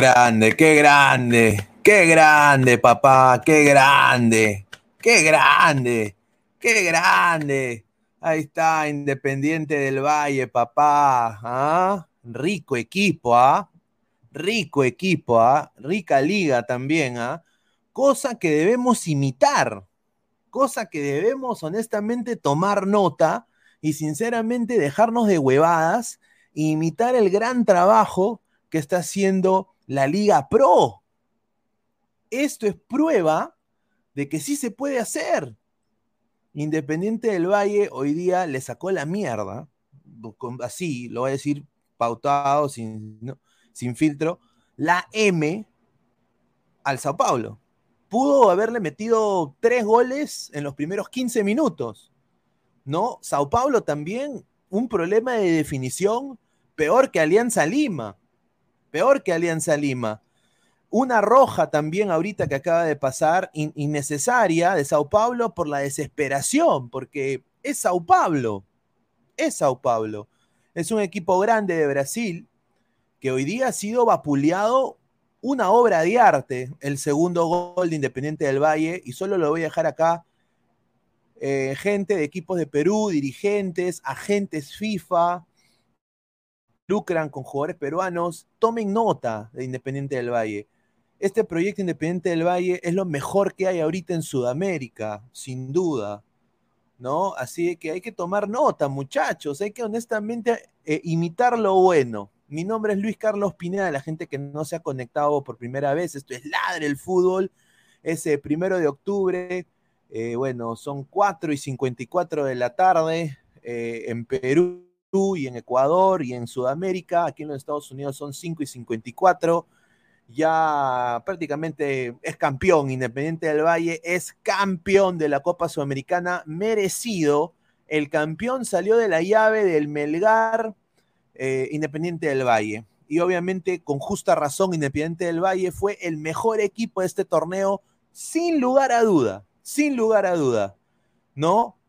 Grande, qué grande, qué grande, papá, qué grande, qué grande, qué grande. Ahí está, Independiente del Valle, papá. ¿ah? Rico equipo, ¿ah? Rico equipo, ¿ah? Rica liga también, ¿ah? Cosa que debemos imitar, cosa que debemos honestamente tomar nota y sinceramente dejarnos de huevadas e imitar el gran trabajo que está haciendo la Liga Pro. Esto es prueba de que sí se puede hacer. Independiente del Valle hoy día le sacó la mierda, así lo voy a decir pautado, sin, sin filtro, la M al Sao Paulo. Pudo haberle metido tres goles en los primeros 15 minutos. ¿No? Sao Paulo también, un problema de definición peor que Alianza Lima peor que Alianza Lima. Una roja también ahorita que acaba de pasar, innecesaria, de Sao Paulo por la desesperación, porque es Sao Paulo, es Sao Paulo. Es un equipo grande de Brasil que hoy día ha sido vapuleado una obra de arte, el segundo gol de Independiente del Valle, y solo lo voy a dejar acá. Eh, gente de equipos de Perú, dirigentes, agentes FIFA, lucran con jugadores peruanos, tomen nota de Independiente del Valle. Este proyecto Independiente del Valle es lo mejor que hay ahorita en Sudamérica, sin duda. ¿No? Así que hay que tomar nota, muchachos. Hay que honestamente eh, imitar lo bueno. Mi nombre es Luis Carlos Pineda, la gente que no se ha conectado por primera vez. Esto es Ladre el Fútbol. Ese primero de octubre. Eh, bueno, son 4 y 54 de la tarde eh, en Perú y en Ecuador y en Sudamérica. Aquí en los Estados Unidos son 5 y 54. Ya prácticamente es campeón. Independiente del Valle es campeón de la Copa Sudamericana, merecido. El campeón salió de la llave del Melgar eh, Independiente del Valle. Y obviamente, con justa razón, Independiente del Valle fue el mejor equipo de este torneo, sin lugar a duda. Sin lugar a duda. ¿No?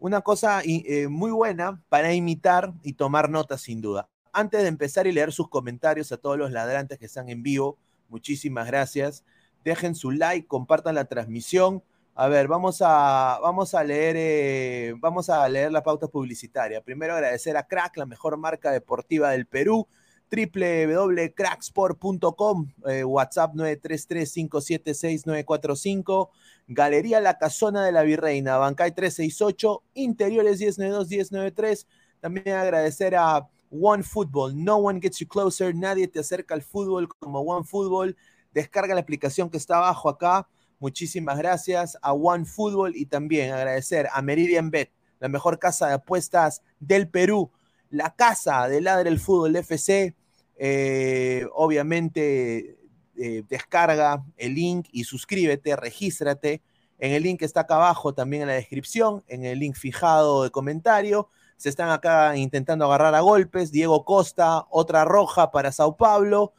Una cosa eh, muy buena para imitar y tomar notas sin duda. Antes de empezar y leer sus comentarios a todos los ladrantes que están en vivo, muchísimas gracias. Dejen su like, compartan la transmisión. A ver, vamos a, vamos a leer, eh, vamos a leer la pauta publicitaria. Primero agradecer a Crack, la mejor marca deportiva del Perú www.cracksport.com, eh, WhatsApp 933-576-945, Galería La Casona de la Virreina, Bancay 368, Interiores 1092-1093. También agradecer a One Football, No One Gets You Closer, nadie te acerca al fútbol como One Football. Descarga la aplicación que está abajo acá. Muchísimas gracias a One Football y también agradecer a Meridian Bet, la mejor casa de apuestas del Perú la casa de Ladre el Fútbol FC. Eh, obviamente, eh, descarga el link y suscríbete, regístrate. En el link que está acá abajo, también en la descripción, en el link fijado de comentario. Se están acá intentando agarrar a golpes. Diego Costa, otra roja para Sao Paulo.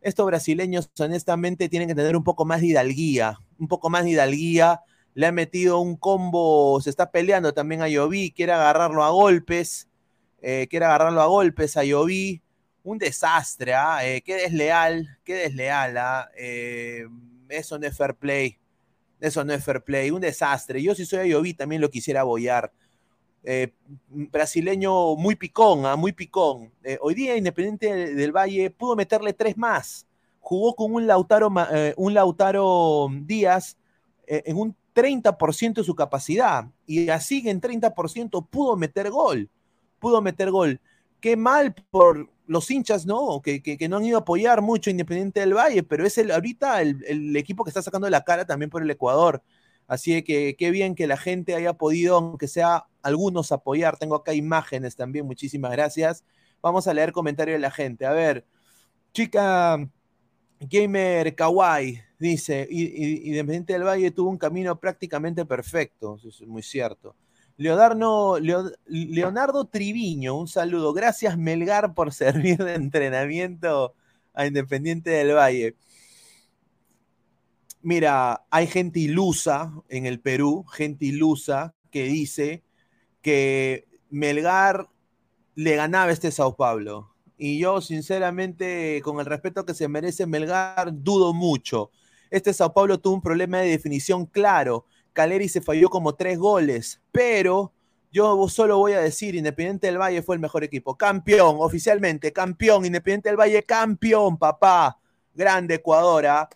Estos brasileños, honestamente, tienen que tener un poco más de hidalguía. Un poco más de hidalguía. Le ha metido un combo, se está peleando también a Yovi, quiere agarrarlo a golpes eh, quiere agarrarlo a golpes a Yovi. Un desastre, ¿ah? Eh, qué desleal, qué desleal, ¿ah? Eh, eso no es fair play. Eso no es fair play, un desastre. Yo si soy a Yovi también lo quisiera apoyar. brasileño muy picón, ¿ah? muy picón. hoy día Independiente del Valle pudo meterle tres más. Jugó con un Lautaro, un Lautaro Díaz en un 30% de su capacidad y así en 30% pudo meter gol pudo meter gol. Qué mal por los hinchas, ¿no? Que, no han ido a apoyar mucho Independiente del Valle, pero es el, ahorita el, equipo que está sacando la cara también por el Ecuador. Así que qué bien que la gente haya podido, aunque sea algunos, apoyar. Tengo acá imágenes también, muchísimas gracias. Vamos a leer comentarios de la gente. A ver, chica Gamer Kawaii dice, Independiente del Valle tuvo un camino prácticamente perfecto, eso es muy cierto. Leonardo, Leonardo Triviño, un saludo. Gracias, Melgar, por servir de entrenamiento a Independiente del Valle. Mira, hay gente ilusa en el Perú, gente ilusa que dice que Melgar le ganaba este Sao Paulo. Y yo, sinceramente, con el respeto que se merece Melgar, dudo mucho. Este Sao Paulo tuvo un problema de definición claro Caleri se falló como tres goles, pero yo solo voy a decir, Independiente del Valle fue el mejor equipo. Campeón, oficialmente, campeón, Independiente del Valle, campeón, papá. Grande Ecuador. ¿ah?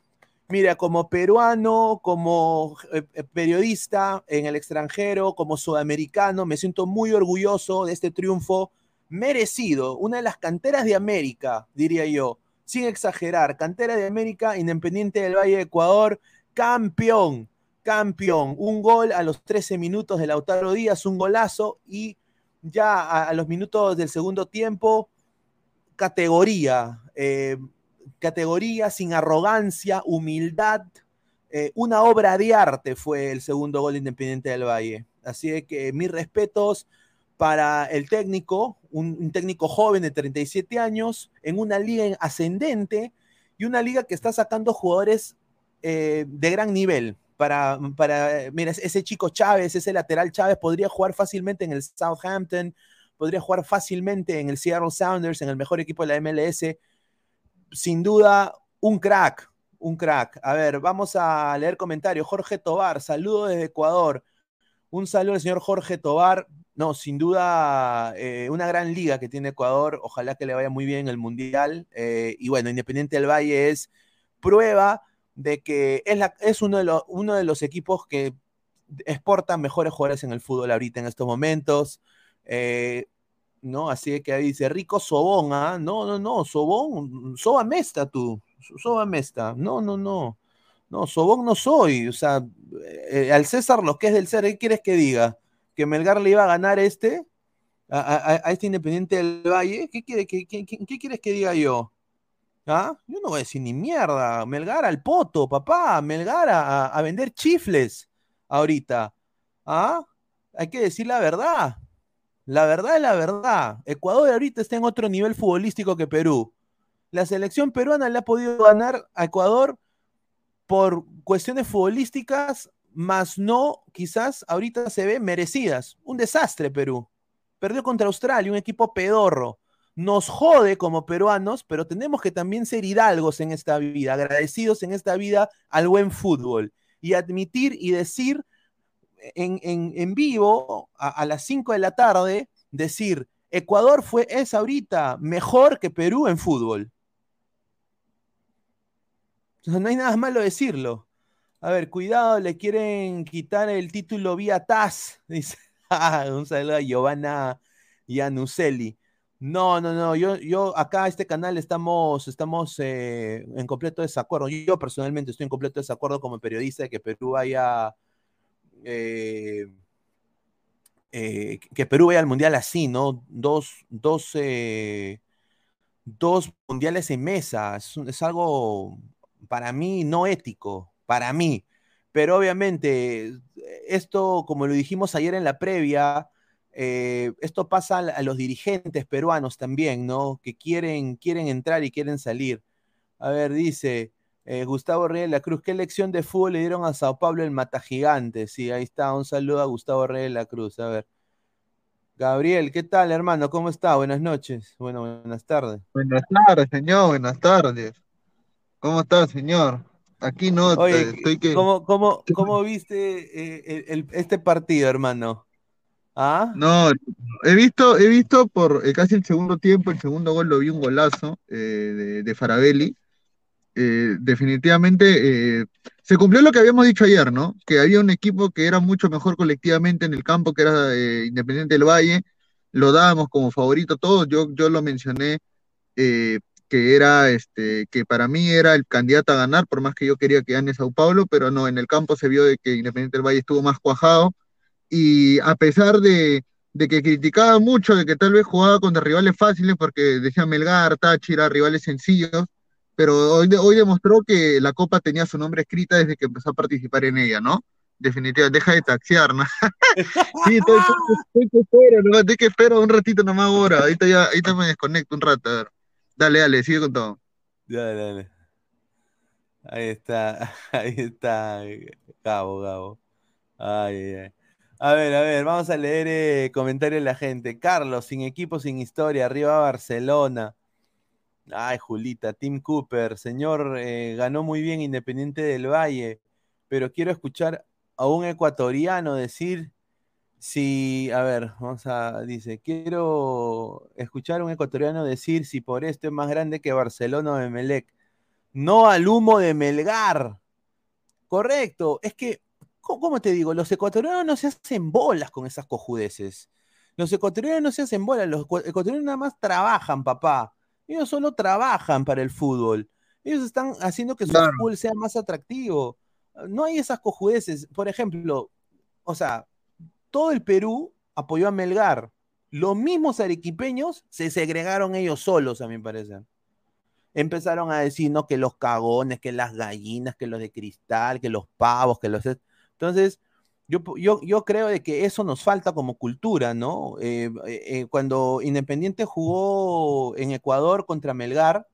Mira, como peruano, como eh, eh, periodista en el extranjero, como sudamericano, me siento muy orgulloso de este triunfo merecido. Una de las canteras de América, diría yo, sin exagerar. Cantera de América, Independiente del Valle de Ecuador, campeón campeón. Un gol a los 13 minutos de Lautaro Díaz, un golazo y ya a, los minutos del segundo tiempo, categoría, eh, categoría sin arrogancia, humildad, eh, una obra de arte fue el segundo gol Independiente del Valle. Así que mis respetos para el técnico, un, técnico joven de 37 años, en una liga ascendente y una liga que está sacando jugadores eh, de gran nivel para, para, mira, ese chico Chávez, ese lateral Chávez podría jugar fácilmente en el Southampton, podría jugar fácilmente en el Seattle Sounders, en el mejor equipo de la MLS. Sin duda, un crack, un crack. A ver, vamos a leer comentarios. Jorge Tobar, saludo desde Ecuador. Un saludo al señor Jorge Tobar. No, sin duda, eh, una gran liga que tiene Ecuador. Ojalá que le vaya muy bien el Mundial. Eh, y bueno, Independiente del Valle es prueba de que es, es uno, de los, uno de los equipos que exportan mejores jugadores en el fútbol ahorita en estos momentos. Eh, ¿no? Así que ahí dice Rico Sobón, ¿ah? No, no, no, Sobón, Soba Mesta tú, Soba Mesta, no, no, no, no, Sobón no soy, o sea, eh, al César lo que es del ser, ¿qué quieres que diga? ¿Que Melgar le iba a ganar este? A, este Independiente del Valle, ¿qué, quiere, qué, qué, qué quieres que diga yo? ¿Ah? Yo no voy a decir ni mierda. Melgar al poto, papá. Melgar a, vender chifles ahorita. ¿Ah? Hay que decir la verdad. La verdad es la verdad. Ecuador ahorita está en otro nivel futbolístico que Perú. La selección peruana le ha podido ganar a Ecuador por cuestiones futbolísticas más no, quizás ahorita se ve merecidas. Un desastre Perú. Perdió contra Australia, un equipo pedorro. Nos jode como peruanos, pero tenemos que también ser hidalgos en esta vida, agradecidos en esta vida al buen fútbol y admitir y decir en, en, vivo a, a las 5 de la tarde, decir, Ecuador fue, es ahorita mejor que Perú en fútbol. no hay nada malo decirlo. A ver, cuidado, le quieren quitar el título vía TAS. Dice, ah, un saludo a Giovanna Yanuselli. No, no, no, yo, yo acá este canal estamos, estamos eh, en completo desacuerdo. Yo personalmente estoy en completo desacuerdo como periodista de que Perú vaya eh, eh, que Perú vaya al mundial así, ¿no? Dos, dos, dos mundiales en mesa. Es, algo para mí no ético, para mí. Pero obviamente, esto, como lo dijimos ayer en la previa, eh, esto pasa a, los dirigentes peruanos también, ¿no? Que quieren, quieren entrar y quieren salir. A ver, dice, eh, Gustavo Reyes de la Cruz, ¿qué lección de fútbol le dieron a Sao Paulo el Mata Gigante? Sí, ahí está, un saludo a Gustavo Reyes de la Cruz. A ver. Gabriel, ¿qué tal, hermano? ¿Cómo está? Buenas noches. Bueno, buenas tardes. Buenas tardes, señor. Buenas tardes. ¿Cómo está, señor? Aquí no, Oye, estoy que... ¿cómo, cómo, cómo viste eh, este partido, hermano? ¿Ah? No, he visto, he visto por eh, casi el segundo tiempo, el segundo gol lo vi un golazo de, de Farabelli eh, definitivamente eh, se cumplió lo que habíamos dicho ayer, ¿no? Que había un equipo que era mucho mejor colectivamente en el campo, que era eh, Independiente del Valle, lo dábamos como favorito todos, yo, yo lo mencioné, que era, este, que para mí era el candidato a ganar, por más que yo quería que gane Sao Paulo, pero no, en el campo se vio de que Independiente del Valle estuvo más cuajado, y a pesar de, que criticaba mucho de que tal vez jugaba contra rivales fáciles, porque decía Melgar, Táchira, rivales sencillos, pero hoy, hoy demostró que la Copa tenía su nombre escrita desde que empezó a participar en ella, ¿no? Definitivamente, deja de taxear, ¿no? sí, estoy, estoy, que espero, ¿no? Estoy que espero un ratito nomás ahora, ahorita ya, ahorita me desconecto un rato, a ver. Dale, dale, sigue con todo. Dale, dale. Ahí está, ahí está, Gabo, Gabo. Ay, ay, ay. A ver, a ver, vamos a leer eh, comentarios de la gente. Carlos, sin equipo, sin historia, arriba Barcelona. Ay, Julita, Tim Cooper, señor, eh, ganó muy bien Independiente del Valle, pero quiero escuchar a un ecuatoriano decir si, a ver, vamos a, dice, quiero escuchar a un ecuatoriano decir si por esto es más grande que Barcelona o de Melec. No al humo de Melgar. Correcto, es que, ¿cómo te digo? Los ecuatorianos no se hacen bolas con esas cojudeces. Los ecuatorianos no se hacen bolas, los ecuatorianos nada más trabajan, papá. Ellos solo trabajan para el fútbol. Ellos están haciendo que su fútbol sea más atractivo. No hay esas cojudeces. Por ejemplo, o sea, todo el Perú apoyó a Melgar. Los mismos arequipeños se segregaron ellos solos, a mi parecer. Empezaron a decir, no, que los cagones, que las gallinas, que los de cristal, que los pavos, que los... Entonces, yo, creo de que eso nos falta como cultura, ¿no? Eh, eh, eh, cuando Independiente jugó en Ecuador contra Melgar,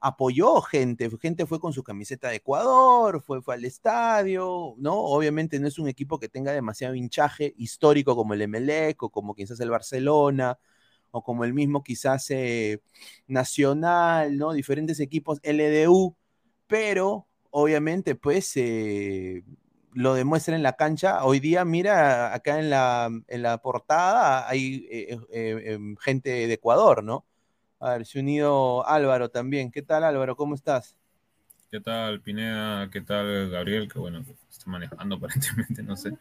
apoyó gente, gente fue con su camiseta de Ecuador, fue, fue al estadio, ¿no? Obviamente no es un equipo que tenga demasiado hinchaje histórico como el Emelec o como quizás el Barcelona o como el mismo quizás Nacional, ¿no? Diferentes equipos LDU, pero obviamente pues lo demuestra en la cancha. Hoy día, mira, acá en la, en la portada hay eh, eh, em, gente de Ecuador, ¿no? A ver, se unido Álvaro también. ¿Qué tal, Álvaro? ¿Cómo estás? ¿Qué tal, Pineda? ¿Qué tal, Gabriel? Que bueno, está manejando aparentemente, no sé.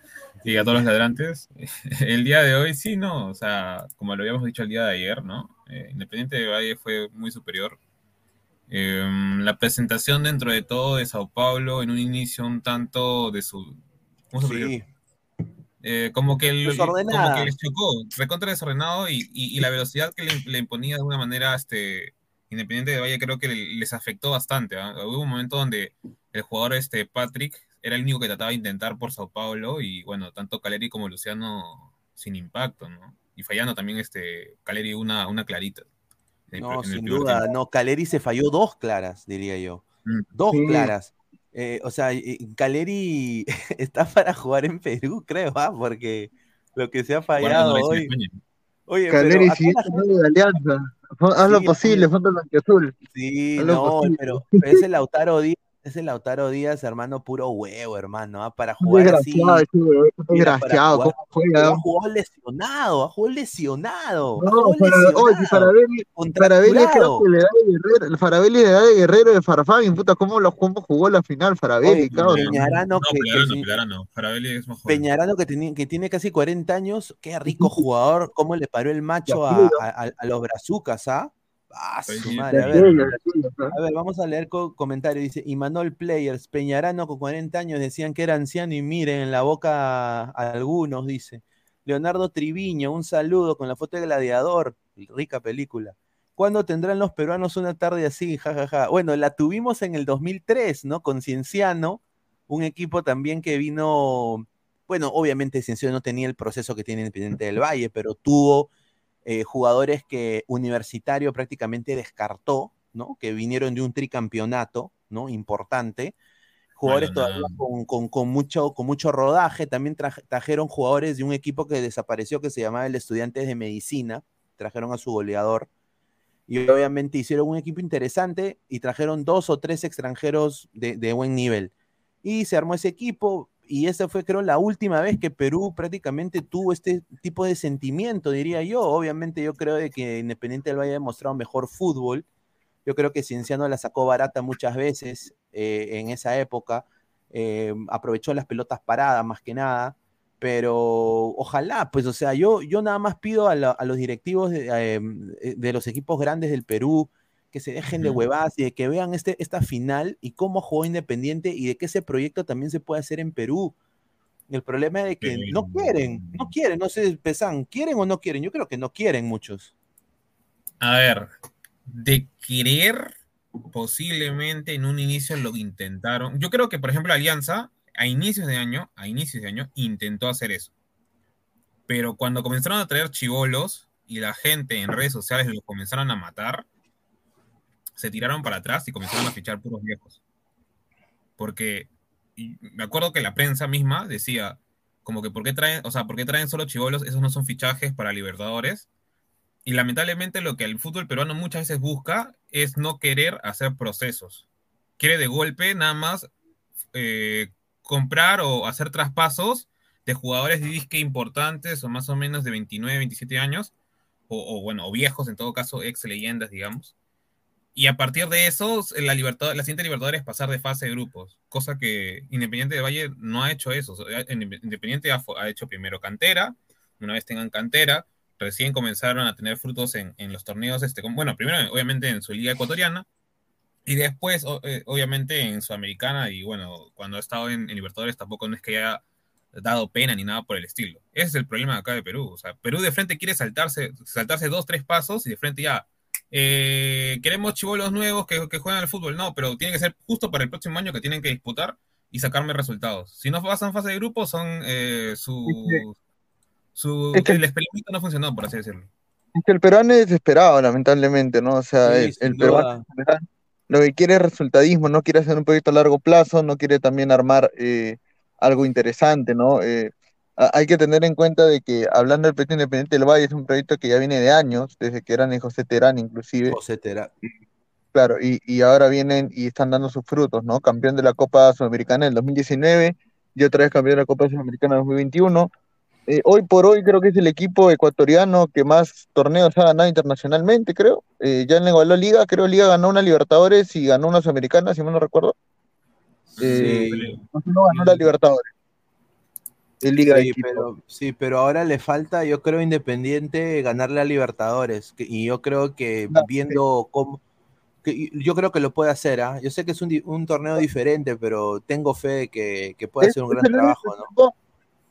Y a todos los ladrantes. El día de hoy, sí, no. O sea, como lo habíamos dicho el día de ayer, ¿no? Eh, Independiente de Valle fue muy superior Em, la presentación dentro de todo de Sao Paulo en un inicio un tanto de su... ¿Cómo se eh, como, que el, como que les chocó, recontra desordenado y, y, la velocidad que le, imponía de una manera este, independiente de Valle creo que les afectó bastante. ¿ah? Hubo un momento donde el jugador este, Patrick era el único que trataba de intentar por Sao Paulo y bueno, tanto Caleri como Luciano sin impacto, ¿no? Y fallando también este Caleri una, una clarita. No, sin duda, no, Caleri se falló dos claras, diría yo. Mm. Dos claras. Eh, o sea, Caleri está para jugar en Perú, creo, ¿ah? porque lo que se ha fallado hoy. Oye, Caleri sigue de alianza. Haz lo posible, fondo azul. Sí, no, pero es el Lautaro Díaz es el Lautaro Díaz, hermano, puro huevo, hermano, ¿ah? para jugar así. Desgraciado, ¿cómo juega? Ha jugado lesionado, ha jugado lesionado. No, para, oye, Farabelli, que le da de guerrero, el Farabelli le da de guerrero de Farfán, puta, ¿cómo, lo, cómo jugó la final Farabelli, cabrón? Peñarano, que, Peñarano, Farabelli es mejor. Peñarano que, tiene, que tiene casi 40 años, qué rico jugador, cómo le paró el macho a, a, a los brazucas, ¿ah? Ah, A ver, vamos a leer comentario. Dice: Imanol Players, Peñarano con 40 años decían que era anciano y miren en la boca a algunos, dice. Leonardo Triviño, un saludo con la foto de Gladiador, rica película. ¿Cuándo tendrán los peruanos una tarde así? Ja, ja, Bueno, la tuvimos en el 2003, ¿no? Con Cienciano, un equipo también que vino, bueno, obviamente Cienciano no tenía el proceso que tiene Independiente del Valle, pero tuvo eh, jugadores que Universitario prácticamente descartó, ¿no? Que vinieron de un tricampeonato, ¿no? Importante. Jugadores todavía con, mucho, con mucho rodaje. También trajeron jugadores de un equipo que desapareció que se llamaba el Estudiantes de Medicina. Trajeron a su goleador. Y obviamente hicieron un equipo interesante y trajeron dos o tres extranjeros de, de buen nivel. Y se armó ese equipo, y esa fue, creo, la última vez que Perú prácticamente tuvo este tipo de sentimiento, diría yo. Obviamente yo creo de que Independiente del Valle ha demostrado mejor fútbol. Yo creo que Cienciano la sacó barata muchas veces eh, en esa época. Eh, aprovechó las pelotas paradas más que nada. Pero ojalá, pues, o sea, yo, yo nada más pido a, los directivos de, eh, de los equipos grandes del Perú, que se dejen de huevadas y de que vean este, esta final y cómo jugó Independiente y de que ese proyecto también se puede hacer en Perú. El problema es de que no quieren, no quieren, no sé, Pesan, ¿quieren o no quieren? Yo creo que no quieren muchos. A ver, de querer, posiblemente en un inicio lo intentaron. Yo creo que, por ejemplo, Alianza, a inicios de año, a inicios de año, intentó hacer eso. Pero cuando comenzaron a traer chivolos y la gente en redes sociales los comenzaron a matar, se tiraron para atrás y comenzaron a fichar puros viejos. Porque me acuerdo que la prensa misma decía, como que, ¿por qué traen, o sea, ¿por qué traen solo chivolos? Esos no son fichajes para Libertadores. Y lamentablemente lo que el fútbol peruano muchas veces busca es no querer hacer procesos. Quiere de golpe nada más eh, comprar o hacer traspasos de jugadores de disque importantes o más o menos de 29, 27 años, o, o bueno, o viejos en todo caso, ex leyendas, digamos y a partir de eso, la, la siguiente Libertadores es pasar de fase de grupos, cosa que Independiente de Valle no ha hecho eso. Independiente ha, hecho primero cantera, una vez tengan cantera, recién comenzaron a tener frutos en, los torneos, este, bueno, primero obviamente en su liga ecuatoriana, y después eh, obviamente en Sudamericana, y bueno, cuando ha estado en, Libertadores tampoco no es que haya dado pena ni nada por el estilo. Ese es el problema acá de Perú. O sea, Perú de frente quiere saltarse, saltarse dos, tres pasos y de frente ya eh, queremos chivolos nuevos que, que, juegan al fútbol. No, pero tiene que ser justo para el próximo año que tienen que disputar y sacarme resultados. Si no pasan fase de grupo, son eh, su, su el experimento no funcionó, por así decirlo. Es que el peruano es desesperado, lamentablemente, ¿no? O sea, el, peruano lo que quiere es resultadismo, no quiere hacer un proyecto a largo plazo, no quiere también armar eh, algo interesante, ¿no? Eh, hay que tener en cuenta de que hablando del proyecto Independiente del Valle es un proyecto que ya viene de años, desde que eran en José Terán inclusive. José Terán. Claro, y, y, ahora vienen y están dando sus frutos, ¿no? Campeón de la Copa Sudamericana en el 2019 y otra vez campeón de la Copa Sudamericana en 2021. Eh, hoy por hoy creo que es el equipo ecuatoriano que más torneos ha ganado internacionalmente, creo. Eh, ya en la Liga, creo Liga ganó una Libertadores y ganó una Sudamericana, si mal no recuerdo. Eh, sí. No ganó la Libertadores sí, pero, sí, pero ahora le falta, yo creo, Independiente ganarle a Libertadores. y yo creo que viendo cómo. yo creo que lo puede hacer, ¿ah? Yo sé que es un, torneo diferente, pero tengo fe de que, puede hacer un gran trabajo, ¿no?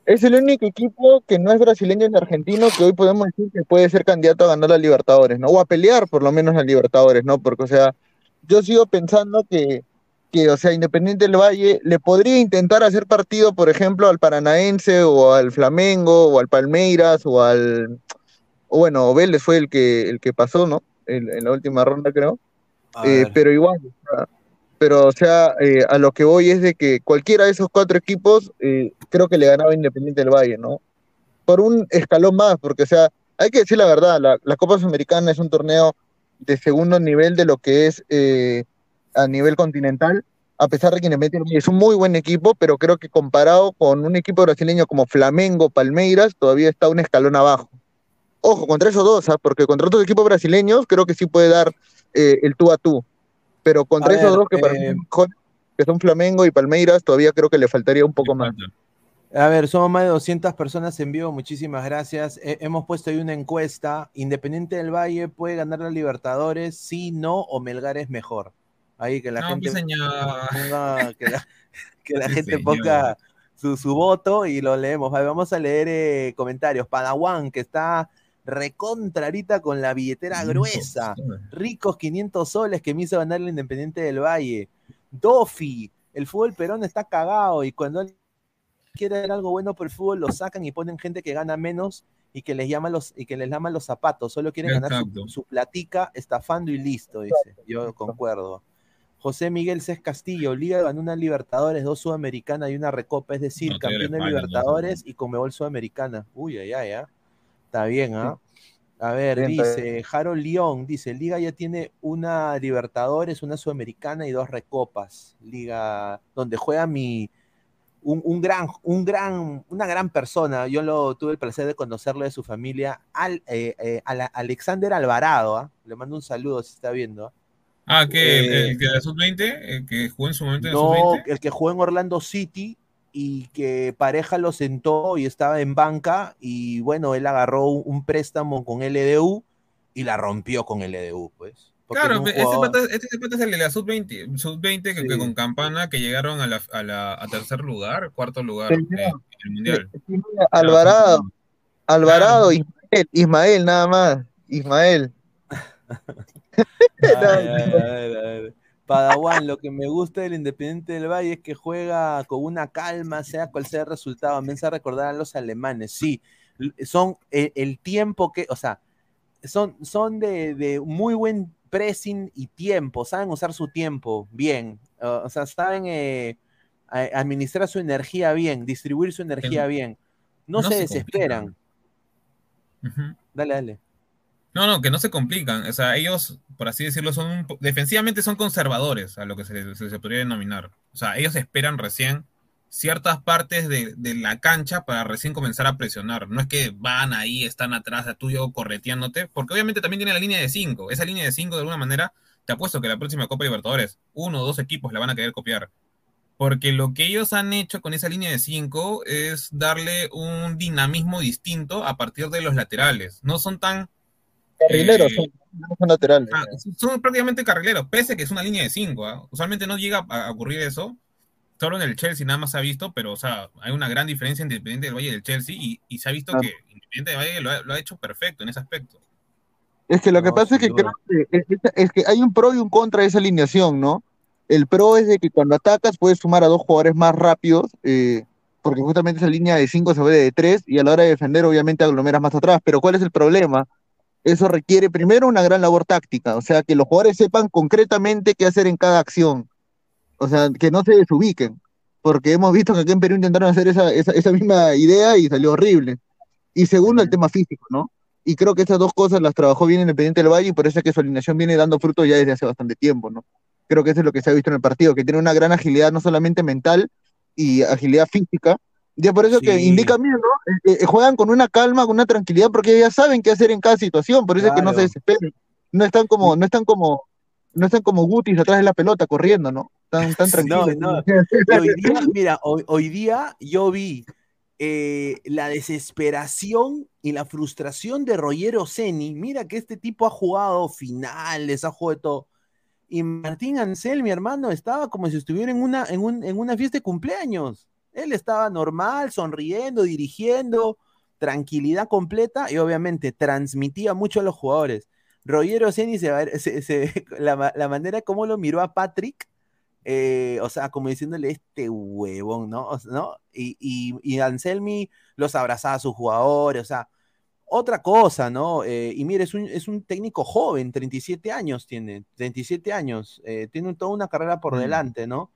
es el único equipo que no es brasileño ni argentino que hoy podemos decir que puede ser candidato a ganar a Libertadores, ¿no? O a pelear por lo menos a Libertadores, ¿no? Porque, o sea, yo sigo pensando que que, o sea, Independiente del Valle le podría intentar hacer partido, por ejemplo, al Paranaense o al Flamengo o al Palmeiras o al, o bueno, Vélez fue el que, el que pasó, ¿no? En, la última ronda, creo. Eh, pero igual, pero o sea, eh, a lo que voy es de que cualquiera de esos cuatro equipos eh, creo que le ganaba Independiente del Valle, ¿no? Por un escalón más, porque o sea, hay que decir la verdad, la, la Copa Sudamericana es un torneo de segundo nivel de lo que es eh, a nivel continental, a pesar de que Independiente es un muy buen equipo, pero creo que comparado con un equipo brasileño como Flamengo, Palmeiras, todavía está un escalón abajo. Ojo, contra esos dos, ¿ah? porque contra otros equipos brasileños creo que sí puede dar eh, el tú a tú. Pero contra A esos ver, dos que para mí eh, que son Flamengo y Palmeiras, todavía creo que le faltaría un poco más. A ver, somos más de 200 personas en vivo, muchísimas gracias. Eh, hemos puesto ahí una encuesta. Independiente del Valle puede ganar la Libertadores, sí, no, o Melgar es mejor. Ahí que la No, gente ponga, que la, que la Sí, gente señor. ponga su, su voto y lo leemos. Vale, vamos a leer eh, comentarios. Padawan, que está recontrarita con la billetera gruesa. Ricos 500 soles que me hizo ganar el Independiente del Valle. Dofi, el fútbol perón está cagado y cuando alguien quiere ver algo bueno por el fútbol lo sacan y ponen gente que gana menos y que les llama los y que les llama los zapatos, solo quieren ganar su, su platica estafando y listo, dice. Yo concuerdo. José Miguel Cés Castillo, Liga ganó una Libertadores, dos Sudamericanas y una Recopa, es decir, No, campeón de le faltan, Libertadores y Conmebol Sudamericana. Uy, ay, ay, ah. Está bien, ¿ah? A ver, Bien, dice Harold León, dice, Liga ya tiene una Libertadores, una Sudamericana y dos Recopas. Liga donde juega mi un, un gran, un gran, una gran persona. Yo lo tuve el placer de conocerlo de su familia, al, eh, eh, a la- Alexander Alvarado. ¿ah? Le mando un saludo si está viendo. ¿Ah? Que el, Eh, el que de la sub-20, el que jugó en su momento en No, sub-20. el que jugó en Orlando City y que pareja lo sentó y estaba en banca y bueno, él agarró un, préstamo con LDU y la rompió con LDU, pues. Claro, este jugador- pata, este pata es el de la sub-20, sub-20 que, que Sí. con Campana que llegaron a, la, a, la, a tercer lugar, cuarto lugar Sí, eh, en el mundial. Alvarado, Alvarado, Ismael, Ismael, nada más. Ismael. Ay, ay, a ver, a ver. Padawan, lo que me gusta del Independiente del Valle es que juega con una calma, sea cual sea el resultado. Me hace recordar a los alemanes. Sí, son el, el tiempo que, o sea, son, son de, de muy buen pressing y tiempo, saben usar su tiempo bien, uh, o sea, saben eh, administrar su energía bien, distribuir su energía En- bien. No, no se se desesperan. Dale, dale. No, no, que no se complican. O sea, ellos, por así decirlo, son un defensivamente son conservadores, a lo que se, podría denominar. O sea, ellos esperan recién ciertas partes de, de la cancha para recién comenzar a presionar. No es que van ahí, están atrás de tuyo correteándote, porque obviamente también tiene la línea de 5. Esa línea de 5, de alguna manera, te apuesto que la próxima Copa Libertadores, uno o dos equipos la van a querer copiar. Porque lo que ellos han hecho con esa línea de 5 es darle un dinamismo distinto a partir de los laterales. No son tan Carrileros, Eh, son, laterales. Ah, son prácticamente carrileros, pese que es una línea de 5. Usualmente no llega a a ocurrir eso. Solo en el Chelsea nada más se ha visto, pero o sea, hay una gran diferencia entre Independiente del Valle y del Chelsea y, y se ha visto que Independiente del Valle lo ha, lo ha hecho perfecto en ese aspecto. Es que lo que pasa es que creo que, es, es- es que hay un pro y un contra de esa alineación, ¿no? El pro es de que cuando atacas puedes sumar a dos jugadores más rápidos, eh, porque justamente esa línea de cinco se ve de tres y a la hora de defender obviamente aglomeras más atrás. Pero ¿cuál es el problema? Eso requiere primero una gran labor táctica, o sea, que los jugadores sepan concretamente qué hacer en cada acción, o sea, que no se desubiquen, porque hemos visto que aquí en Perú intentaron hacer esa, esa, esa misma idea y salió horrible. Y segundo, el tema físico, ¿no? Y creo que esas dos cosas las trabajó bien Independiente del Valle y por eso es que su alineación viene dando fruto ya desde hace bastante tiempo, ¿no? Creo que eso es lo que se ha visto en el partido, que tiene una gran agilidad no solamente mental y agilidad física. Ya por eso que Sí. indican bien, ¿no? Eh, eh, juegan con una calma, con una tranquilidad, porque ya saben qué hacer en cada situación, por eso es que no se desesperan. No están como, no están como, no están como Gutis atrás de la pelota corriendo, ¿no? Están tan No, tranquilos. no. Y hoy día, mira, hoy, hoy día yo vi eh, la desesperación y la frustración de Roger Ceni. Mira que este tipo ha jugado finales, ha jugado de todo. Y Martín Ansel, mi hermano, estaba como si estuviera en una, en un- en una fiesta de cumpleaños. Él estaba normal, sonriendo, dirigiendo, tranquilidad completa y obviamente transmitía mucho a los jugadores. Roger Ceni, se, se- se- la, la manera como lo miró a Patrick, eh, o sea, como diciéndole este huevón, ¿no? O sea, ¿no? Y, y, y Anselmi los abrazaba a sus jugadores, o sea, otra cosa, ¿no? Eh, y mire, es un, es un técnico joven, 37 años tiene, 37 años, eh, tiene toda una carrera por Mm. delante, ¿no?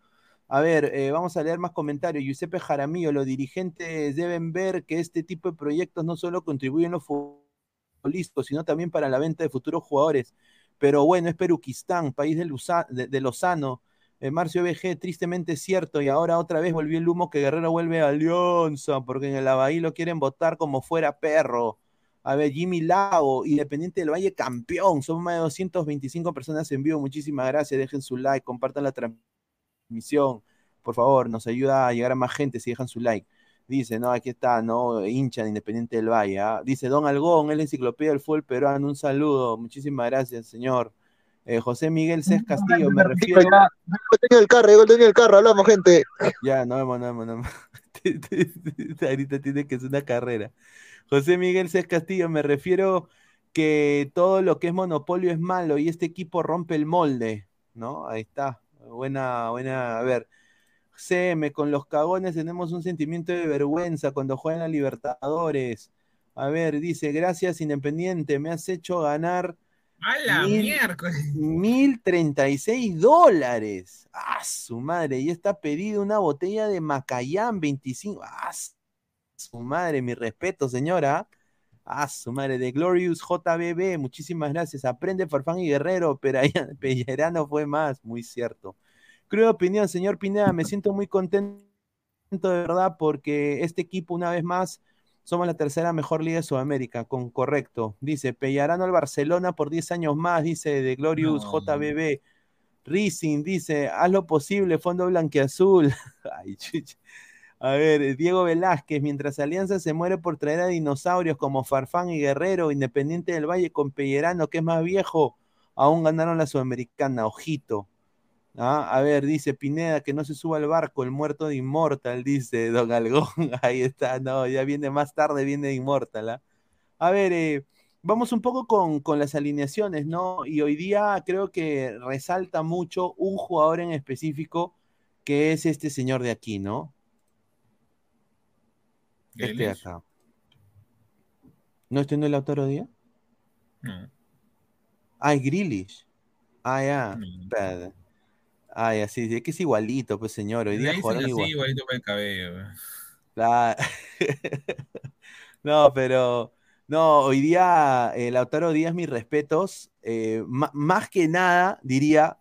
A ver, eh, vamos a leer más comentarios. Giuseppe Jaramillo, los dirigentes deben ver que este tipo de proyectos no solo contribuyen los futbolistas, sino también para la venta de futuros jugadores. Pero bueno, es Peruquistán, país de, de- Lozano. Eh, Marcio BG, tristemente cierto, y ahora otra vez volvió el humo que Guerrero vuelve a Alianza, porque en el Abahí lo quieren votar como fuera perro. A ver, Jimmy Lago, Independiente del Valle, campeón. Son más de 225 personas en vivo. Muchísimas gracias. Dejen su like, compartan la transmisión. Por favor, nos ayuda a llegar a más gente si dejan su like. Dice, no, aquí está, no, hincha de Independiente del Valle. ¿ah? Dice, Don Algón, es la enciclopedia del fútbol peruano. Un saludo. Muchísimas gracias, señor. Eh, José Miguel Cés Castillo, me refiero. Ya, Llegó el carro, llegó el dueño del carro, hablamos, gente. Ya, no vemos, no vemos, no. Ahorita tiene que ser una carrera. José Miguel Cés Castillo, me refiero que todo lo que es monopolio es malo y este equipo rompe el molde, ¿no? Ahí está. Buena, buena. A ver. CM, con los cagones tenemos un sentimiento de vergüenza cuando juegan a Libertadores. A ver, dice, gracias Independiente, me has hecho ganar ¡A la Mil- miércoles! 1036 dólares. ¡Ah, su madre! Y está pedido una botella de Macayán 25. ¡Ah, su madre! Mi respeto, señora. ¡Ah, su madre! De Glorious JBB. Muchísimas gracias. Aprende Farfán y Guerrero, pero Pellerano fue más. Muy cierto. Creo opinión, señor Pineda. Me siento muy contento de verdad porque este equipo, una vez más, somos la tercera mejor liga de Sudamérica, con correcto. Dice, Pellarano al Barcelona por 10 años más, dice de Glorious No. JBB. Rising dice, haz lo posible, fondo blanqueazul. Ay, chucha. A ver, Diego Velázquez, mientras Alianza se muere por traer a dinosaurios como Farfán y Guerrero, Independiente del Valle con Pellerano, que es más viejo, aún ganaron la Sudamericana, ojito. Ah, a ver, dice Pineda que no se suba al barco, el muerto de Inmortal, dice Don Algón. Ahí está, no, ya viene más tarde, viene Inmortal. ¿ah? A ver, eh, vamos un poco con, con las alineaciones, ¿no? Y hoy día creo que resalta mucho un jugador en específico que es este señor de aquí, ¿no? Este de acá. ¿No este no es Lautaro Díaz? No. Ah, es Grealish. Ah, ya. No. Ah, ya, sí, es que es igualito, pues señor. Hoy día jugaron así, igual. igualito para el cabello. La- No, pero no, hoy día eh, Lautaro Díaz, mis respetos, eh, más que nada, diría,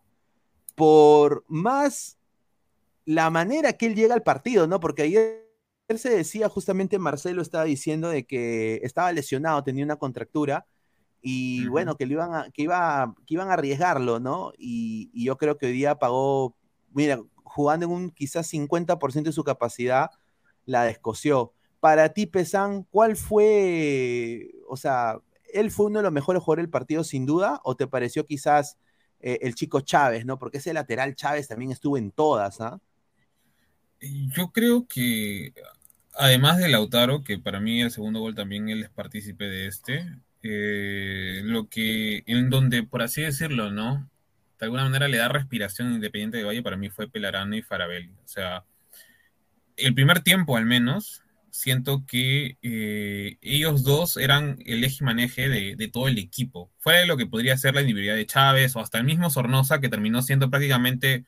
por más la manera que él llega al partido, ¿no? Porque ayer se decía, justamente Marcelo estaba diciendo de que estaba lesionado, tenía una contractura, y bueno, que, lo iban a, que, iba, que iban a arriesgarlo, ¿no? Y, y yo creo que hoy día pagó, mira, jugando en un quizás 50% de su capacidad, la descoció. Para ti, Pesan, ¿cuál fue, o sea, él fue uno de los mejores jugadores del partido sin duda, o te pareció quizás eh, el chico Chávez, ¿no? Porque ese lateral Chávez también estuvo en todas, ¿ah? Yo creo que, además de Lautaro, que para mí el segundo gol también él es partícipe de este, eh, lo que, en donde, por así decirlo, ¿no? De alguna manera le da respiración Independiente de Valle, para mí fue Pelarano y Farabelli. O sea, el primer tiempo al menos, siento que eh, ellos dos eran el eje maneje de, de todo el equipo. Fue lo que podría ser la individualidad de Chávez o hasta el mismo Sornosa, que terminó siendo prácticamente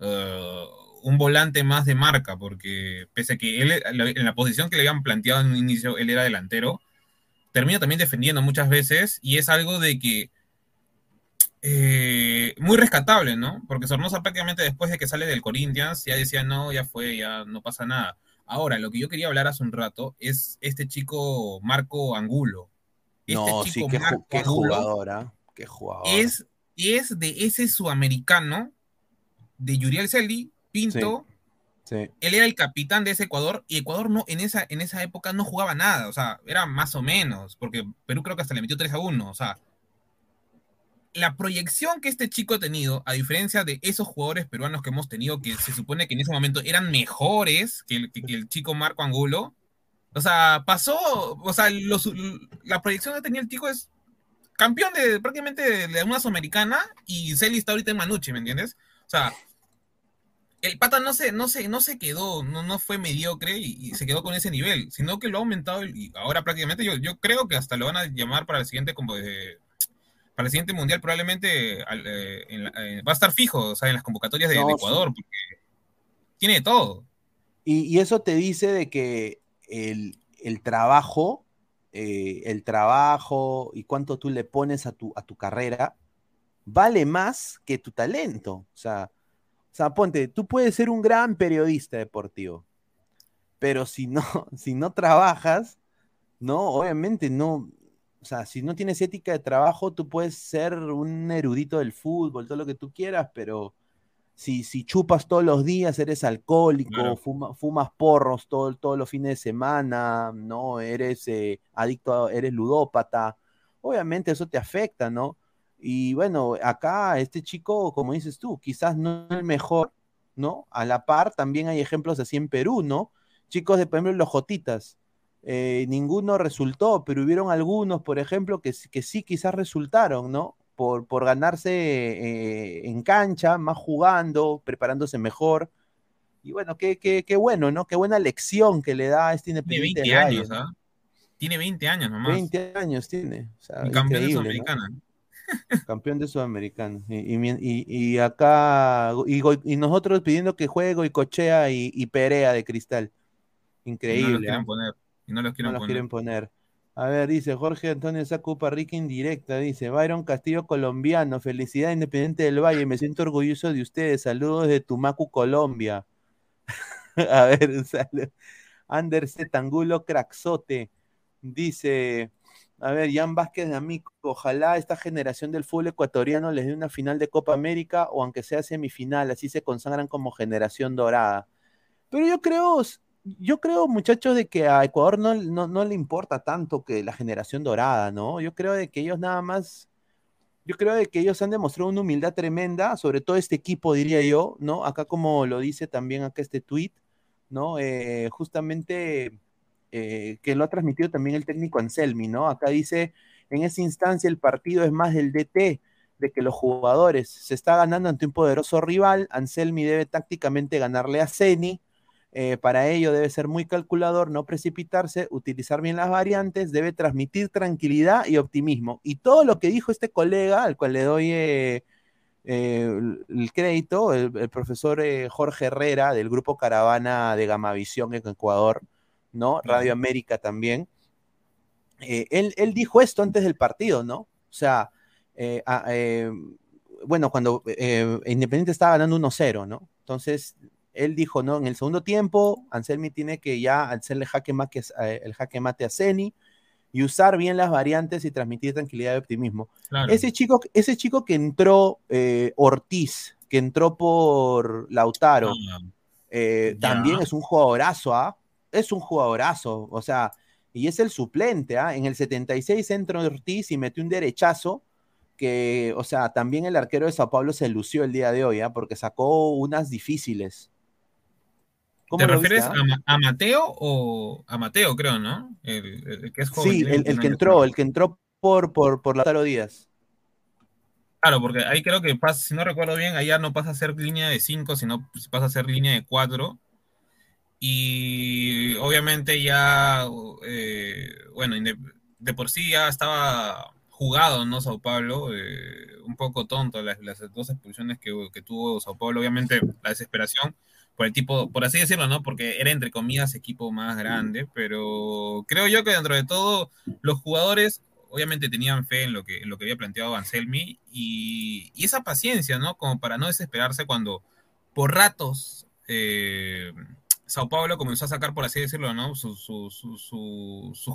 eh, un volante más de marca, porque pese a que él, en la posición que le habían planteado en un inicio, él era delantero, termina también defendiendo muchas veces y es algo de que eh, muy rescatable, ¿no? Porque Sornosa prácticamente después de que sale del Corinthians ya decía, no, ya fue, ya no pasa nada. Ahora, lo que yo quería hablar hace un rato es este chico Marco Angulo. Este no, sí, chico qué, ju- Marco qué Angulo jugador, ¿ah? Qué jugador. es, es de ese sudamericano de Yuriel Celi, Pinto. Sí. Él era el capitán de ese Ecuador y Ecuador no, en, esa, en esa época no jugaba nada, o sea, era más o menos, porque Perú creo que hasta le metió 3 a 1, o sea, la proyección que este chico ha tenido, a diferencia de esos jugadores peruanos que hemos tenido, que se supone que en ese momento eran mejores que el, que, que el chico Marco Angulo, o sea, pasó, o sea, los- la proyección que tenía el chico es campeón de prácticamente de, de una sudamericana y Celi está ahorita en Manucci, ¿me entiendes? O sea, el pata no se, no se, no se quedó, no, no fue mediocre y, se quedó con ese nivel, sino que lo ha aumentado y ahora prácticamente yo, yo creo que hasta lo van a llamar para el siguiente como para el siguiente mundial probablemente eh, eh, va a estar fijo, o sea, en las convocatorias de, Ecuador, porque tiene todo. Y, eso te dice de que el, trabajo, eh, el trabajo y cuánto tú le pones a tu, a tu carrera, vale más que tu talento. O sea, o sea, ponte, tú puedes ser un gran periodista deportivo, pero si no, si no trabajas, no, obviamente no, o sea, si no tienes ética de trabajo, tú puedes ser un erudito del fútbol, todo lo que tú quieras, pero si, si chupas todos los días, eres alcohólico, fumas porros todo, todos los fines de semana, ¿no? Eres eh, adicto, eres ludópata, obviamente eso te afecta, ¿no? Y bueno, acá este chico, como dices tú, quizás no es el mejor, ¿no? A la par, también hay ejemplos así en Perú, ¿no? Chicos de, por ejemplo, los Jotitas, eh, ninguno resultó, pero hubieron algunos, por ejemplo, que, que sí quizás resultaron, ¿no? Por, por ganarse eh, en cancha, más jugando, preparándose mejor. Y bueno, qué, qué, qué, bueno, ¿no? Qué buena lección que le da a este Independiente. Tiene 20 años, ¿ah? Tiene 20 años nomás. 20 años tiene. O campeón. Campeón de Sudamericana. Y, acá, y, nosotros pidiendo que juegue y cochea y, Perea de cristal. Increíble. no los quieren ¿ah? poner. no los quieren, poner. A ver, dice Jorge Antonio Sacupa Rica indirecta, dice Byron Castillo colombiano, felicidad independiente del Valle, me siento orgulloso de ustedes, saludos de Tumacu, Colombia. a ver, un saludo. Tangulo Craxote, dice, a ver, Jan Vázquez de Amico, ojalá esta generación del fútbol ecuatoriano les dé una final de Copa América o aunque sea semifinal, así se consagran como generación dorada. Pero yo creo, yo creo, muchachos, de que a Ecuador no, no, le importa tanto que la generación dorada, ¿no? Yo creo de que ellos nada más, yo creo de que ellos han demostrado una humildad tremenda, sobre todo este equipo, diría yo, ¿no? Acá como lo dice también acá este tweet, ¿no? Eh, justamente eh, que lo ha transmitido también el técnico Anselmi, ¿no? Acá dice, en esa instancia el partido es más del DT, de que los jugadores se está ganando ante un poderoso rival, Anselmi debe tácticamente ganarle a Ceni, eh, para ello debe ser muy calculador, no precipitarse, utilizar bien las variantes, debe transmitir tranquilidad y optimismo. Y todo lo que dijo este colega, al cual le doy eh, el crédito, el, el profesor Jorge Herrera del grupo Caravana de Gamavisión en Ecuador, ¿no? Radio América también. Eh, él, dijo esto antes del partido, ¿no? O sea, eh, eh, bueno, cuando Independiente estaba ganando 1-0, ¿no? Entonces, él dijo, ¿no? En el segundo tiempo, Anselmi tiene que ya hacerle jaque mate, el jaque mate a Ceni y usar bien las variantes y transmitir tranquilidad y optimismo. Ese, chico, ese chico que entró, Ortiz, que entró por Lautaro, ah, también es un jugadorazo, ¿ah? Es un jugadorazo, o sea, y es el suplente, ¿ah? En el 76 entró Ortiz y metió un derechazo que, o sea, también el arquero de Sao Paulo se lució el día de hoy, ¿ah? Porque sacó unas difíciles. ¿Te refieres ah? a, Mateo o a Mateo, creo, ¿no? El, que es joven. Sí, el, que entró, el que entró por, por, por Lautaro Díaz. Claro, porque ahí creo que pasa, si no recuerdo bien, allá no pasa a ser línea de 5, sino pasa a ser línea de 4 y obviamente ya, eh, bueno, de, por sí ya estaba jugado, ¿no? Sao Paulo, eh, un poco tonto las, dos expulsiones que, tuvo Sao Paulo, obviamente la desesperación por el tipo, por así decirlo, ¿no? Porque era entre comillas equipo más grande, pero creo yo que dentro de todo los jugadores obviamente tenían fe en lo que, en lo que había planteado Anselmi y, y esa paciencia, ¿no? Como para no desesperarse cuando por ratos... Eh, Sao Paulo comenzó a sacar, por así decirlo, ¿no? Sus,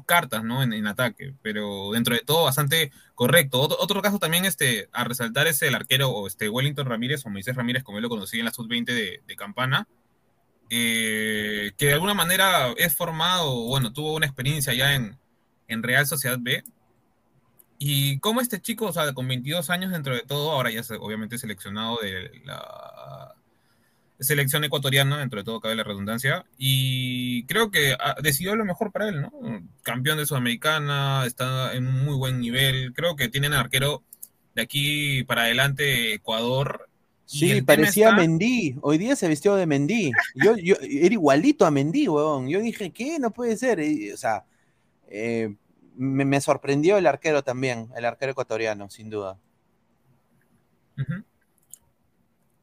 cartas, ¿no? En, ataque, pero dentro de todo bastante correcto. Otro, caso también este, a resaltar es el arquero este Wellington Ramírez o Moisés Ramírez, como yo lo conocí en la sub-20 de, Campana, eh, que de alguna manera es formado, bueno, tuvo una experiencia ya en, en Real Sociedad B, y como este chico, o sea, con 22 años dentro de todo, ahora ya obviamente seleccionado de la selección ecuatoriana, dentro de todo cabe la redundancia, y creo que decidió lo mejor para él, ¿no? Campeón de Sudamericana, está en muy buen nivel, creo que tienen arquero de aquí para adelante Ecuador, Sí, parecía Mendy. Hoy día se vistió de Mendy. Yo, yo, era igualito a Mendy, weón. Yo dije, ¿qué? No puede ser. o sea, eh, me, sorprendió el arquero también, el arquero ecuatoriano, sin duda.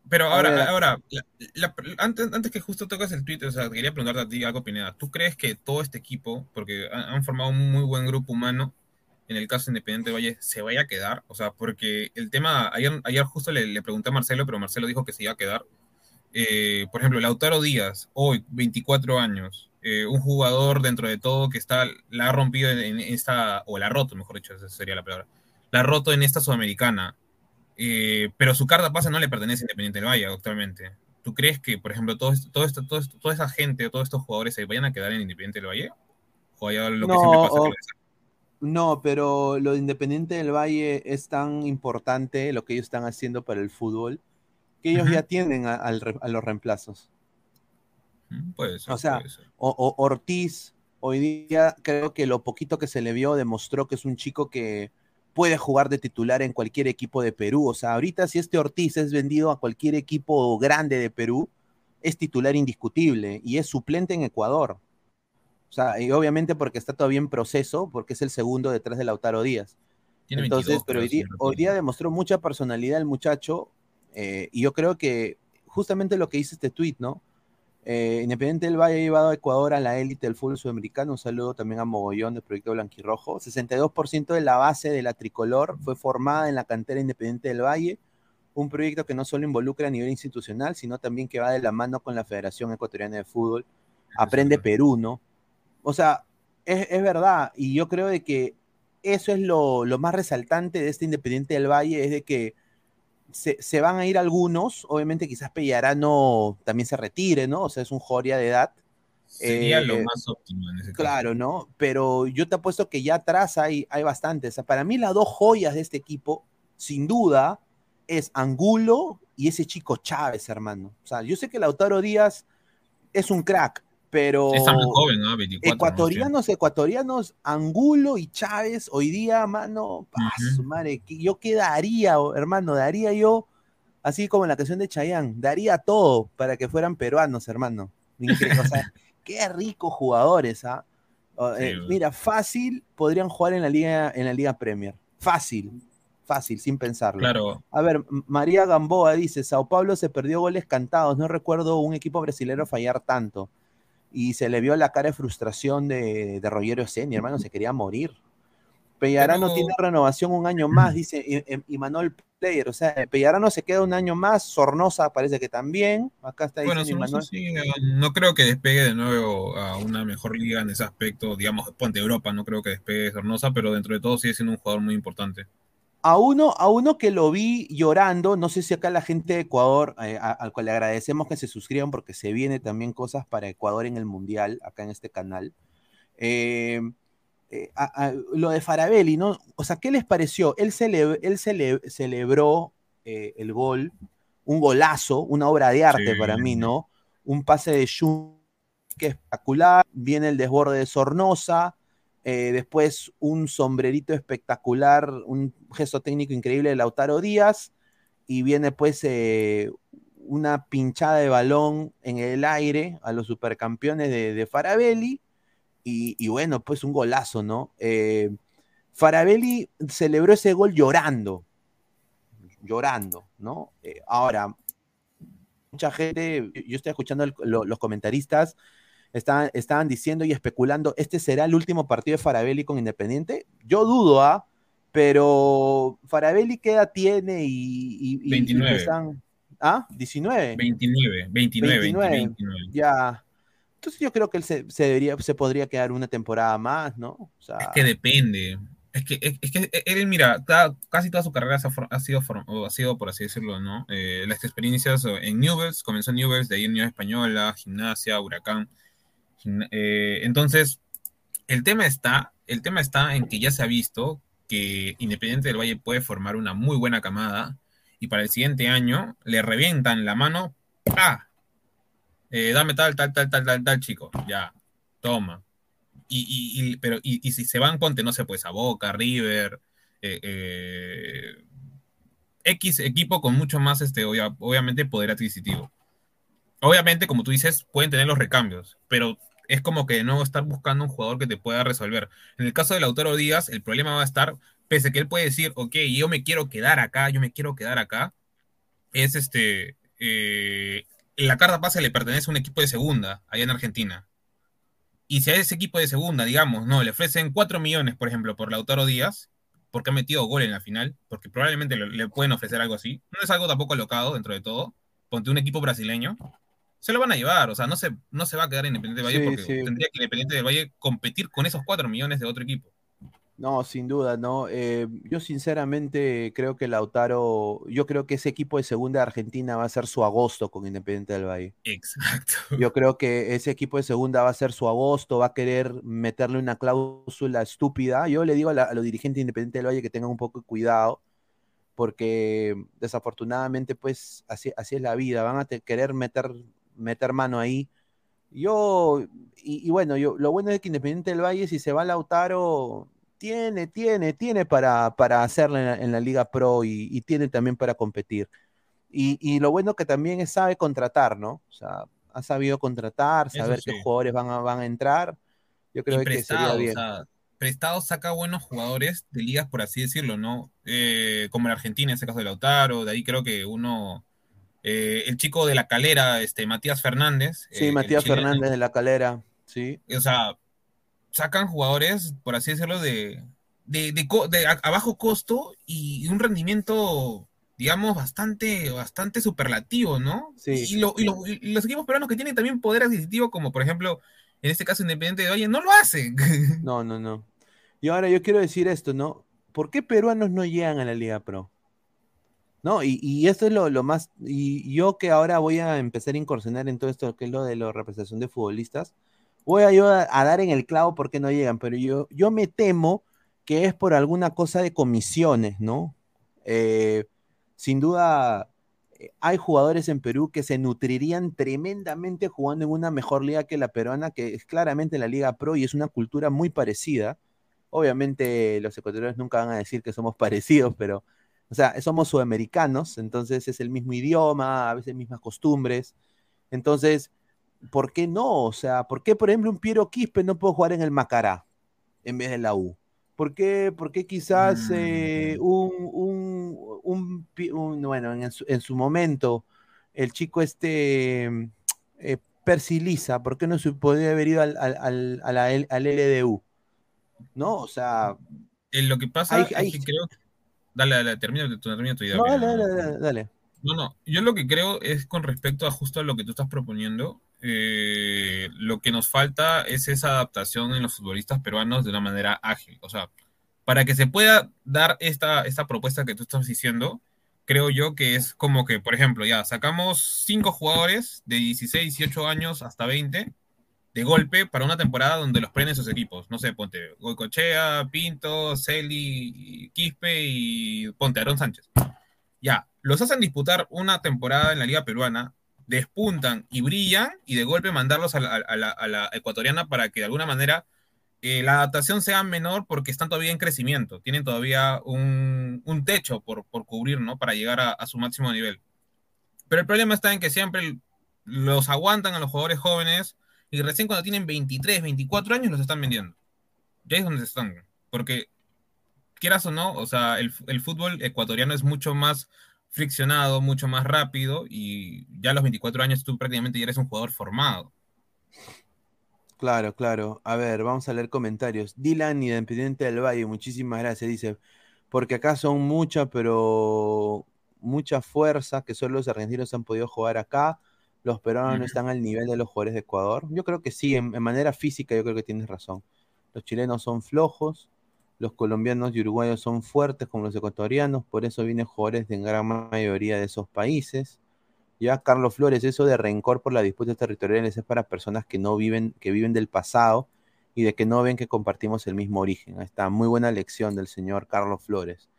Pero ahora, ahora antes, antes, que justo tocas el tweet, o sea, quería preguntarte a ti algo, Pineda. ¿Tú crees que todo este equipo, porque han, formado un muy buen grupo humano, en el caso Independiente Valle, se vaya a quedar? O sea, porque el tema, ayer, ayer justo le, pregunté a Marcelo, pero Marcelo dijo que se iba a quedar. Eh, por ejemplo, Lautaro Díaz, hoy, 24 años, eh, un jugador dentro de todo que está, la ha rompido en, esta, o la ha roto, mejor dicho, esa sería la palabra, la ha roto en esta sudamericana, eh, pero su carta pasa no le pertenece a Independiente del Valle actualmente. ¿Tú crees que, por ejemplo, todo esto, todo esto, todo toda esa gente o todos estos jugadores se vayan a quedar en Independiente del Valle? ¿O hay lo que no, siempre pasa? no, pero lo de Independiente del Valle es tan importante lo que ellos están haciendo para el fútbol que ellos ya tienen a los reemplazos. Puede ser. O sea, O, Ortiz, hoy día creo que lo poquito que se le vio demostró que es un chico que puede jugar de titular en cualquier equipo de Perú. O sea, ahorita si este Ortiz es vendido a cualquier equipo grande de Perú, es titular indiscutible y es suplente en Ecuador. O sea, y obviamente porque está todavía en proceso, porque es el segundo detrás de Lautaro Díaz. Entonces, pero hoy día, demostró mucha personalidad el muchacho eh, y yo creo que justamente lo que dice este tweet, ¿no? Eh, Independiente del Valle ha llevado a Ecuador a la élite del fútbol sudamericano. Un saludo también a Mogollón del proyecto Blanquirrojo. 62% de la base de la tricolor fue formada en la cantera Independiente del Valle. Un proyecto que no solo involucra a nivel institucional, sino también que va de la mano con la Federación Ecuatoriana de Fútbol. Aprende Perú, ¿no? O sea, es, verdad. Y yo creo de que eso es lo, lo más resaltante de este Independiente del Valle, es de que se, van a ir algunos, obviamente quizás Pellarano también se retire, ¿no? O sea, es un Joria de edad. Sería lo eh, más óptimo en ese caso. Claro, ¿no? Pero yo te apuesto que ya atrás hay, hay bastantes. O sea, para mí las dos joyas de este equipo, sin duda, es Angulo y ese chico Chávez, hermano. O sea, yo sé que Lautaro Díaz es un crack, pero Está muy joven, ¿no? 24, ecuatorianos, ecuatorianos, Angulo y Chávez, hoy día, mano, madre, yo quedaría, hermano, daría yo, así como en la canción de Chayanne, daría todo para que fueran peruanos, hermano. O sea, qué ricos jugadores, ¿ah? Eh, mira, fácil podrían jugar en la liga, en la liga Premier. Fácil, fácil, sin pensarlo. Claro. A ver, María Gamboa dice, Sao Paulo se perdió goles cantados, no recuerdo un equipo brasileño fallar tanto y se le vio la cara de frustración de, de Rogerio Seni, hermano, se quería morir. Pellarano tiene renovación un año más, dice Imanol Player. O sea, Pellarano se queda un año más, Sornosa parece que también. Acá está bueno, sí, no creo que despegue de nuevo a una mejor liga en ese aspecto, digamos, Ponte Europa, no creo que despegue Sornosa, pero dentro de todo sigue siendo un jugador muy importante a uno, a uno que lo vi llorando, no sé si acá la gente de Ecuador, eh, al cual le agradecemos que se suscriban porque se viene también cosas para Ecuador en el Mundial, acá en este canal. Eh, eh, lo de Farabelli, ¿no? O sea, ¿qué les pareció? Él, él celebró el gol, un golazo, una obra de arte para mí, ¿no? Un pase de Shun que es espectacular, viene el desborde de Sornosa, eh, después un sombrerito espectacular, un gesto técnico increíble de Lautaro Díaz. Y viene pues eh, una pinchada de balón en el aire a los supercampeones de, Farabelli. Y, bueno, pues un golazo, ¿no? Eh, Farabelli celebró ese gol llorando. Llorando, ¿no? ahora, mucha gente, yo estoy escuchando los comentaristas estaban, diciendo y especulando, ¿este será el último partido de Farabelli con Independiente? Yo dudo, ¿ah? Pero Farabelli, ¿qué edad tiene? Y, 29. ¿Ah? 19. 29, 29, 29, Ya. Entonces yo creo que él se, debería, se podría quedar una temporada más, ¿no? es que depende. Es que, es, que él, mira, casi toda su carrera ha, sido, ha sido, por así decirlo, ¿no? Eh, las experiencias en Newells, comenzó en Newells, de ahí en Unión Española, Gimnasia, Huracán. Eh, entonces, el tema está, el tema está en que ya se ha visto que Independiente del Valle puede formar una muy buena camada y para el siguiente año le revientan la mano, ¡ah! Dame tal, tal, tal, tal, tal, tal, chico, ya, toma. Y, pero, y, si se van, ponte, no sé, pues a Boca, River, eh, X equipo con mucho más, este, obviamente, poder adquisitivo. Obviamente, como tú dices, pueden tener los recambios, pero es como que no estar buscando un jugador que te pueda resolver. En el caso de Lautaro Díaz, el problema va a estar, pese a que él puede decir, ok, yo me quiero quedar acá, yo me quiero quedar acá, es este, eh, la carta pase le pertenece a un equipo de segunda, allá en Argentina. Y si a ese equipo de segunda, digamos, no, le ofrecen 4 millones, por ejemplo, por Lautaro Díaz, porque ha metido gol en la final, porque probablemente le, pueden ofrecer algo así. No es algo tampoco alocado dentro de todo. Ponte un equipo brasileño, se lo van a llevar, o sea, no se, no se va a quedar Independiente del Valle porque tendría que Independiente del Valle competir con esos 4 millones de otro equipo. No, sin duda, no. Eh, yo sinceramente creo que Lautaro, yo creo que ese equipo de segunda de Argentina va a ser su agosto con Independiente del Valle. Exacto. Yo creo que ese equipo de segunda va a ser su agosto, va a querer meterle una cláusula estúpida. Yo le digo a, los dirigentes de Independiente del Valle que tengan un poco de cuidado, porque desafortunadamente, pues, así, así es la vida. Van a querer meter, meter mano ahí. Yo, y, bueno, yo, lo bueno es que Independiente del Valle, si se va Lautaro, tiene, tiene, tiene para, para hacerlo en la, Liga Pro y, tiene también para competir. Y, lo bueno que también es sabe contratar, ¿no? O sea, ha sabido contratar, saber qué jugadores van a, van a entrar. Yo creo que sería bien. prestado saca buenos jugadores de ligas, por así decirlo, ¿no? Eh, como en Argentina, en ese caso de Lautaro, de ahí creo que uno, eh, el chico de la calera, este, Matías Fernández. Sí, eh, Matías Fernández de la calera, sí. O sea, sacan jugadores, por así decirlo, de, de, a, bajo costo y un rendimiento, digamos, bastante, bastante superlativo, ¿no? Sí. Y, los equipos peruanos que tienen también poder adquisitivo, como por ejemplo, en este caso Independiente de Valle, no lo hacen. No, no, no. Y ahora yo quiero decir esto, ¿no? ¿Por qué peruanos no llegan a la Liga Pro? ¿No? Y, y esto es lo, lo, más, y yo que ahora voy a empezar a incursionar en todo esto que es lo de la representación de futbolistas, voy a yo a, dar en el clavo porque no llegan, pero yo, yo me temo que es por alguna cosa de comisiones, ¿no? Eh, sin duda, eh, hay jugadores en Perú que se nutrirían tremendamente jugando en una mejor liga que la peruana, que es claramente la Liga Pro y es una cultura muy parecida. Obviamente los ecuatorianos nunca van a decir que somos parecidos, pero, o sea, somos sudamericanos, entonces es el mismo idioma, a veces mismas costumbres. Entonces, ¿por qué no? O sea, ¿por qué, por ejemplo, un Piero Quispe no puede jugar en el Macará en vez de la U? ¿Por qué, por qué quizás eh, mm. un, un, bueno, en su, en su, momento, el chico este eh, Persiliza, ¿por qué no se podría haber ido al, al, al, al LDU? ¿No? O sea... lo que pasa es que creo... Dale, dale, termina, termina tu idea. No, dale, dale, dale. No, no, yo lo que creo es con respecto a justo a lo que tú estás proponiendo, eh, lo que nos falta es esa adaptación en los futbolistas peruanos de una manera ágil. O sea, para que se pueda dar esta, esta propuesta que tú estás diciendo, creo yo que es como que, por ejemplo, ya sacamos cinco jugadores de 16, 18 años hasta 20 de golpe para una temporada donde los prenden sus equipos. No sé, ponte Goicochea, Pinto, Celi, Quispe y ponte Sánchez. Ya, los hacen disputar una temporada en la Liga Peruana despuntan y brillan y de golpe mandarlos a la, ecuatoriana para que de alguna manera eh, la adaptación sea menor porque están todavía en crecimiento, tienen todavía un, techo por, cubrir, ¿no? Para llegar a, su máximo nivel. Pero el problema está en que siempre los aguantan a los jugadores jóvenes y recién cuando tienen 23, 24 años los están vendiendo. Ya es donde están. Porque, quieras o no, o sea, el, el fútbol ecuatoriano es mucho más friccionado, mucho más rápido y ya a los 24 años tú prácticamente ya eres un jugador formado. Claro, claro. A ver, vamos a leer comentarios. Dylan, Independiente del Valle, muchísimas gracias. Dice, porque acá son mucha, pero mucha fuerza que solo los argentinos han podido jugar acá. Los peruanos no están al nivel de los jugadores de Ecuador. Yo creo que sí, en manera física yo creo que tienes razón. Los chilenos son flojos, los colombianos y uruguayos son fuertes como los ecuatorianos, por eso vienen jugadores de gran mayoría de esos países. Ya Carlos Flores, eso de rencor por las disputas territoriales es para personas que no viven, que viven del pasado y de que no ven que compartimos el mismo origen. Ahí está, muy buena lección del señor Carlos Flores.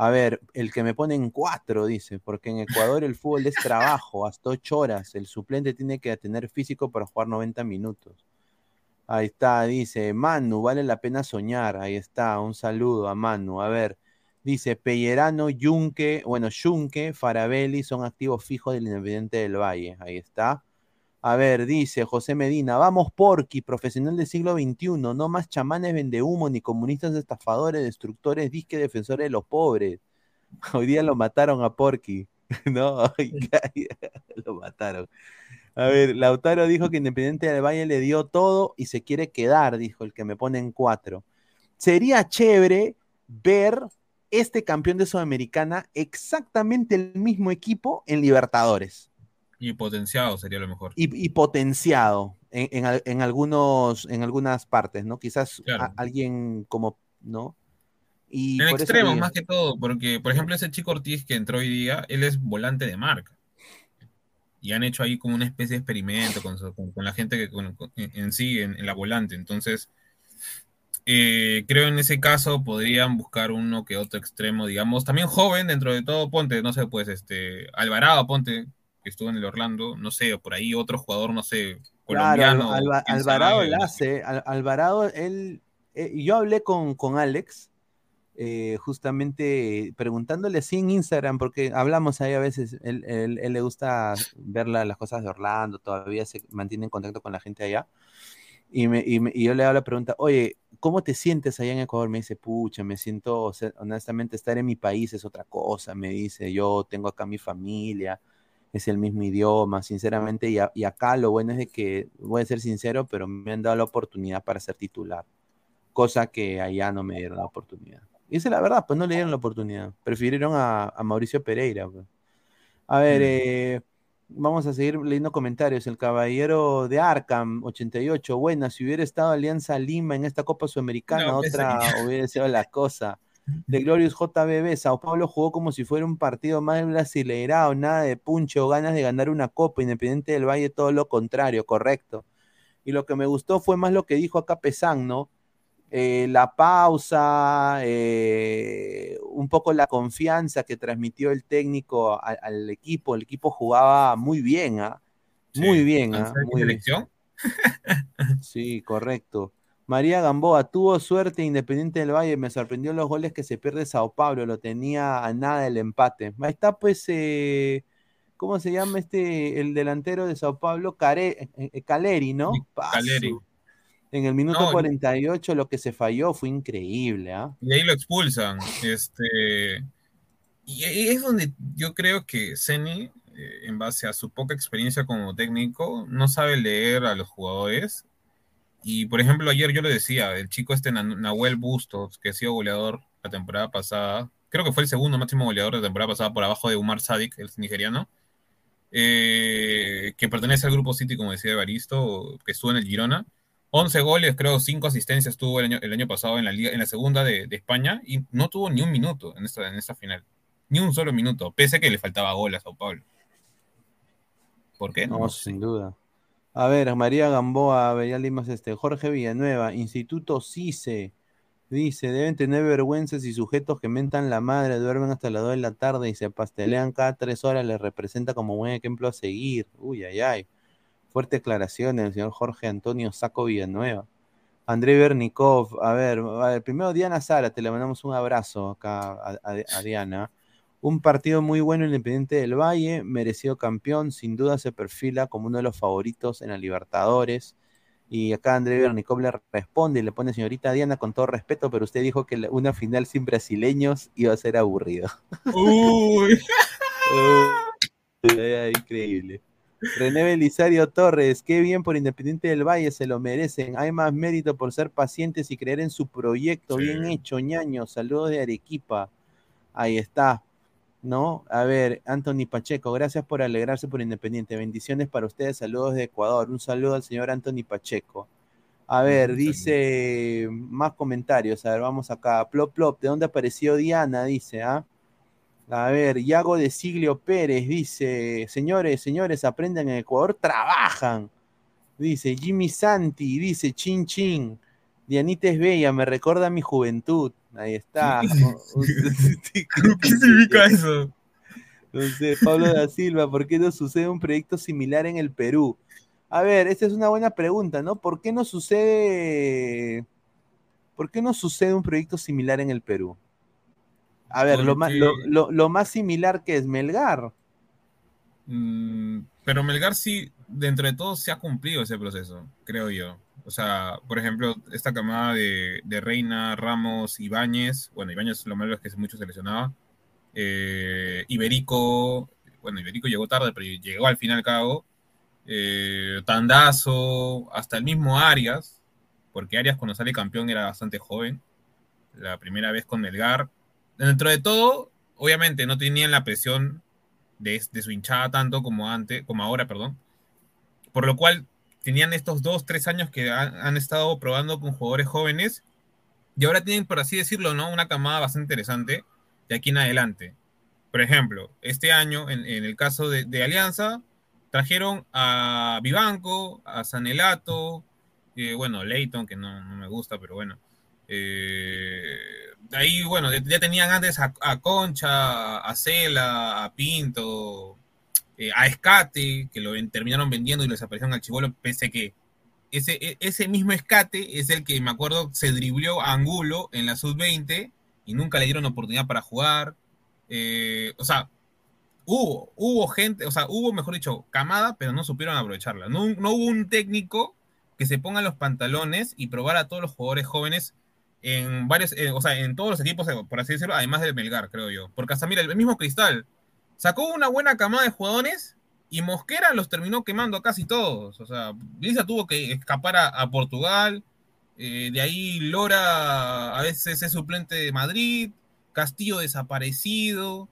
A ver, el que me pone en cuatro, dice, porque en Ecuador el fútbol es trabajo, hasta ocho horas. El suplente tiene que tener físico para jugar 90 minutos. Ahí está, dice Manu, vale la pena soñar. Ahí está, un saludo a Manu. A ver, Dice Pellerano, Yunque, bueno, Yunque, Farabelli son activos fijos del Independiente del Valle. Ahí está. A ver, dice José Medina, vamos Porqui, profesional del siglo XXI, no más chamanes vende humo, ni comunistas estafadores, destructores, disque defensores de los pobres. Hoy día lo mataron a Porqui, ¿no? lo mataron. A ver, Lautaro dijo que Independiente del Valle le dio todo y se quiere quedar, dijo el que me pone en cuatro. Sería chévere ver este campeón de Sudamericana exactamente el mismo equipo en Libertadores. Y potenciado sería lo mejor. Y, potenciado en, algunos, en algunas partes, ¿no? Quizás alguien como, ¿no? Y en extremo, más que todo, porque, por ejemplo, ese chico Ortiz que entró hoy día, él es volante de marca y han hecho ahí como una especie de experimento con, con, la gente que en, sí, en, la volante. Entonces, eh, creo en ese caso podrían buscar uno que otro extremo, digamos, también joven dentro de todo, ponte, no sé, pues, este, Alvarado, ponte, que estuvo en el Orlando, no sé, por ahí otro jugador, no sé, colombiano. Alvarado la hace, Alvarado, él, eh, yo hablé con, con Alex, eh, justamente preguntándole así en Instagram, porque hablamos ahí a veces, él, le gusta ver las cosas de Orlando, todavía se mantiene en contacto con la gente allá. Y, me, y, yo le hago la pregunta, oye, ¿cómo te sientes allá en Ecuador? Me dice, pucha, me siento, honestamente, estar en mi país es otra cosa, me dice, yo tengo acá mi familia, es el mismo idioma, sinceramente, y, y acá lo bueno es de que, voy a ser sincero, pero me han dado la oportunidad para ser titular, cosa que allá no me dieron la oportunidad. Y esa es la verdad, pues no le dieron la oportunidad. Prefirieron a, Mauricio Pereira. Pues. A ver, mm. eh, vamos a seguir leyendo comentarios. El caballero de Arkham, 88. Buena, si hubiera estado Alianza Lima en esta Copa Sudamericana, pues, otra hubiera sido la cosa. De Glorious JBB, Sao Paulo jugó como si fuera un partido más brasileirado, nada de puncho, ganas de ganar una copa, Independiente del Valle, todo lo contrario, correcto. Y lo que me gustó fue más lo que dijo acá Pesán, ¿no? Eh, la pausa, eh, un poco la confianza que transmitió el técnico al, equipo. El equipo jugaba muy bien, ¿ah? Muy bien, ¿ah? Muy bien. sí, correcto. María Gamboa tuvo suerte Independiente del Valle, me sorprendió los goles que se pierde Sao Paulo, lo tenía a nada el empate. Ahí está pues, eh, ¿cómo se llama este, el delantero de Sao Paulo? Caleri, ¿no? Caleri. En el minuto 48 lo que se falló fue increíble. ¿ah? Y ahí lo expulsan. Este, y es donde yo creo que Zeni, eh, en base a su poca experiencia como técnico, no sabe leer a los jugadores. Y por ejemplo, ayer yo le decía, el chico este Nahuel Bustos, que ha sido goleador la temporada pasada, creo que fue el segundo máximo goleador de la temporada pasada por abajo de Umar Sadik, el nigeriano, eh, que pertenece al grupo City, como decía Evaristo, que estuvo en el Girona 11 goles, creo, 5 asistencias tuvo el año, el año pasado en la liga, en la segunda de, España y no tuvo ni un minuto en esta, en esta final. Ni un solo minuto, pese a que le faltaba gol a Sao Paulo. ¿Por qué? No, sin duda. A ver, María Gamboa, ya leímos este. Jorge Villanueva, Instituto CICE. Dice, deben tener vergüenzas y sujetos que mentan la madre, duermen hasta las 2 de la tarde y se pastelean cada 3 horas, les representa como buen ejemplo a seguir. Uy, ay, ay. Fuerte declaraciones del señor Jorge Antonio Saco Villanueva. André Bernikov, a ver, primero Diana Sara, te le mandamos un abrazo acá a, Diana. Un partido muy bueno Independiente del Valle, merecido campeón, sin duda se perfila como uno de los favoritos en la Libertadores. Y acá André Bernikov le responde y le pone, señorita Diana, con todo respeto, pero usted dijo que una final sin brasileños iba a ser aburrido. Uy. Increíble. René Belisario Torres, qué bien por Independiente del Valle, se lo merecen. Hay más mérito por ser pacientes y creer en su proyecto. Bien hecho, ñaño. Saludos de Arequipa. Ahí está. ¿No? A ver, Anthony Pacheco, gracias por alegrarse por Independiente. Bendiciones para ustedes. Saludos de Ecuador. Un saludo al señor Anthony Pacheco. A ver, dice más comentarios. A ver, vamos acá. Plop, plop. ¿De dónde apareció Diana? Dice, ¿ah? A ver, Yago de Siglio Pérez dice, señores, señores, aprendan en Ecuador, trabajan. Dice Jimmy Santi, dice Chin Chin. Dianita es bella, me recuerda a mi juventud. Ahí está. ¿Qué significa eso? Entonces, Pablo da Silva, ¿por qué no sucede un proyecto similar en el Perú? A ver, esta es una buena pregunta, ¿no? ¿Por qué no sucede, por qué no sucede un proyecto similar en el Perú? A ver, lo, más, lo, lo- lo más similar que es Melgar. Mm, pero Melgar sí, dentro de todo, se ha cumplido ese proceso, creo yo. O sea, por ejemplo, esta camada de, de Reina, Ramos, Ibáñez, bueno, Ibáñez lo malo es que mucho se lesionaba. eh, Iberico, bueno, Iberico llegó tarde, pero llegó al fin y al cabo. eh, Tandazo, hasta el mismo Arias, porque Arias cuando sale campeón era bastante joven, la primera vez con Melgar. Dentro de todo, obviamente no tenían la presión de, de su hinchada tanto como antes, como ahora, perdón. Por lo cual tenían estos dos, tres años que han, estado probando con jugadores jóvenes y ahora tienen, por así decirlo, ¿no? Una camada bastante interesante de aquí en adelante. Por ejemplo, este año, en, el caso de, Alianza, trajeron a Vivanco, a Sanelato, eh, bueno, Leighton, que no, no me gusta, pero bueno. Eh, ahí, bueno, ya- tenían antes a Concha, a Cela, a Pinto, eh, a Escate, que lo terminaron vendiendo y lo desaparecieron al Chivolo, pese que ese, e- ese mismo Escate es el que me acuerdo se driblió a Angulo en la sub-20 y nunca le dieron oportunidad para jugar. Eh, o sea, hubo, hubo gente, o sea, hubo, mejor dicho, camada, pero no supieron aprovecharla. No, no hubo un técnico que se ponga los pantalones y probar a todos los jugadores jóvenes en varios, eh, o sea, en todos los equipos, por así decirlo, además del Melgar, creo yo. Porque hasta, mira, el mismo Cristal sacó una buena camada de jugadores y Mosquera los terminó quemando casi todos. O sea, Lisa tuvo que escapar a, Portugal, eh, de ahí Lora a veces es suplente de Madrid, Castillo desaparecido.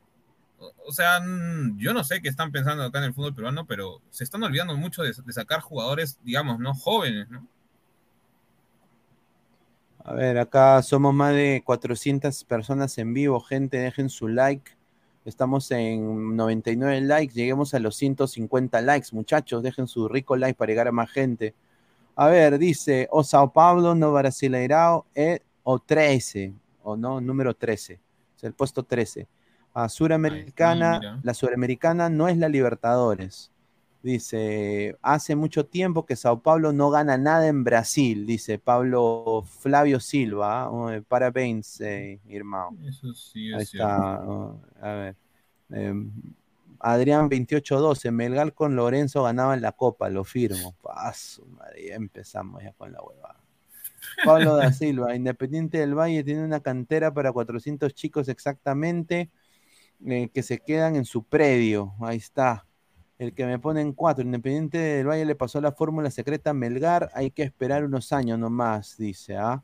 O, sea, yo no sé qué están pensando acá en el fútbol peruano, pero se están olvidando mucho de, de sacar jugadores, digamos, no jóvenes, ¿no? A ver, acá somos más de 400 personas en vivo. Gente, dejen su like. Estamos en 99 likes. Lleguemos a los 150 likes, muchachos. Dejen su rico like para llegar a más gente. A ver, dice, o Sao Paulo no Brasileirao e, o 13, o no, número 13. Es el puesto 13. A Suramericana, la Suramericana no es la Libertadores. Dice, hace mucho tiempo que Sao Paulo no gana nada en Brasil, dice Pablo Flavio Silva. Oh, parabéns, eh, hermano. Eso sí Ahí es cierto. está. oh, a ver. Em, Adrián 2812, Melgar con Lorenzo ganaban la copa, lo firmo. Paso, madre, ya empezamos ya con la huevada. Pablo da Silva, Independiente del Valle tiene una cantera para 400 chicos exactamente eh, que se quedan en su predio. Ahí está. El que me pone en cuatro. Independiente del Valle le pasó la fórmula secreta a Melgar. Hay que esperar unos años nomás, dice. ¿ah?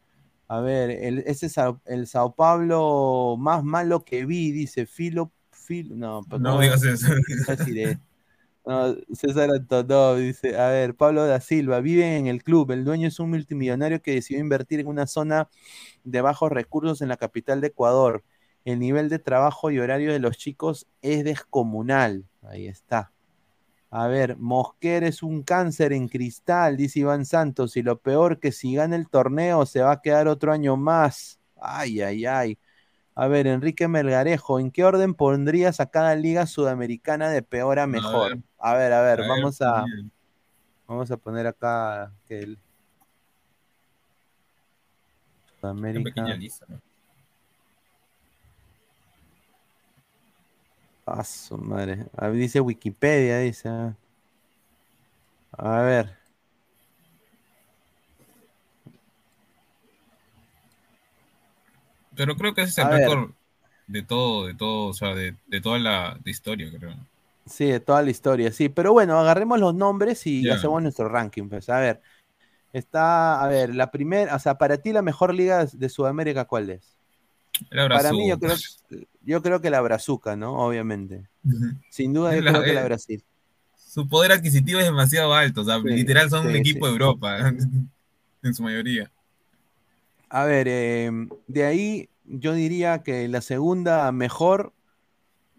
A ver, el, ese es el Sao Paulo más malo que vi, dice Filo. Filo no, pues No digas eso. No, César Antonov dice, a ver, Pablo da Silva, vive en el club, el dueño es un multimillonario que decidió invertir en una zona de bajos recursos en la capital de Ecuador. El nivel de trabajo y horario de los chicos es descomunal. Ahí está. A ver, Mosquera es un cáncer en cristal, dice Iván Santos, y lo peor que si gana el torneo se va a quedar otro año más. Ay, ay, ay. A ver, Enrique Melgarejo, ¿en qué orden pondrías a cada liga sudamericana de peor a mejor? A ver, a ver, A ver, vamos a bien. vamos a poner acá que el Sudamérica. pequeña lista, ¿no? Ah, su madre. A ver, dice Wikipedia, dice. ah. A ver. Pero creo que ese es el récord de todo, de todo, o sea, de, de toda la de historia, creo. Sí, de toda la historia, sí. Pero bueno, agarremos los nombres y Ya. hacemos nuestro ranking. Pues. A ver, está, a ver, la primera, o sea, para ti la mejor liga de Sudamérica, ¿cuál es? Para mí, yo creo, yo creo que la Brazuca, ¿no? Obviamente. Sin duda, yo La- creo que la Brasil. Su poder adquisitivo es demasiado alto, o sea, Sí, literal son un equipo sí. de Europa, en su mayoría. A ver, eh, de ahí yo diría que la segunda mejor,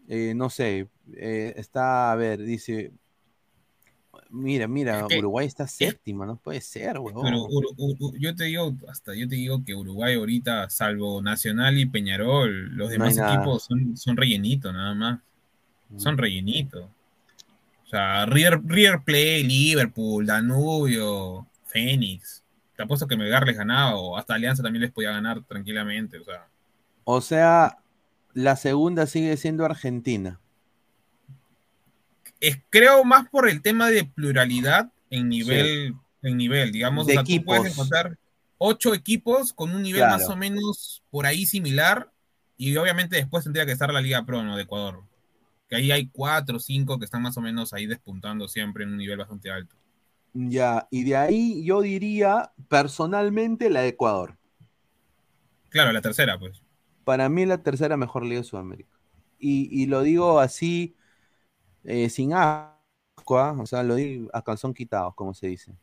eh, no sé, eh, está, a ver, dice, mira, mira, Es que- Uruguay está séptima, no puede ser, huevón. Pero Uru- Uru- yo te digo, hasta yo te digo que Uruguay ahorita, salvo Nacional y Peñarol, los demás equipos son, son rellenitos nada más. Mm. Son rellenitos. O sea, River, River Plate, Liverpool, Danubio, Fénix. Te apuesto que Melgar les ganaba, o hasta Alianza también les podía ganar tranquilamente. O sea, O sea, La segunda sigue siendo Argentina. Es, creo más por el tema de pluralidad en nivel, en nivel digamos, De o sea, tú equipos. puedes encontrar ocho equipos con un nivel Claro. más o menos por ahí similar y obviamente después tendría que estar la Liga Pro, ¿no? De Ecuador. Que ahí hay cuatro o cinco que están más o menos ahí despuntando siempre en un nivel bastante alto. Ya, y de ahí yo diría personalmente la de Ecuador. Claro, la tercera, pues. Para mí la tercera mejor liga de Sudamérica. Y, y lo digo así, eh, sin asco, ¿ah? o sea, lo digo a calzón quitado, como se dice.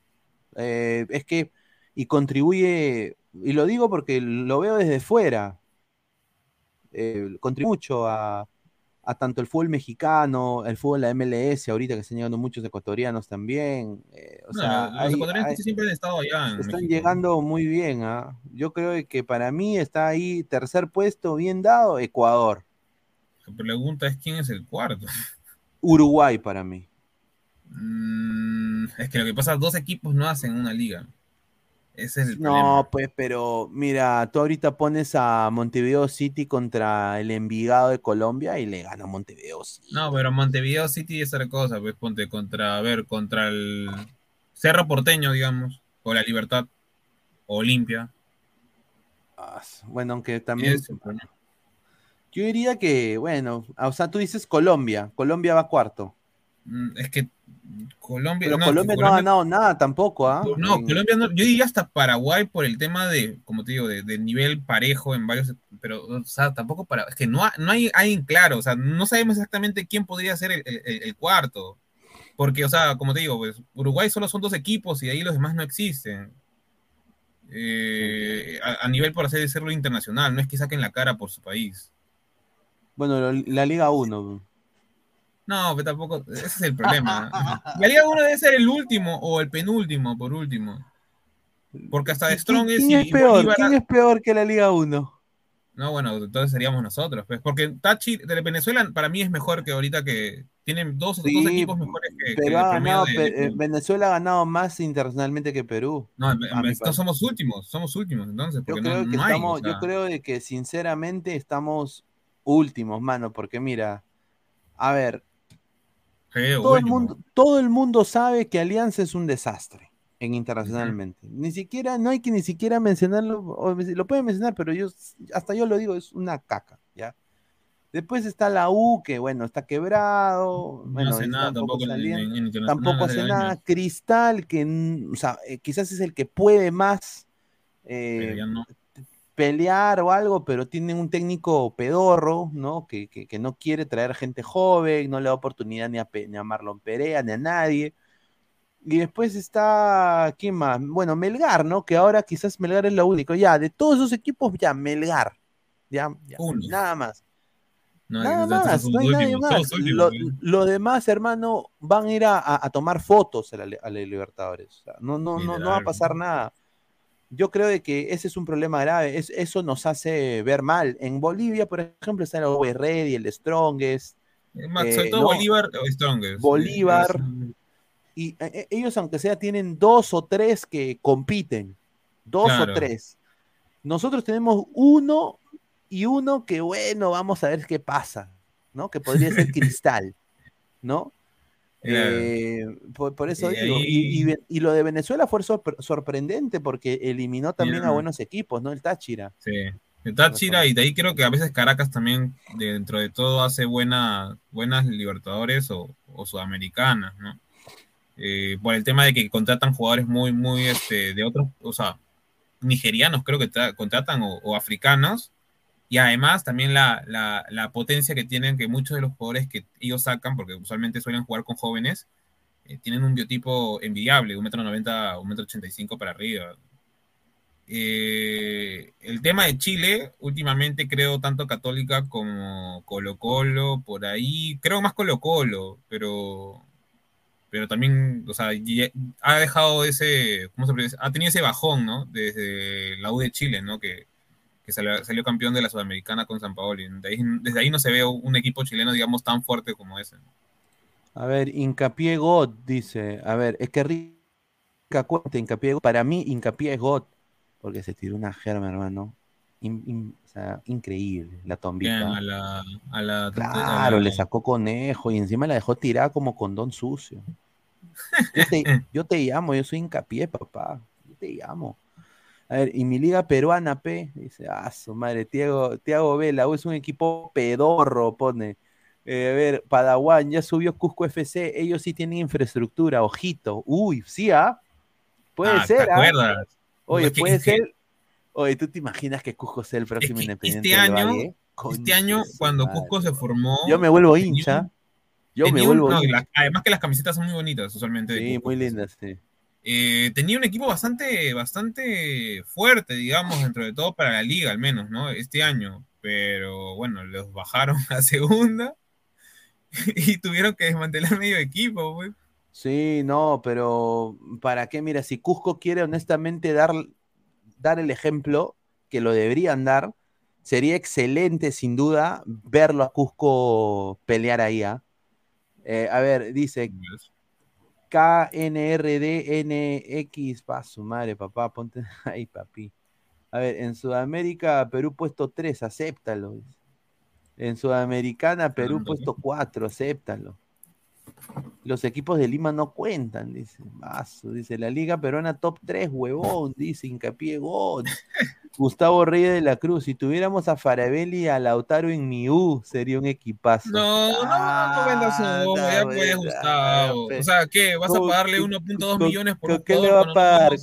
Eh, es que, y contribuye, y lo digo porque lo veo desde fuera, eh, contribuye mucho a, a tanto el fútbol mexicano, el fútbol de la MLS, ahorita que están llegando muchos ecuatorianos también. o No, sea, los hay- ecuatorianos hay- siempre han estado allá están México. llegando muy bien. ¿ah? Yo creo que para mí está ahí tercer puesto, bien dado, Ecuador. La pregunta es quién es el cuarto. Uruguay para mí. Mm, es que lo que pasa, dos equipos no hacen una liga. Ese es el No, problema. pues, pero mira, tú ahorita pones a Montevideo City contra el Envigado de Colombia y le gana Montevideo City. No, pero Montevideo City es otra cosa, pues ponte contra, a ver, contra el Cerro Porteño, digamos, o la Libertad, o Olimpia. Ah, Bueno, aunque también. Es el problema. Yo diría que, bueno, o sea, tú dices Colombia. Colombia va cuarto. Mm, Es que Colombia. Pero no, Colombia no ha ganado nada tampoco, ¿ah? No, Colombia no, yo diría hasta Paraguay por el tema de, como te digo, de, de nivel parejo en varios, pero, o sea, tampoco para, es que no, ha- no hay alguien claro, o sea, no sabemos exactamente quién podría ser el, el- el cuarto, porque, o sea, como te digo, pues Uruguay solo son dos equipos y de ahí los demás no existen. Eh, a, a nivel, por así decirlo, internacional, no es que saquen la cara por su país. Bueno, la Liga 1. No, pero tampoco, ese es el problema. La Liga 1 debe ser el último o el penúltimo, por último. Porque hasta de Strongest ¿Quién y es peor? Bolívar- ¿Quién es peor que la Liga 1? No, bueno, entonces seríamos nosotros, pues, porque Tachi de Venezuela para mí es mejor que ahorita que tienen dos, equipos mejores que, que Pero ha ganado, de- Venezuela ha ganado más internacionalmente que Perú. No, parecer. somos últimos, somos últimos, entonces, Yo no, creo que no hay, estamos, o sea, yo creo de que sinceramente estamos últimos, mano, porque mira, a ver, todo el mundo, todo el mundo sabe que Alianza es un desastre en internacionalmente. Ni siquiera, no hay que ni siquiera mencionarlo, o lo pueden mencionar, pero yo hasta yo lo digo, es una caca, ¿ya? Después está la U, que bueno, está quebrado, No bueno, hace y nada tampoco tampoco en, salía- en- en internacional, tampoco hace nada. Cristal, que o sea, eh, quizás es el que puede más eh, no. Pelear o algo, pero tiene un técnico pedorro, ¿no? Que, que- que no quiere traer gente joven, no le da oportunidad ni a, ni a Marlon Perea, ni a nadie. Y después está, ¿quién más? Bueno, Melgar, ¿no? Que ahora quizás Melgar es lo único. Ya, de todos esos equipos, ya, Melgar. Ya, ya, Uno. nada más. No, Nada más, no hay nadie más. todos últimos, Lo, ¿eh? lo demás, hermano, van a ir a, a- tomar fotos a la, a la Libertadores. O sea, no, no, no, no va a pasar nada. Yo creo de que ese es un problema grave. Es, eso nos hace ver mal. En Bolivia, por ejemplo, está el Always Ready, el Strongest. Eh, sobre todo no, Bolívar o Strongest. Bolívar. Y eh, eh, ellos, aunque sea, tienen dos o tres que compiten. Dos Claro. o tres. Nosotros tenemos uno y uno que, bueno, vamos a ver qué pasa, ¿no? Que podría ser Cristal, ¿no? Claro. Eh, por, por eso digo. Y, y Ve- y lo de Venezuela fue sorpre- sorprendente porque eliminó también a buenos equipos, ¿no? El Táchira. Sí. De Táchira y de ahí creo que a veces Caracas también dentro de todo hace buena, buenas Libertadores o, o Sudamericanas, ¿no? Eh, por el tema de que contratan jugadores muy, muy, este, de otros, o sea, nigerianos creo que tra- contratan o, o africanos y además también la, la, potencia que tienen que muchos de los jugadores que ellos sacan, porque usualmente suelen jugar con jóvenes, eh, tienen un biotipo envidiable, un metro noventa, un metro ochenta y cinco para arriba. Eh, el tema de Chile, últimamente creo tanto Católica como Colo Colo, por ahí, creo más Colo Colo, pero, pero también, o sea, ya- ha dejado ese, ¿cómo se decir? Ha tenido ese bajón, ¿no? Desde la U de Chile, ¿no? Que, que salió, salió campeón de la Sudamericana con San Paoli. De ahí- desde ahí no se ve un equipo chileno, digamos, tan fuerte como ese. A ver, Hincapié God dice, a ver, es que rica cuenta Hincapié God. Para mí, Hincapié es God, porque se tiró una germa, hermano. in- in- o sea, increíble, la tombita. Bien, a la, a la- Claro, a la- le sacó conejo y encima la dejó tirada como condón sucio. Yo te, yo te llamo, yo soy hincapié, papá. Yo te llamo. A ver, y mi liga peruana, P, dice, ah, su madre, Tiago, Tiago Vela, es un equipo pedorro, pone. Eh, a ver, Padawan, ya subió Cusco FC, ellos sí tienen infraestructura, ojito. Uy, sí, ¿ah? Puede Ah, ¿te ser, ¿ah? acuerdas? Oye, puede que- ser. Oye, ¿tú te imaginas que Cusco sea el próximo independiente Este del año, Valle? este año cuando madre. Cusco se formó. Yo me vuelvo hincha. Yo me vuelvo no, hincha. la- además que las camisetas son muy bonitas, usualmente. de Sí, Cusco. muy lindas, sí. Eh, tenía un equipo bastante, bastante fuerte, digamos, dentro de todo para la liga, al menos, ¿no? Este año. Pero bueno, los bajaron a segunda y tuvieron que desmantelar medio equipo, güey. Sí, no, pero ¿para qué? Mira, si Cusco quiere honestamente dar, dar el ejemplo que lo deberían dar, sería excelente, sin duda, verlo a Cusco pelear ahí. ¿ah? Eh, a ver, dice KNRDNX, pa su madre, papá, ponte ahí, papi. A ver, en Sudamérica, Perú puesto 3, acéptalo. En Sudamericana, Perú Anda, puesto 4, acéptalo. Los equipos de Lima no cuentan, dice. Mazo, dice la Liga Peruana top 3, huevón, dice Hincapié God. Gustavo Reyes de la Cruz, si tuviéramos a Farabelli y a Lautaro en Miú, sería un equipazo. No, no, no vendas humo, Anda, ya venga, Gustavo. O sea, ¿qué? ¿Vas a ¿Cómo pagarle que- 1.2 con- millones por ¿Con un qué le va a no pagar?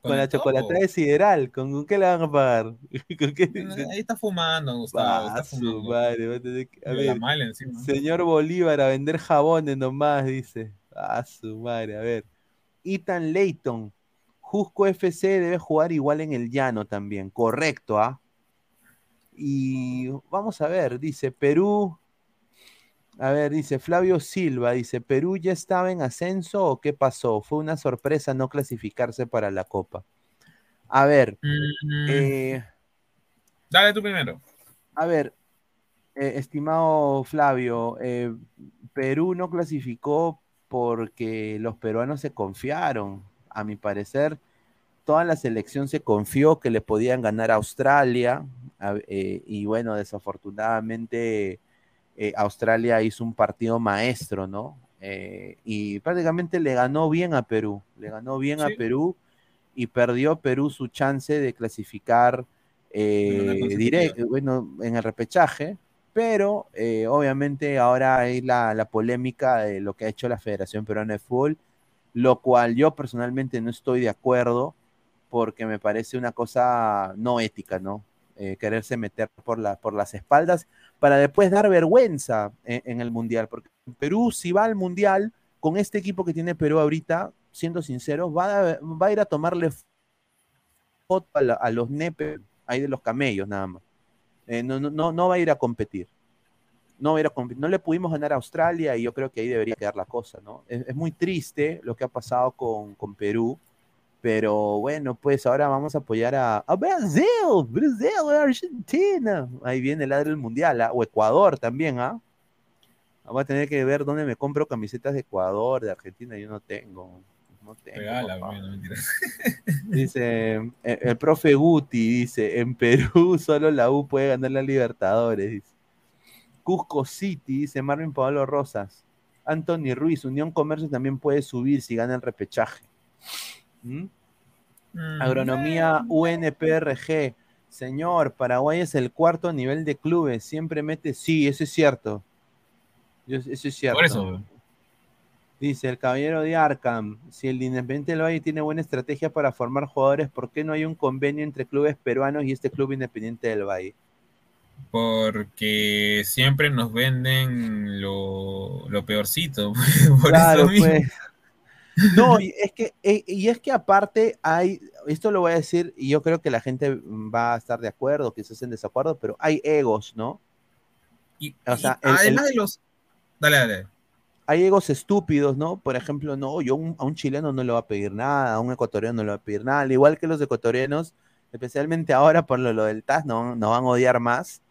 ¿Con, la chocolatada de sideral? ¿Con, qué le van a pagar? ¿Con qué? Ahí está fumando, Gustavo. Ah, Está su fumando. madre, a tener que- a De la ver, mala encima. señor Bolívar, a vender jabones nomás, dice. Ah, su madre, a ver. Ethan Layton, Jusco FC debe jugar igual en el llano también, correcto, ¿ah? Y vamos a ver, dice Perú. A ver, dice Flavio Silva, dice, ¿Perú ya estaba en ascenso o qué pasó? Fue una sorpresa no clasificarse para la Copa. A ver, Mm, eh, Dale tú primero. a ver, eh, estimado Flavio, eh, Perú no clasificó porque los peruanos se confiaron. A mi parecer, toda la selección se confió que le podían ganar a Australia. a- y bueno, desafortunadamente eh, Australia hizo un partido maestro, ¿no? Eh, y prácticamente le ganó bien a Perú. Le ganó bien a. Perú y perdió Perú su chance de clasificar eh, directo, bueno, en el repechaje, pero eh, obviamente ahora hay la, la polémica de lo que ha hecho la Federación Peruana de Fútbol, lo cual yo personalmente no estoy de acuerdo porque me parece una cosa no ética, ¿no? Eh, quererse meter por, la, por las espaldas para después dar vergüenza en, el Mundial, porque Perú si va al Mundial con este equipo que tiene Perú ahorita, siendo sinceros, va a, va a ir a tomarle foto a, los nepes ahí de los camellos nada más. Eh, no, no, no, va a ir a competir. No, va no le pudimos ganar a Australia y yo creo que ahí debería quedar la cosa, ¿no? Es, es muy triste lo que ha pasado con, con Perú, pero bueno, pues ahora vamos a apoyar a, a Brasil, Brasil, Argentina. Ahí viene el ladro del mundial, ¿ah? o Ecuador también, ¿ah? Voy a tener que ver dónde me compro camisetas de Ecuador, de Argentina, yo no tengo. No tengo. Regala, no. Dice, el, el profe Guti dice, en Perú solo la U puede ganar la Libertadores. Dice. Cusco City, dice Marvin Pablo Rosas. Anthony Ruiz, Unión Comercio también puede subir si gana el repechaje. ¿Mm? Mm, Agronomía UNPRG. Señor, Paraguay es el cuarto nivel de clubes. Siempre mete. Sí, eso es cierto. Yo- Eso es cierto. Por eso. Dice el caballero de Arkham, si el Independiente del Valle tiene buena estrategia para formar jugadores, ¿por qué no hay un convenio entre clubes peruanos y este club Independiente del Valle? Porque siempre nos venden lo, lo peorcito. Por Claro, eso mismo. pues. No, y es que, eh, y es que aparte hay, esto lo voy a decir, y yo creo que la gente va a estar de acuerdo, quizás en desacuerdo, pero hay egos, ¿no? Y, O sea, y el- además el- de los. Dale, dale. hay egos estúpidos, ¿no? Por ejemplo, no, yo un- a un chileno no le voy a pedir nada, a un ecuatoriano no le voy a pedir nada, al igual que los ecuatorianos, especialmente ahora por lo, lo del TAS, no, nos van a odiar más,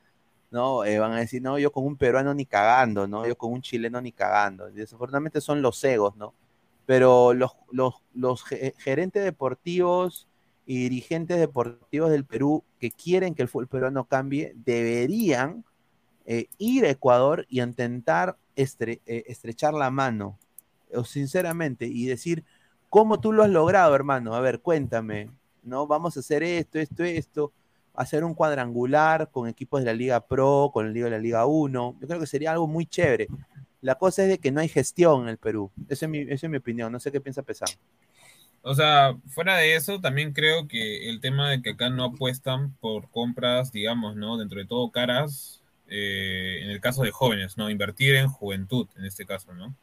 ¿no? Eh, van a decir, no, yo con un peruano ni cagando, ¿no? Yo con un chileno ni cagando. Y desafortunadamente son los egos, ¿no? Pero los, los, los ge- gerentes deportivos y dirigentes deportivos del Perú que quieren que el fútbol peruano cambie, deberían eh, ir a Ecuador y intentar eh, estrechar la mano, sinceramente, y decir, ¿cómo tú lo has logrado, hermano? A ver, cuéntame, ¿no? Vamos a hacer esto, esto, esto, hacer un cuadrangular con equipos de la Liga Pro, con el Liga de la Liga 1, yo creo que sería algo muy chévere. La cosa es de que no hay gestión en el Perú, esa es mi, esa es mi opinión, no sé qué piensa Pesán. O sea, fuera de eso, también creo que el tema de que acá no apuestan por compras, digamos, ¿no? Dentro de todo caras, eh, en el caso de jóvenes, ¿no? Invertir en juventud, en este caso, ¿no?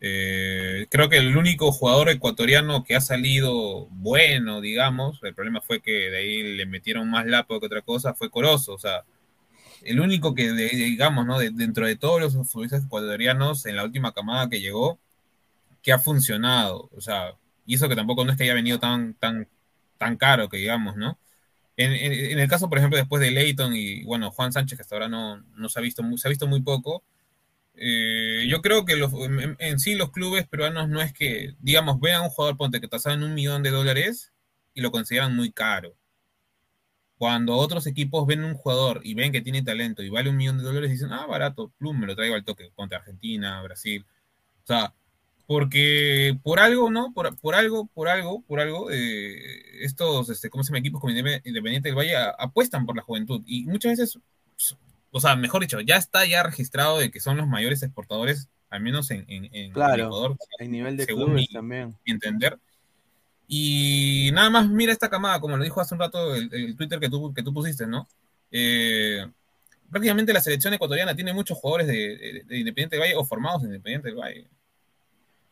Eh, creo que el único jugador ecuatoriano que ha salido bueno, digamos, el problema fue que de ahí le metieron más lapo que otra cosa, fue Corozo, o sea, el único que, digamos, ¿no? De- dentro de todos los futbolistas ecuatorianos en la última camada que llegó, que ha funcionado, o sea, y eso que tampoco no es que haya venido tan, tan, tan caro, que digamos, ¿no? En, en- el caso, por ejemplo, después de Leighton y, bueno, Juan Sánchez, que hasta ahora no, no se ha visto muy, se ha visto muy poco, eh, yo creo que en, en sí los clubes peruanos no es que, digamos, vean un jugador, ponte, que tasado en un millón de dólares y lo consideran muy caro. Cuando otros equipos ven un jugador y ven que tiene talento y vale un millón de dólares, dicen, ah, barato, plum, me lo traigo al toque contra Argentina, Brasil. O sea, porque por algo, ¿no? Por, por algo, por algo, por algo, eh, estos, este, ¿cómo se llama? Equipos como Independ- Independiente del Valle a- apuestan por la juventud. Y muchas veces, o sea, mejor dicho, ya está ya registrado de que son los mayores exportadores, al menos en, en, en Claro, Ecuador, el nivel de según clubes mi- también. entender. Y nada más mira esta camada, como lo dijo hace un rato el, el Twitter que tú, que tú pusiste, ¿no? Eh, prácticamente la selección ecuatoriana tiene muchos jugadores de, de- de Independiente del Valle o formados en Independiente del Valle.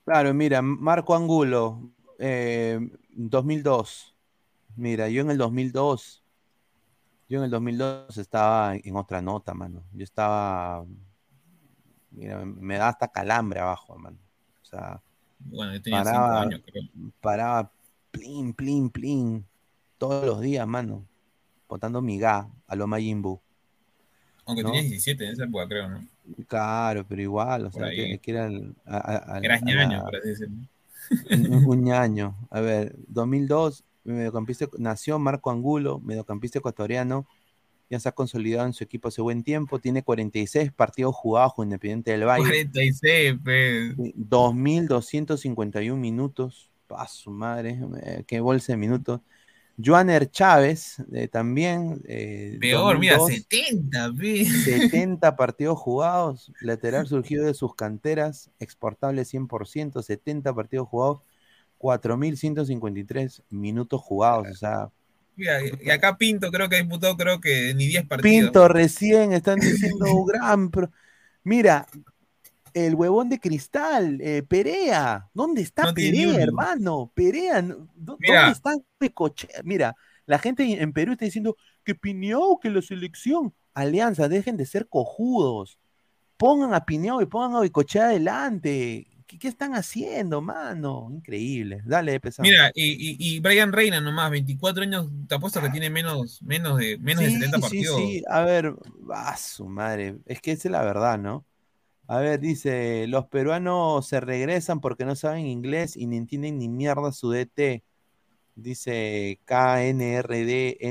Claro, mira, Marco Angulo, eh, 2002. Mira, yo en el 2002, yo en el 2002 estaba en otra nota, mano. Yo estaba, mira, me da hasta calambre abajo, mano. O sea, Bueno, yo tenía paraba, cinco años, creo. paraba, plin, plin, plin, todos los días, mano, botando miga a lo Majin Buu. Aunque ¿no? tenías 17 en esa época, creo, ¿no? Claro, pero igual, o Por sea, que, que era el- a- a- a- Eras a ñaño, por así decirlo. un, un ñaño. A ver, 2002, mediocampista, nació Marco Angulo, mediocampista ecuatoriano, ya se ha consolidado en su equipo hace buen tiempo, tiene 46 partidos jugados con Independiente del Valle, 46, pues. 2.251 minutos, pa' su madre, eh, qué bolsa de minutos. Joaner Chávez, eh, también. eh, Peor, mira, 2002, 70, pe. 70 partidos jugados, lateral surgido de sus canteras, exportable 100%, 70 partidos jugados, 4.153 minutos jugados. O sea, Mira, y acá Pinto creo que ha disputado creo que ni 10 partidos. Pinto recién están diciendo gran. pro- Mira, el huevón de cristal, eh, Perea, ¿dónde está No Perea, hermano? Perea, ¿no? ¿dó- Mira. ¿dónde está Necochea? Mira, la gente en Perú está diciendo que Piñao, que la selección. Alianza, dejen de ser cojudos. Pongan a Piñao y pongan a Bicochea adelante. ¿Qué, qué están haciendo, mano? Increíble. Dale, pesado. Mira, y, y, y Brian Reina nomás, 24 años, te apuesto que tiene menos, menos, de, menos de Sí, 70 sí, partidos. sí. A ver, a su madre. Es que esa es la verdad, ¿no? A ver, dice, los peruanos se regresan porque no saben inglés y ni entienden ni mierda su DT. Dice KNRDNX.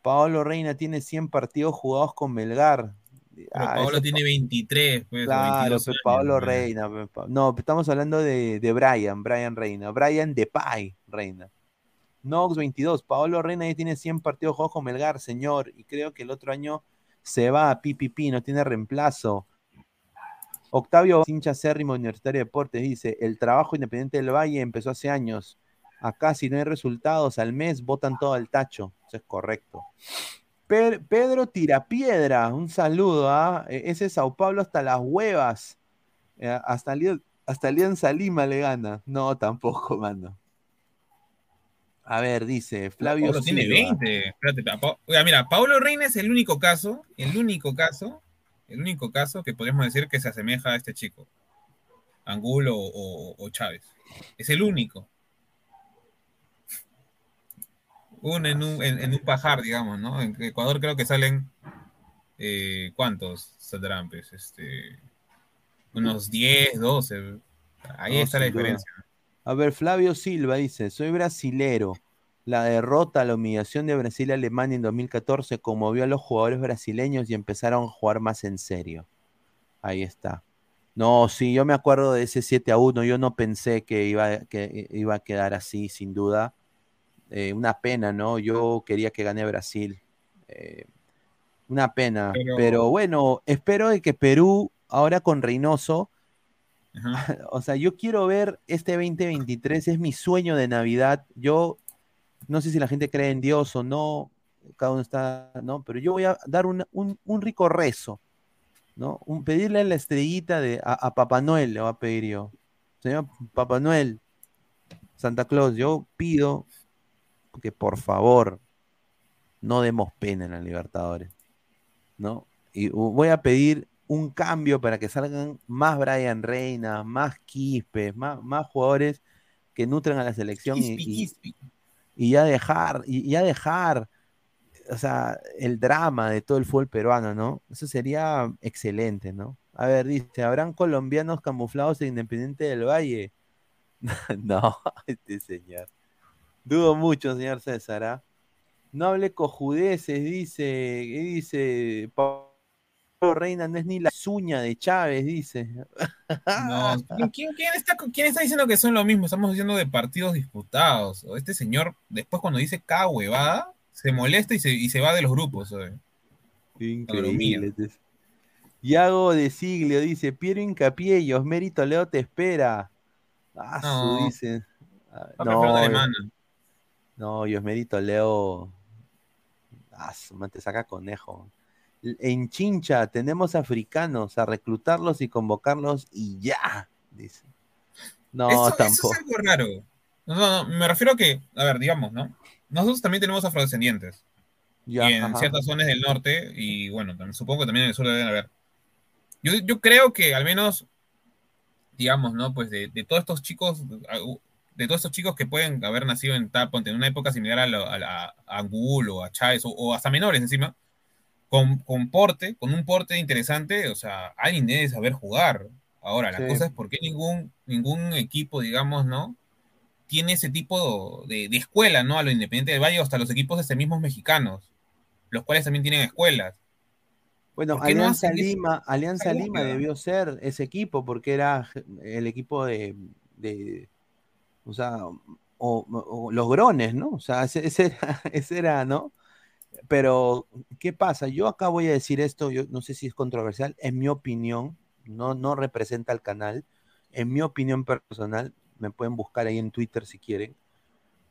Paolo Reina tiene 100 partidos jugados con Melgar. Ah, Paolo tiene 23, pues, Claro, 22 pe, años, Paolo pues. Reina. No, estamos hablando de, de Brian, Brian Reina. Brian Depay Reina. Nox 22. Paolo Reina ya tiene 100 partidos jugados con Melgar, señor. Y creo que el otro año se va a PPP, no tiene reemplazo. Octavio hincha acérrimo Universitario de Deportes dice: El trabajo independiente del Valle empezó hace años. Acá, si no hay resultados al mes, botan todo al tacho. Eso es correcto. Pe- Pedro Tirapiedra, un saludo, ¿ah? E- Ese Sao Paulo hasta las huevas. Eh, hasta, hasta Alianza Lima le gana. No, tampoco, mano. A ver, dice Flavio tiene Silva. 20. Espérate, pa- pa- oiga, mira, Paolo Reina es el único caso, el único caso, el único caso que podemos decir que se asemeja a este chico. Angulo o, Chávez. Es el único. Un en un, en, en un pajar, digamos, ¿no? En Ecuador creo que salen. eh, ¿Cuántos saldrán? Pues, este, unos 10, 12. Ahí No, está la diferencia. A ver, Flavio Silva dice, soy brasilero. La derrota, la humillación de Brasil y Alemania en 2014 conmovió a los jugadores brasileños y empezaron a jugar más en serio. Ahí está. No, sí, yo me acuerdo de ese 7 a 1. Yo no pensé que iba, que iba a quedar así, sin duda. Eh, una pena, ¿no? Yo quería que gane Brasil. Eh, una pena. Pero... Pero... bueno, espero de que Perú, ahora con Reynoso, o sea, yo quiero ver este 2023, es mi sueño de Navidad. Yo no sé si la gente cree en Dios o no, cada uno está, ¿no? Pero yo voy a dar un, un, un rico rezo ¿no? Un, pedirle la estrellita de, a, Papá Noel, le va a pedir yo. Señor Papá Noel, Santa Claus, yo pido que por favor no demos pena en la Libertadores, ¿no? Y voy a pedir un cambio para que salgan más Brian Reina, más Quispe, más, más jugadores que nutran a la selección y, ya dejar, y ya dejar o sea, el drama de todo el fútbol peruano, ¿no? Eso sería excelente, ¿no? A ver, dice, ¿habrán colombianos camuflados en Independiente del Valle? no, este señor. Dudo mucho, señor César. ¿ah? No hable cojudeces, dice, ¿qué dice? Pablo Reina no es ni la suña de Chávez, dice. no, ¿quién, está, ¿quién, está, diciendo que son lo mismo? Estamos diciendo de partidos disputados. O este señor, después cuando dice cada huevada, se molesta y se, y se va de los grupos. Increíble. Yago de Siglio dice, Piero Incapié y Osmerito Leo te espera. Ah, no. dice. Ah, no, no, y Osmerito Leo. Ah, te saca conejo. En Chincha tenemos africanos a reclutarlos y convocarlos y ya, dice. No, tampoco. Eso es algo raro. No, no, me refiero a que, a ver, digamos, ¿no? nosotros también tenemos afrodescendientes. y en ciertas zonas del norte, y bueno, supongo que también en el sur deben haber. Yo, yo creo que al menos, digamos, ¿no? Pues de, todos estos chicos, de todos estos chicos que pueden haber nacido en Taponte en una época similar a, a, Angul o a Chávez, o, hasta menores encima, con, con, porte, con un porte interesante, o sea, alguien debe saber jugar. Ahora, la cosa es por qué ningún, ningún equipo, digamos, ¿no? tiene ese tipo de, escuela, ¿no? A lo Independiente del Valle, hasta los equipos de este mismos mexicanos, los cuales también tienen escuelas. Bueno, Alianza Lima, Alianza Lima debió ser ese equipo porque era el equipo de, o sea, o, los grones, ¿no? O sea, ese, era, ¿no? Pero, ¿qué pasa? Yo acá voy a decir esto, yo no sé si es controversial, en mi opinión, no, no representa al canal, en mi opinión personal, me pueden buscar ahí en Twitter si quieren.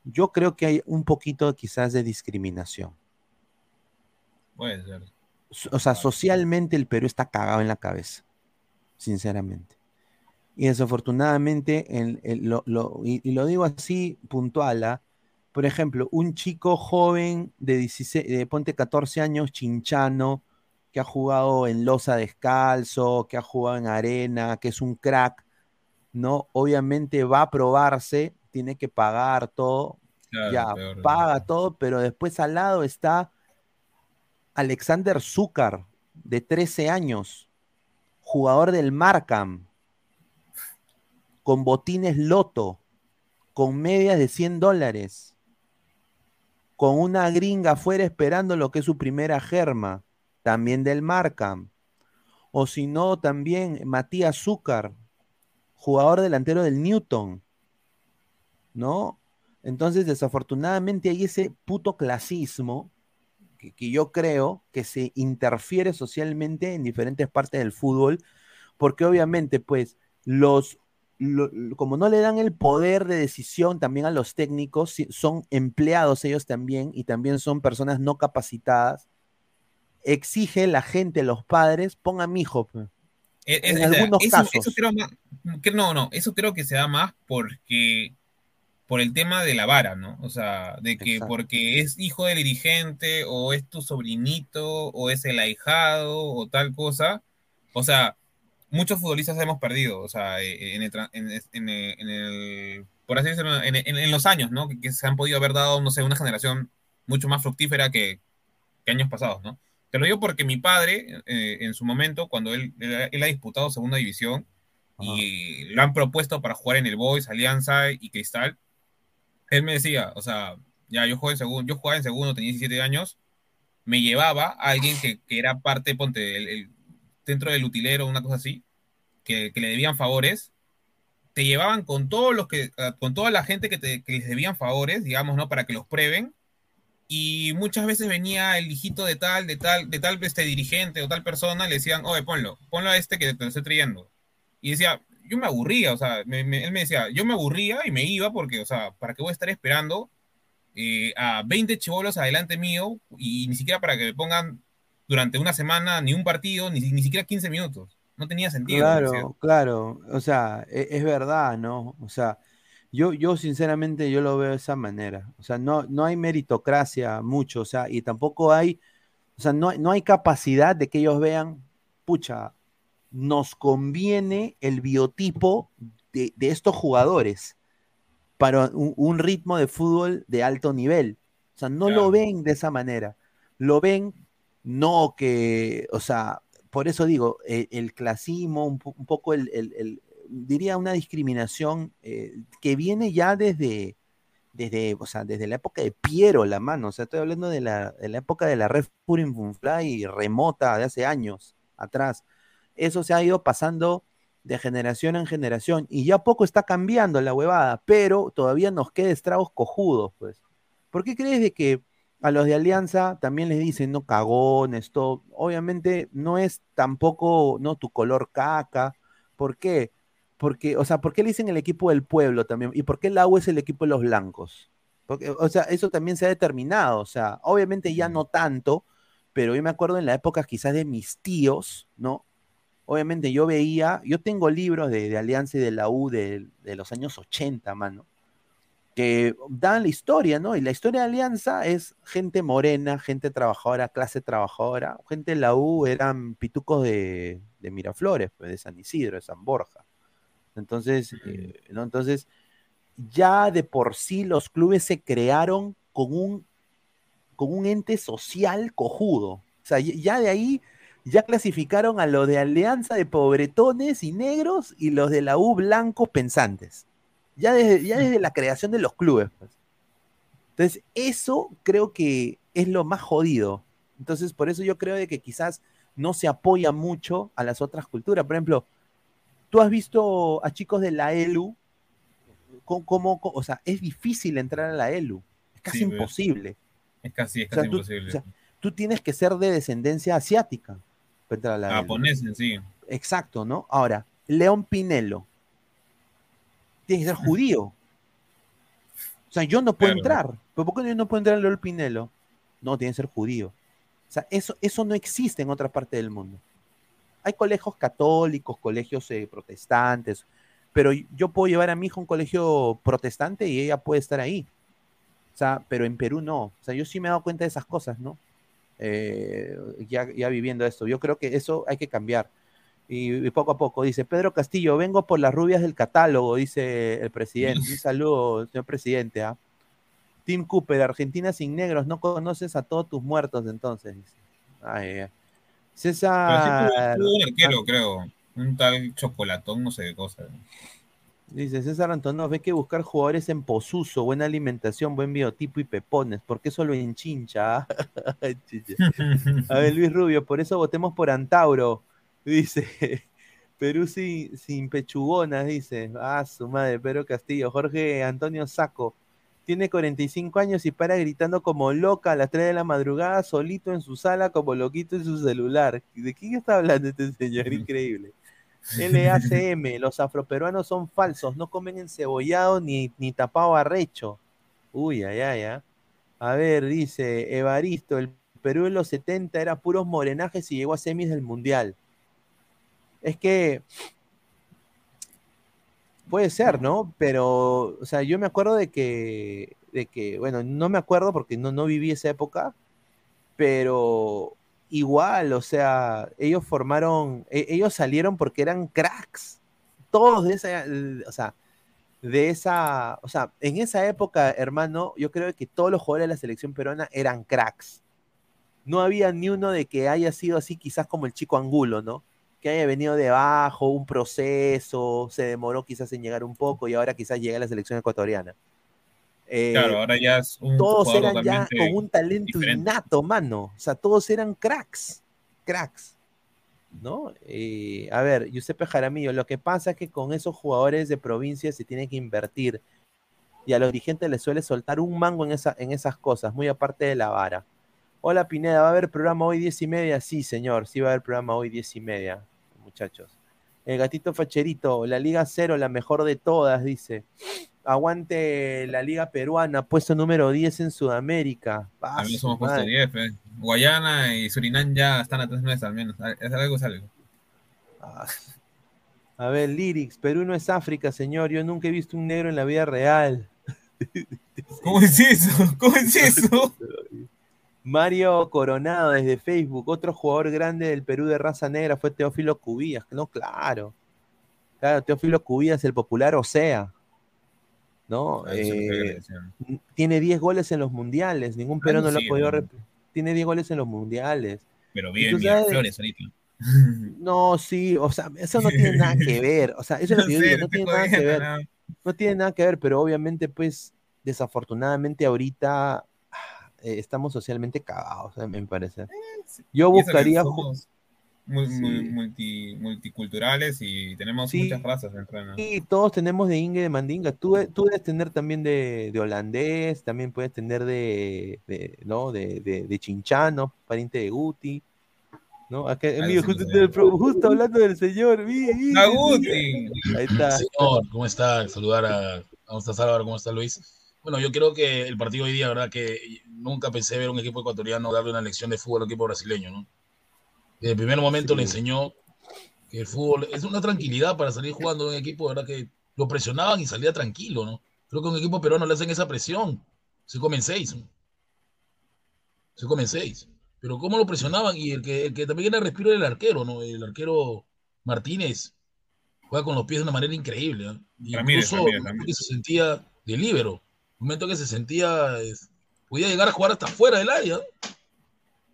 Yo creo que hay un poquito quizás de discriminación. Puede ser. O sea, socialmente el Perú está cagado en la cabeza, sinceramente. Y desafortunadamente, lo, y, lo digo así puntual, ¿ah? Por ejemplo, un chico joven de, 16, de ponte 14 años, chinchano, que ha jugado en losa descalzo, que ha jugado en arena, que es un crack, ¿no? Obviamente va a probarse, tiene que pagar todo, ya paga todo, pero después al lado está Alexander Zúcar, de 13 años, jugador del Markham, con botines loto, con medias de 100 dólares, con una gringa afuera esperando lo que es su primera germa, también del Markham. O si no, también Matías Zúcar, jugador delantero del Newton, ¿no? Entonces, desafortunadamente hay ese puto clasismo que, yo creo que se interfiere socialmente en diferentes partes del fútbol, porque obviamente, pues, los, como no le dan el poder de decisión también a los técnicos, son empleados ellos también y también son personas no capacitadas, exige la gente, los padres, ponga mi hijo. Pues. E, en algunos casos. no, no, eso creo que se da más porque por el tema de la vara, ¿no? O sea, de que porque es hijo del dirigente o es tu sobrinito o es el ahijado o tal cosa. O sea, muchos futbolistas hemos perdido, o sea, e, en el, en, el, por así decirlo, en, los años, ¿no? Que, se han podido haber dado, no sé, una generación mucho más fructífera que, que años pasados, ¿no? Te lo digo porque mi padre, eh, en su momento, cuando él, él, ha disputado segunda división y lo han propuesto para jugar en el Boys, Alianza y Cristal, él me decía, o sea, ya yo jugué en segundo, yo jugaba en segundo, tenía 17 años, me llevaba a alguien que, que era parte, ponte, el, el- dentro del utilero, una cosa así, que, que le debían favores, te llevaban con todos los que, eh, con toda la gente que, te, que les debían favores, digamos, ¿no? Para que los prueben. Y muchas veces venía el hijito de tal, de tal, de tal este dirigente o tal persona, le decían, oye, ponlo, ponlo a este que te lo estoy trayendo. Y decía, yo me aburría, o sea, me- me- él me decía, yo me aburría y me iba porque, o sea, ¿para qué voy a estar esperando eh, a 20 chivolos adelante mío y ni siquiera para que me pongan durante una semana ni un partido, ni, ni siquiera 15 minutos? No tenía sentido. Claro, claro, o sea, e- es, verdad, ¿no? O sea, yo, yo sinceramente yo lo veo de esa manera, o sea, no, no hay meritocracia mucho, o sea, y tampoco hay, o sea, no, hay- no hay capacidad de que ellos vean, pucha, nos conviene el biotipo de, de estos jugadores para un, un ritmo de fútbol de alto nivel. O sea, no lo ven de esa manera. Lo ven no que, o sea, por eso digo, eh, el clasismo, un, po- un poco el- diría una discriminación eh, que viene ya desde, desde, o sea, desde la época de Piero, la mano. O sea, estoy hablando de la, de la época de la Red Furin Funfly remota de hace años atrás. Eso se ha ido pasando de generación en generación y ya poco está cambiando la huevada, pero todavía nos queda estragos cojudos, pues. ¿Por qué crees de que a los de Alianza también les dicen, no, cagones, todo? Obviamente no es tampoco, no, tu color caca. ¿Por qué? Porque, o sea, ¿por qué le dicen el equipo del pueblo también? ¿Y por qué la U es el equipo de los blancos? Porque, o sea, eso también se ha determinado, o sea, obviamente ya no tanto, pero yo me acuerdo en la época quizás de mis tíos, ¿no? Obviamente yo veía, yo tengo libros de, Alianza y de la U de, de los años 80, mano, que dan la historia, ¿no? Y la historia de Alianza es gente morena, gente trabajadora, clase trabajadora, gente de la U eran pitucos de, de Miraflores, pues, de San Isidro, de San Borja. Entonces, eh, ¿no? Entonces, ya de por sí los clubes se crearon con un, con un ente social cojudo. O sea, ya- ya de ahí ya clasificaron a los de Alianza de pobretones y negros y los de la U blancos pensantes. Ya desde, ya desde la creación de los clubes. pues. Entonces, eso creo que es lo más jodido. Entonces, por eso yo creo de que quizás no se apoya mucho a las otras culturas. Por ejemplo, tú has visto a chicos de la ELU, cómo, cómo- cómo- o sea, es difícil entrar a la ELU, es casi Sí, imposible. Es casi, es O sea, casi tú, imposible. o sea, tú tienes que ser de descendencia asiática para entrar a la ELU. Japonés en sí. Exacto, ¿no? Ahora, León Pinelo. Tiene que ser judío. O sea, yo no puedo Claro. entrar. ¿Pero por qué yo no puedo entrar a León Pinelo? No, tiene que ser judío. O sea, eso, eso no existe en otra parte del mundo. Hay colegios católicos, colegios eh, protestantes, pero yo puedo llevar a mi hijo a un colegio protestante y ella puede estar ahí. O sea, pero en Perú no. O sea, yo sí me he dado cuenta de esas cosas, ¿no? Eh, ya, ya viviendo esto. Yo creo que eso hay que cambiar. Y, y poco a poco dice Pedro Castillo, vengo por las rubias del catálogo, dice el presidente. Un saludo, señor presidente. ¿ah? Tim Cooper, Argentina sin negros, no conoces a todos tus muertos entonces. Dice. Ay, ay. Pero sí César. ah, arquero, creo. Un tal chocolatón, no sé qué cosa. Dice César Antonov, hay que buscar jugadores en posuso, buena alimentación, buen biotipo y pepones, porque eso lo enchincha. Chicha. A ver, Luis Rubio, por eso votemos por Antauro. Dice, Perú sin, sin pechugonas, dice. Ah, su madre, Pedro Castillo. Jorge Antonio Saco. Tiene 45 años y para gritando como loca a las 3 de la madrugada, solito en su sala, como loquito en su celular. ¿De quién está hablando este señor? Increíble. LACM, los afroperuanos son falsos, no comen encebollado ni, ni tapado arrecho. Uy, ay, ay, ay. A ver, dice Evaristo, el Perú en los 70 era puros morenajes y llegó a semis del Mundial. Es que puede ser, ¿no? Pero, o sea, yo me acuerdo de que, de que, bueno, no me acuerdo porque no, no viví esa época, pero igual, o sea, ellos formaron, e- ellos salieron porque eran cracks, todos de esa, o sea, de esa, o sea, en esa época, hermano, yo creo que todos los jugadores de la selección peruana eran cracks. No había ni uno de que haya sido así, quizás como el chico Angulo, ¿no? Que haya venido de abajo, un proceso, se demoró quizás en llegar un poco y ahora quizás llega a la selección ecuatoriana. eh, Claro, ahora ya es un todos eran ya con un talento diferente. innato, mano. O sea, todos eran cracks, cracks. ¿No? Eh, a ver, Giuseppe Jaramillo, lo que pasa es que con esos jugadores de provincia se tiene que invertir. Y a los dirigentes les suele soltar un mango en, esa, en esas cosas, muy aparte de la vara. Hola Pineda, ¿va a haber programa hoy diez y media? Sí, señor, sí va a haber programa hoy diez y media, muchachos. El gatito facherito, la Liga Cero, la mejor de todas, dice. Aguante la Liga Peruana, puesto número 10 en Sudamérica. También su somos puesto madre. 10, eh. Guayana y Surinam ya están a tres meses al menos. Es algo, es algo. Ah. A ver, Lyrics, Perú no es África, señor. Yo nunca he visto un negro en la vida real. ¿Cómo es eso? ¿Cómo es eso? Mario Coronado desde Facebook, otro jugador grande del Perú de raza negra fue Teófilo Cubillas. No, claro. Claro, Teófilo Cubillas, el popular Osea. ¿No? Eh, tiene 10 goles en los mundiales. Ningún Ah, peruano no, lo ha podido ¿no? Tiene 10 goles en los mundiales. Pero bien, mira, Flores ahorita. No, sí, o sea, eso no tiene nada que ver. O sea, eso es lo que yo digo, no tiene nada que ver. No tiene nada que ver, pero obviamente, pues, desafortunadamente ahorita ah, eh, estamos socialmente cagados, eh, me parece. Yo Y eso que buscaría... muy- Sí. muy- multi- multiculturales y tenemos Sí. muchas razas dentro, ¿no? Sí, todos tenemos de Inge de Mandinga. Tú, tú debes tener también de, de holandés, también puedes tener de, de- ¿no? de, de, de Chinchano, pariente de Guti. ¿no? Acá, Ah, sí, justo, justo hablando del señor. mira, ¡Ah, mira. Guti! Ahí está. Señor, ¿cómo está? Saludar a, ¿cómo está Álvaro? ¿Cómo está Luis? Bueno, yo creo que el partido hoy día, verdad que nunca pensé ver un equipo ecuatoriano darle una lección de fútbol al equipo brasileño, ¿no? Desde el primer momento le enseñó que el fútbol es una tranquilidad para salir jugando en un equipo, verdad que lo presionaban y salía tranquilo, ¿no? Creo que a un equipo peruano le hacen esa presión. Se comen seis. ¿no? Se comen seis. Pero cómo lo presionaban y el que, el que también era el respiro del arquero, ¿no? El arquero Martínez juega con los pies de una manera increíble. ¿no? Y Ramírez, Incluso Ramírez, Ramírez. que se sentía de líbero, un momento que se sentía, es- podía llegar a jugar hasta fuera del área. ¿no?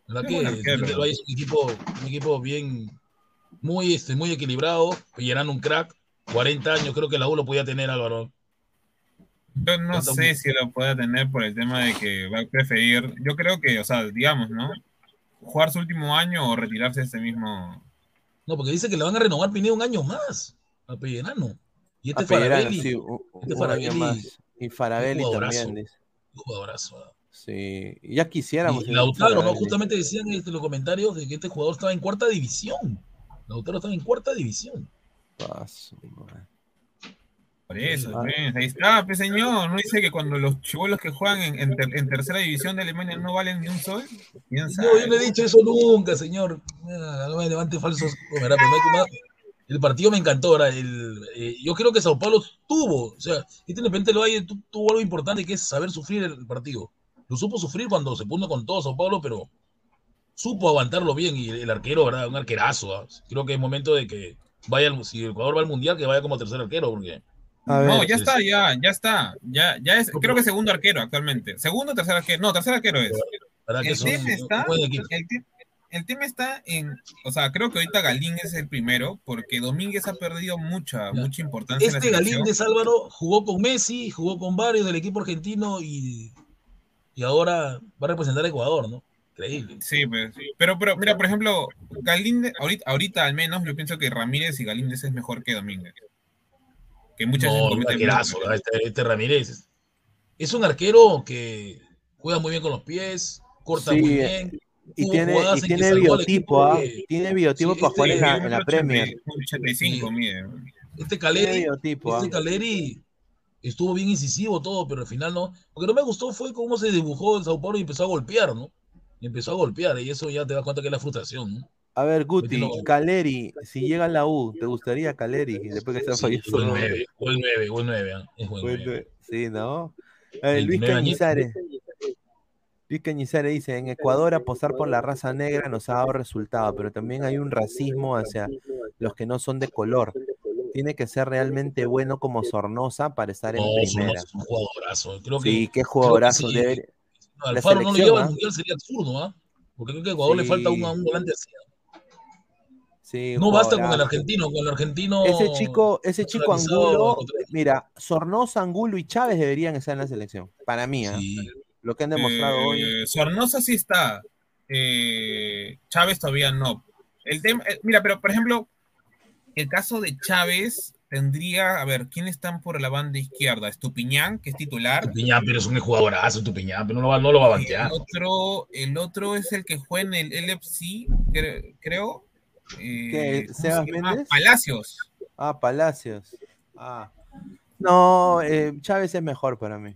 ¿Verdad Qué que buen arquero. Inter del Valle es un equipo, un equipo bien, muy, este, muy equilibrado, Pellerano un crack, 40 años, creo que la U lo podía tener, Álvaro. Yo no sé un- si lo pueda tener por el tema de que va a preferir. Yo creo que, o sea, digamos, ¿no? Jugar su último año o retirarse este mismo. No, porque dice que le van a renovar Pineda un año más a Pellerano. Y este A Pellerano, Farabelli, sí, un, este un año Farabelli, más. Y Farabelli también. dice. un jugadorazo. Sí, ya quisiéramos. Y Lautaro, ¿no? Justamente decían este, los comentarios de que este jugador estaba en cuarta división. Lautaro estaba en cuarta división. Madre. Por eso, Ah. pues, ahí está, pues señor. ¿No dice que cuando los chivolos que juegan en, en ter- en tercera división de Alemania no valen ni un sol? ¿Quién No, yo no he dicho eso nunca, señor. Ah, No me levante falsos. El partido me encantó. ahora, El, eh, yo creo que Sao Paulo tuvo, o sea, y de repente lo hay, tu- tuvo algo importante que es saber sufrir el partido. Lo supo sufrir cuando se puso con todo Sao Paulo, pero supo aguantarlo bien. Y el arquero, ¿verdad? Un arquerazo. ¿ah? Creo que es momento de que vaya, si el Ecuador va al mundial, que vaya como tercer arquero, porque A No, ver, ya está, ya, ya está. Ya, ya es, creo que segundo arquero actualmente. Segundo o tercer arquero. No, tercer arquero es. El tema está, un buen equipo. el, te- el tema está en, o sea, creo que ahorita Galín es el primero, porque Domínguez ha perdido mucha, Ya. mucha importancia Este en la selección. Galíndez Álvaro jugó con Messi, jugó con varios del equipo argentino y, y ahora va a representar a Ecuador, ¿no? Increíble. Sí, pues, pero, pero, mira, por ejemplo, Galíndez, ahorita, ahorita al menos, yo pienso que Ramírez y Galíndez es mejor que Domínguez. Que muchas veces No, arquerazo. ¿verdad? este, este Ramírez. Es un arquero que juega muy bien con los pies, corta Sí, muy bien. y tiene, y tiene biotipo, ¿ah? de- Tiene biotipo Sí, para jugar en este- la, en la Premier. Un 85, mide. Este Caleri, este ¿ah? Caleri estuvo bien incisivo todo, pero al final no. Lo que no me gustó fue cómo se dibujó el Sao Paulo y empezó a golpear, ¿no? Y empezó a golpear, y eso ya te das cuenta que es la frustración, ¿no? A ver, Guti. Caleri, si llega a la U, ¿te gustaría Caleri? Después que Sí, falleció. buen 9, buen 9, buen 9, ¿ah? es buen Bueno, 9. sí, ¿no? A ver, Luis 29 añitos. Cañizares. Luis Cañizares dice, en Ecuador apostar por la raza negra nos ha dado resultado, pero también hay un racismo hacia los que no son de color. Tiene que ser realmente bueno como Sornosa para estar en No, primera. Sornosa es un jugadorazo. Creo que, Sí, qué creo que jugadorazo. debe- la Alfaro no lo lleva ¿ah? al mundial sería absurdo, ¿ah? Porque creo que a Ecuador le falta un, Sí. un volante así. ¿ah? Sí, No basta con el argentino, con el argentino. Ese chico, ese chico Angulo, mira, Sornosa, Angulo y Chávez deberían estar en la selección. Para mí, ¿ah? lo que han demostrado hoy. Eh, Sornosa sí está. Eh, Chávez todavía no. El tema, eh, mira, pero por ejemplo, el caso de Chávez tendría, a ver, ¿quién están por la banda izquierda? Estupiñán, que es titular. Tupiñán, pero es un jugadorazo, Tupiñán, pero no lo va, no lo va a banquear. El otro, el otro es el que juega en el LFC, cre- creo. Eh, ¿Qué? ¿cómo se ¿Sebas? Méndez? Palacios. Ah, Palacios. Ah. No, eh, Chávez es mejor para mí,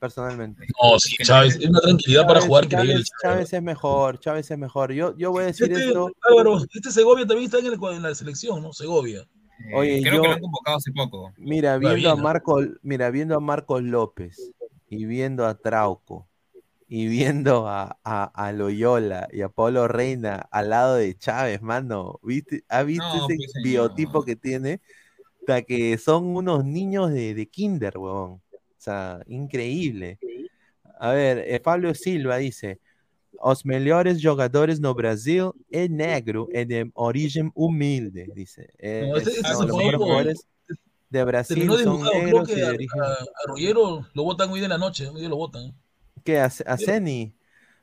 personalmente. No, sí, Chávez, es una tranquilidad para jugar Chávez, increíble. Chávez es mejor, Chávez es mejor. Yo, yo voy a decir Este, esto. Álvaro, este Segovia también está en, el- en la selección, ¿no? Segovia. Oye, creo yo- que lo han convocado hace poco. Mira, viendo bien, a. Marco, mira, viendo a Marcos López y viendo a Trauco y viendo a, a, a Loyola y a Pablo Reina al lado de Chávez, mano, ¿viste? ¿Ha visto No, ese pues, señor. biotipo que tiene? O sea, que son unos niños de, de kinder, huevón. O sea, increíble. A ver, eh, Pablo Silva dice, os melhores jogadores no Brasil é negro e de origen humilde, dice. Eh, No, este- es- este no, los mejores jugadores de Brasil son negros y de a, origen... a, a Rollero lo votan hoy de la noche, hoy lo votan. ¿Qué? ¿A, a Ceni?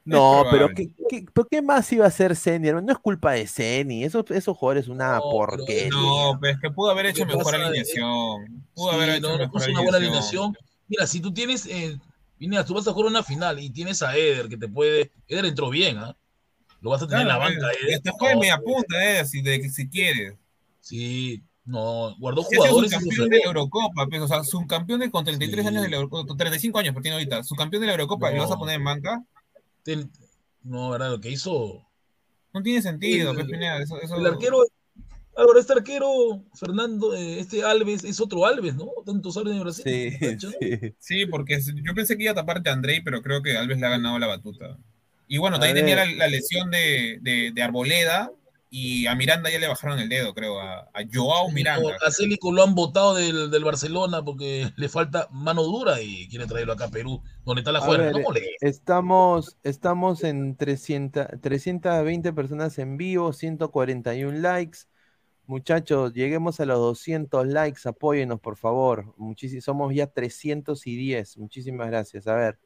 No, pero. ¿qué, qué, pero ¿qué más iba a hacer Ceni? No es culpa de Ceni, esos, esos jugadores es una porquería. No, pues que pudo haber hecho mejor es- alineación. Pudo Sí, haber hecho no, no mejor puso una buena alineación. Mira, si tú tienes, eh, mira, tú vas a jugar una final y tienes a Eder que te puede. Eder entró bien, ¿ah? Lo vas a tener en la Claro, banca, pues, Eder. Este juega No, media punta, eh, si, de, si quieres. Sí, no, guardó Ese es un jugadores. campeón de la Eurocopa, pues, o sea, subcampeón con 33 años de la Eurocopa, 35 años, pero tiene ahorita, subcampeón de la Eurocopa, ¿y lo vas a No. poner en banca? Ten- no, ¿verdad? Lo que hizo. No tiene sentido, El- pues, Pineda, eso, eso- El arquero. Ahora, este arquero, Fernando, eh, este Alves, es otro Alves, ¿no? Tantos Alves en Brasil. Sí, sí. Sí, porque yo pensé que iba a taparte a Andrei, pero creo que Alves le ha ganado la batuta. Y bueno, A también tenía la, la lesión de, de, de Arboleda y a Miranda ya le bajaron el dedo, creo, a, a Joao Miranda. A Célico lo han votado del, del Barcelona porque le falta mano dura y quiere traerlo acá a Perú, donde está la A juega. ver, No moleste. estamos, estamos en 300, 320 personas en vivo, 141 likes. Muchachos, lleguemos a los 200 likes, apóyenos por favor. Muchísimos, somos ya 310. Muchísimas gracias. A ver.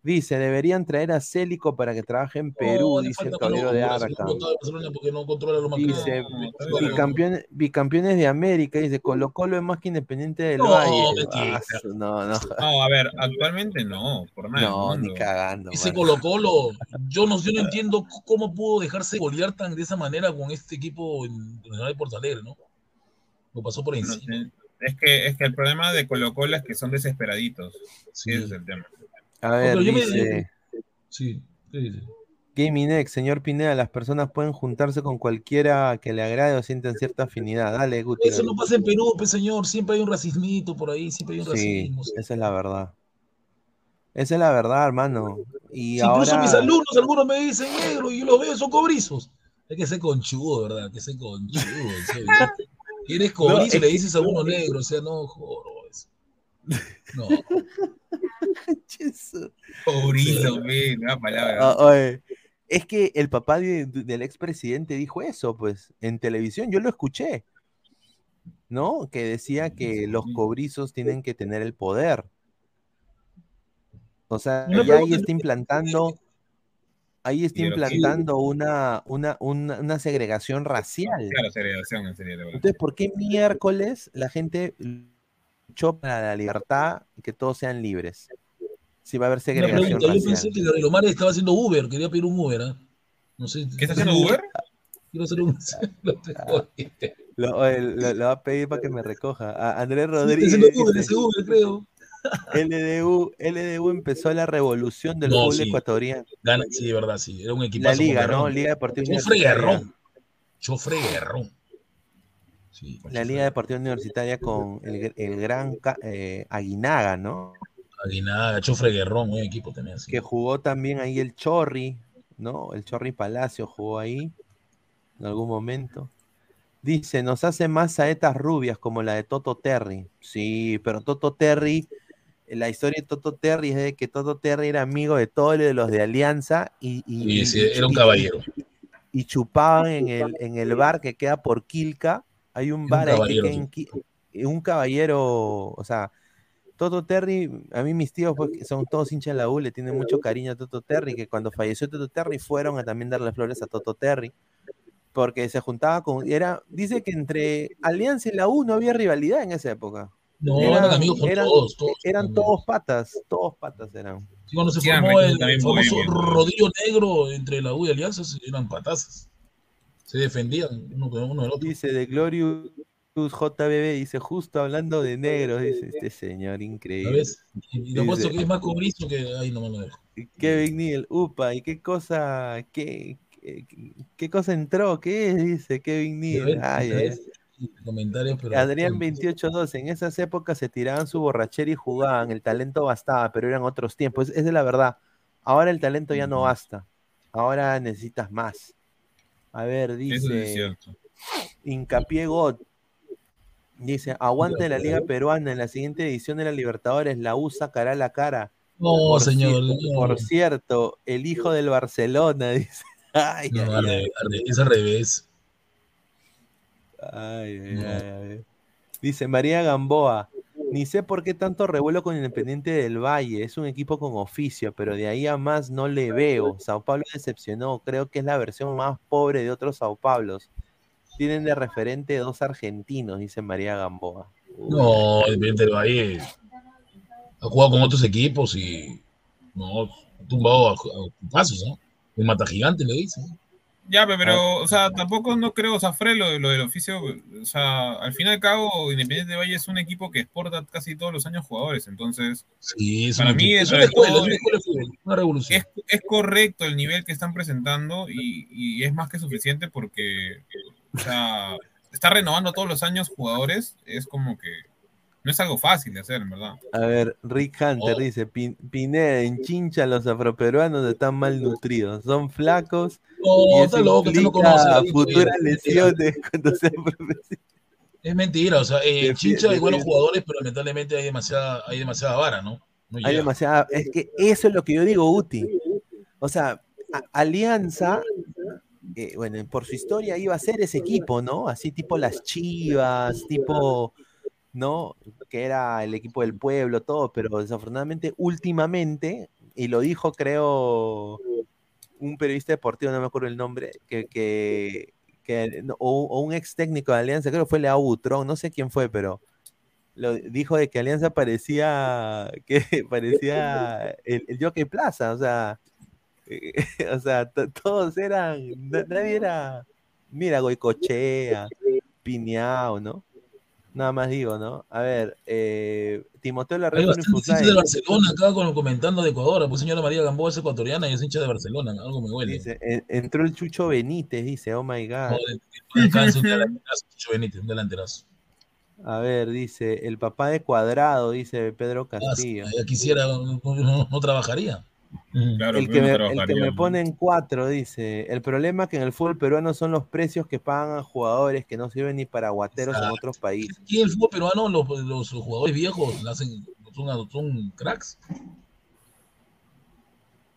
Dice, deberían traer a Célico para que trabaje en Perú, No, le dice el caballero de Arca. no Dice, que- bicampeones, bicampeones de América, dice, Colo Colo es más que Independiente del No, Valle. mentira. Ah, no, no, No, a ver, actualmente no, por nada. no, ni cagando. Ese mano. Colo Colo, yo no, yo no entiendo cómo pudo dejarse golear tan de esa manera con este equipo en Nacional de Porto Alegre, ¿no? Lo pasó por No encima. Es que, es que el problema de Colo Colo es que son desesperaditos. Sí. Ese es el tema. A ver, me- dice... Sí, ¿qué dice? Gaming X, señor Pineda, las personas pueden juntarse con cualquiera que le agrade o sientan cierta afinidad. Dale, Guti. Eso no pasa en Perú, pues señor, siempre hay un racismito por ahí, siempre hay un Sí, racismo. esa es la verdad. Esa es la verdad, hermano. Y incluso mis alumnos, algunos me dicen negro y yo los veo, son cobrizos. Hay que ser conchudo, ¿verdad? Hay que ser conchudo. en serio. Y eres cobrizo es y le dices a uno negro, o sea, no, joro. No. Pobrito, ve, nueva palabra. Ah, oye, es que el papá de- del expresidente dijo eso, pues, en televisión, yo lo escuché, ¿no? Que decía que los cobrizos tienen que tener el poder. O sea, Una ya ahí está implantando, ahí está implantando una, una, una, una segregación racial. Claro, segregación verdad. Entonces, ¿por qué miércoles la gente luchó para la libertad y que todos sean libres? Si va a haber segregación pregunta, yo racial. pensé que Gabriel Omar estaba haciendo Uber, quería pedir un Uber, ¿ah? No sé. ¿Qué está haciendo Uber? Quiero hacer un. Lo ahí. Lo, lo- lo va a pedir para que me recoja. A Andrés Está Rodríguez. haciendo Uber, dice, ese Uber, creo. LDU, LDU empezó la revolución del No, fútbol sí. ecuatoriano. Gana, sí, de verdad, sí. Era un equipo. La liga, ¿no? Liga Deportiva Chofre. Guerrón. Chofre Guerrón. Sí, La Liga Deportiva Universitaria con el, el gran eh, Aguinaga, ¿no? Aguinaga, Chofre Guerrón, buen equipo tenía. Sí. Que jugó también ahí el Chorri, ¿no? El Chorri Palacio jugó ahí en algún momento. Dice, nos hace más saetas rubias como la de Toto Terry. Sí, pero Toto Terry, la historia de Toto Terry es de que Toto Terry era amigo de todos los de Alianza y, y- Sí, y- sí, era un y- caballero. y chupaban en el, en el bar que queda por Quilca. Hay un un bar ahí que en eh, un caballero, o sea, Toto Terry, a mí mis tíos pues, son todos hinchas de la U, le tienen mucho cariño a Toto Terry, que cuando falleció Toto Terry fueron a también darle flores a Toto Terry, porque se juntaba con, era, dice que entre Alianza y la U no había rivalidad en esa época. No, eran amigos con todos, todos eran todos patas, todos patas eran. Sí, Cuando se Sí, eran formó el famoso rodillo negro entre la U y Alianza, eran patazas. Se defendían uno con uno del otro. Dice de Glorious JBB, dice justo hablando de negros, dice este señor increíble. Y lo que es más cobrizo que. Ay, no me lo dejo. Kevin Neal, upa, ¿y qué cosa, qué, qué, qué cosa entró? ¿Qué es? Dice Kevin Neal. Ay, Comentarios, pero. Adrián 2812, en esas épocas se tiraban su borrachera y jugaban, el talento bastaba, pero eran otros tiempos, esa es la verdad. Ahora el talento ya no basta, ahora necesitas más. A ver, es dice cierto. Hincapié God, dice, aguante la Liga Peruana, en la siguiente edición de la Libertadores, la U sacará la cara. No, Por señor. no. Por cierto, el hijo del Barcelona, dice. Ay, No, ay, al ay. revés, revés, es al revés. Ay, ay, No. ay, ay. Dice María Gamboa, ni sé por qué tanto revuelo con Independiente del Valle, es un equipo con oficio, pero de ahí a más no le veo. Sao Paulo decepcionó, creo que es la versión más pobre de otros Sao Paulos. Tienen de referente dos argentinos, dice María Gamboa. No, Independiente del Valle ha jugado con otros equipos y no tumbado a, pasos, ¿no? El mata gigante le dice. Ya, pe, pero, o sea, tampoco no creo, o sea, Fred, lo, de- lo del oficio, o sea, al fin y al cabo, Independiente de Valle es un equipo que exporta casi todos los años jugadores, entonces, Sí, para mí, es escuela, todo, es una revolución. es, es correcto el nivel que están presentando y, y es más que suficiente porque, o sea, está renovando todos los años jugadores, es como que no es algo fácil de hacer, en verdad. A ver, Rick Hunter Oh. dice, "Pin- Pineda, en Chincha los afroperuanos están mal nutridos, son flacos No, y eso está loco, implica vida, futuras lesiones cuando sean. Es mentira, o sea, en Defi- Chincha hay buenos jugadores, pero lamentablemente hay demasiada, hay demasiada vara, ¿no? No Hay demasiada, es que eso es lo que yo digo, Uti. O sea, a- Alianza, eh, bueno, por su historia iba a ser ese equipo, ¿no? Así tipo las Chivas, tipo, ¿no? Que era el equipo del pueblo, todo, pero desafortunadamente, últimamente, y lo dijo, creo, un periodista deportivo, no me acuerdo el nombre, que, que, que- o, un ex técnico de Alianza, creo que fue Leao Butrón, no sé quién fue, pero lo dijo de que Alianza parecía que parecía el, el Jockey Plaza, o sea, eh, o sea, to- todos eran, na- nadie era, mira, Goicochea, Piñao, ¿no? Nada más digo, ¿no? A ver, eh, Timoteo Hay bastantes hinchas de Barcelona acá con, comentando de Ecuador. Pues señora María Gamboa es ecuatoriana y es hincha de Barcelona. Algo me huele. dice, "En- entró el Chucho Benítez, dice, oh my God. Un delanterazo, Chucho Benítez, un delanterazo. A ver, dice, el papá de Cuadrado, dice Pedro Ah, Castillo. Quisiera, no, no- no trabajaría. Claro, el, que me, el pone en cuatro dice, el problema es que en el fútbol peruano son los precios que pagan a jugadores que no sirven ni para guateros en otros países. Aquí en el fútbol peruano los, los jugadores viejos la hacen, son, son cracks.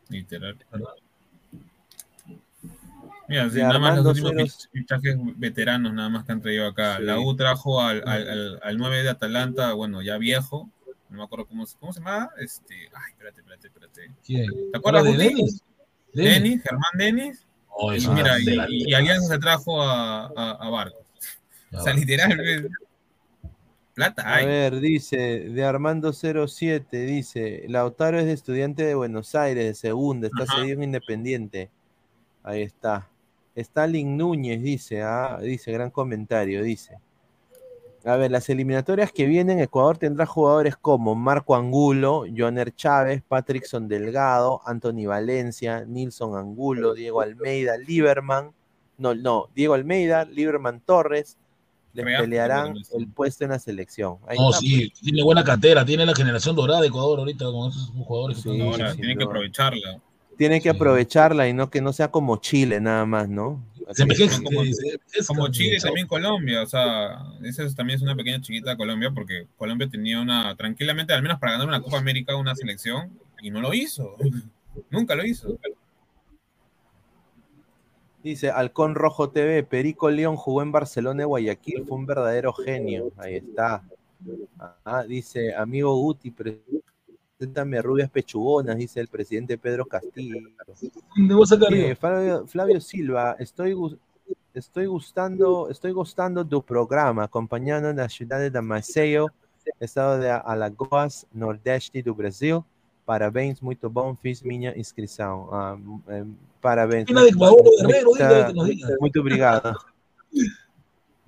Literal. ¿verdad? Mira, sí, De nada más los últimos fichajes veteranos nada más que han traído acá. Sí. La U trajo al, al, al, al 9 de Atalanta, bueno, ya viejo, no me acuerdo cómo, se- cómo se llama, este, ay, espérate, espérate, espérate. ¿Quién? ¿Te acuerdas, ¿Habla de? Denis? Denis, Germán Denis, Oh, y mira, y, delantero. y Alianza se trajo a, a. Ah, O sea, literal, plata A ver, dice, de Armando 07, dice, Lautaro es de estudiante de Buenos Aires, de segunda, está Ajá. cedido en Independiente. Ahí está. Stalin Núñez dice, ah, dice, gran comentario, dice. A ver, las eliminatorias que vienen, Ecuador tendrá jugadores como Marco Angulo, Joner Chávez, Patrickson Delgado, Anthony Valencia, Nilson Angulo, Diego Almeida, Lieberman, no, no, Diego Almeida, Lieberman Torres, les pelearán el puesto en la selección. Ahí No, está, sí, tiene buena cantera, tiene la generación dorada de Ecuador ahorita con esos jugadores que Sí, están Ahora, sí, tienen que aprovecharla. Tiene que Sí. aprovecharla y no que no sea como Chile nada más, ¿no? Se envejece, Como- se envejece, Como Chile, chao. también Colombia, o sea, esa es- también es una pequeña chiquita de Colombia porque Colombia tenía una, tranquilamente, al menos para ganar una Copa América, una selección, y no lo hizo. Nunca lo hizo. Dice Halcón Rojo TV, Perico León jugó en Barcelona y Guayaquil, fue un verdadero genio. Ahí está. Ah, dice, amigo Guti, preséntame rubias pechugonas, dice el presidente Pedro Castillo. Eh, Flavio, Flavio Silva, estoy, estoy gustando, estoy gostando do programa, acompanhando na cidade de Maceió, estado de Alagoas, Nordeste do Brasil. Parabéns, muito bom, fiz minha inscrição. Ah, eh, parabéns. Muita-. Muito obrigado.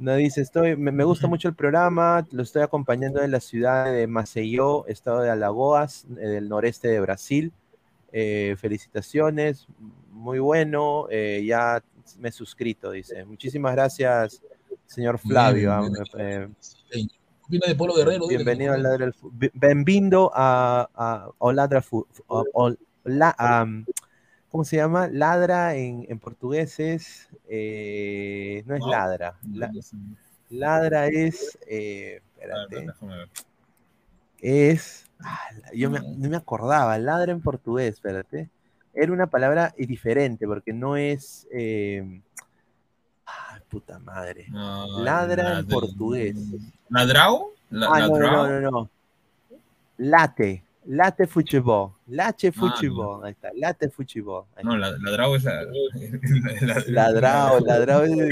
No dice, estoy, me, me gusta mucho el programa, lo estoy acompañando en la ciudad de Maceió, estado de Alagoas, del noreste de Brasil. Eh, felicitaciones, muy bueno, eh, ya me he suscrito, dice. Muchísimas gracias, señor Flavio. Bien, ah, Opina de Polo Guerrero. diga que bienvenido al. Ladra Benvindo a, a, ¿Cómo se llama? Ladra en, en portugués es. eh, no es Wow. ladra. la- ladra es. eh, espérate. Ver. Es. ah, yo me- no me acordaba. Ladra en portugués, espérate. Era una palabra diferente porque no es. eh, ay, puta madre. No, Ladra en portugués. ¿Ladrao? La- Ah, no, no, ladrao. no, no, no. Late. Late futebol. Late Ah, futebol. Ahí está. Late. Ahí No, la- ladrao es la. la- Ladrado, ladrado es de,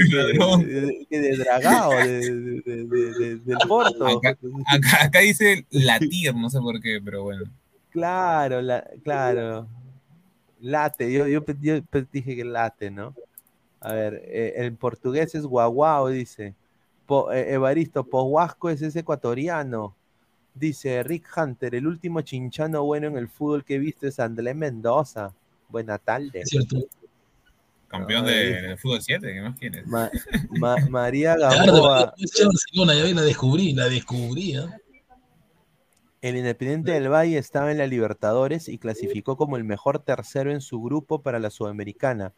de, de- dragao, de, de- de- de- de- del Porto. Acá, acá- acá dice latir, no sé por qué, pero bueno. Claro, la- claro. Late, yo, yo, yo dije que late, ¿no? A ver, eh, en portugués es guaguao, dice. Po- eh, Evaristo, Pohuasco es ese ecuatoriano. Dice Rick Hunter, el último chinchano bueno en el fútbol que he visto es Andrés Mendoza. Buena tarde. Es cierto. Campeón Ay. de, de fútbol 7, ¿qué más quieres? Ma- Ma- María Gamboa. la descubrí, la descubrí. ¿eh? El Independiente del Valle estaba en la Libertadores y clasificó como el mejor tercero en su grupo para la Sudamericana.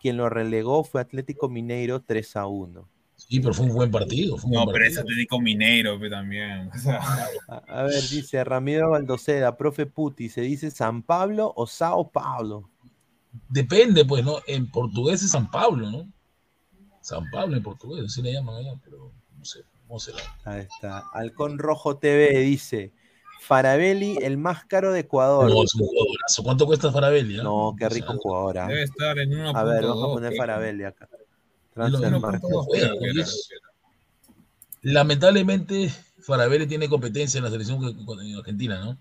Quien lo relegó fue Atlético Mineiro 3 a 1. Sí, pero fue un buen partido. Fue un No, buen pero partido. Atlético Mineiro pues, también. O sea, A, a ver, dice Ramiro Baldoceda, profe Puti, ¿se dice San Pablo o Sao Paulo? Depende, pues, ¿no? En portugués es San Pablo, ¿no? San Pablo en portugués, así le llaman allá, pero no sé, ¿cómo será? Ahí está. Halcón Rojo TV dice, Farabelli, el más caro de Ecuador. No, es un jugadorazo. ¿Cuánto cuesta Farabelli? ah? No, qué rico jugador. ah. debe estar en 1.2. A ver, vamos a poner. Farabelli acá. Y Lamentablemente, Farabelli tiene competencia en la selección en Argentina, ¿no?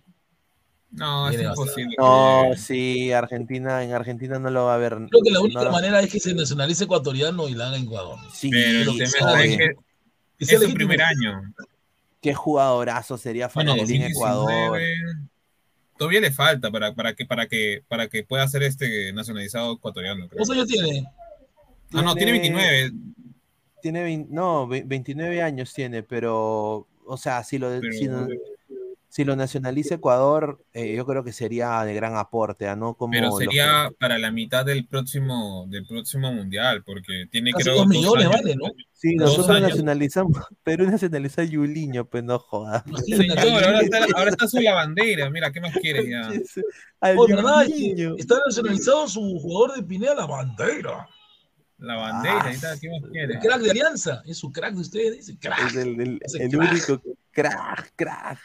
No, es imposible. No, sí, Argentina, en Argentina no lo va a ver. Creo que la única no lo- manera es que se nacionalice ecuatoriano y la haga en Ecuador. Sí, Pero el que es su legítimo. primer año. Qué jugadorazo sería Bueno, Farabelli en Ecuador. 2019. Todavía le falta para, para, que, para, que, para que pueda ser este nacionalizado ecuatoriano. Creo. ¿Cuántos años tiene? Ah, no, tiene 29. Tiene vein- no, ve- 29 años tiene, pero, o sea, si lo, Pero- si lo, si lo nacionaliza Ecuador, eh, yo creo que sería de gran aporte, ¿ah? ¿no? Como Pero los sería para la mitad del próximo, del próximo mundial, porque tiene Casi creo dos millones años. vale, ¿no? Sí, nosotros años. nacionalizamos, Perú nacionaliza a Yuliño, pues no jodas. Imagínate, Señor, ahora está, ahora está su la bandera. Mira, ¿qué más quieres ya? Oh, ¿verdad? Está nacionalizado su jugador de Pineda, la bandera. La bandera, Ah, ahí está, ¿qué más El quieres? crack de Alianza. Es su crack de ustedes, dice crack. Es el, el- el crack. único crack, crack.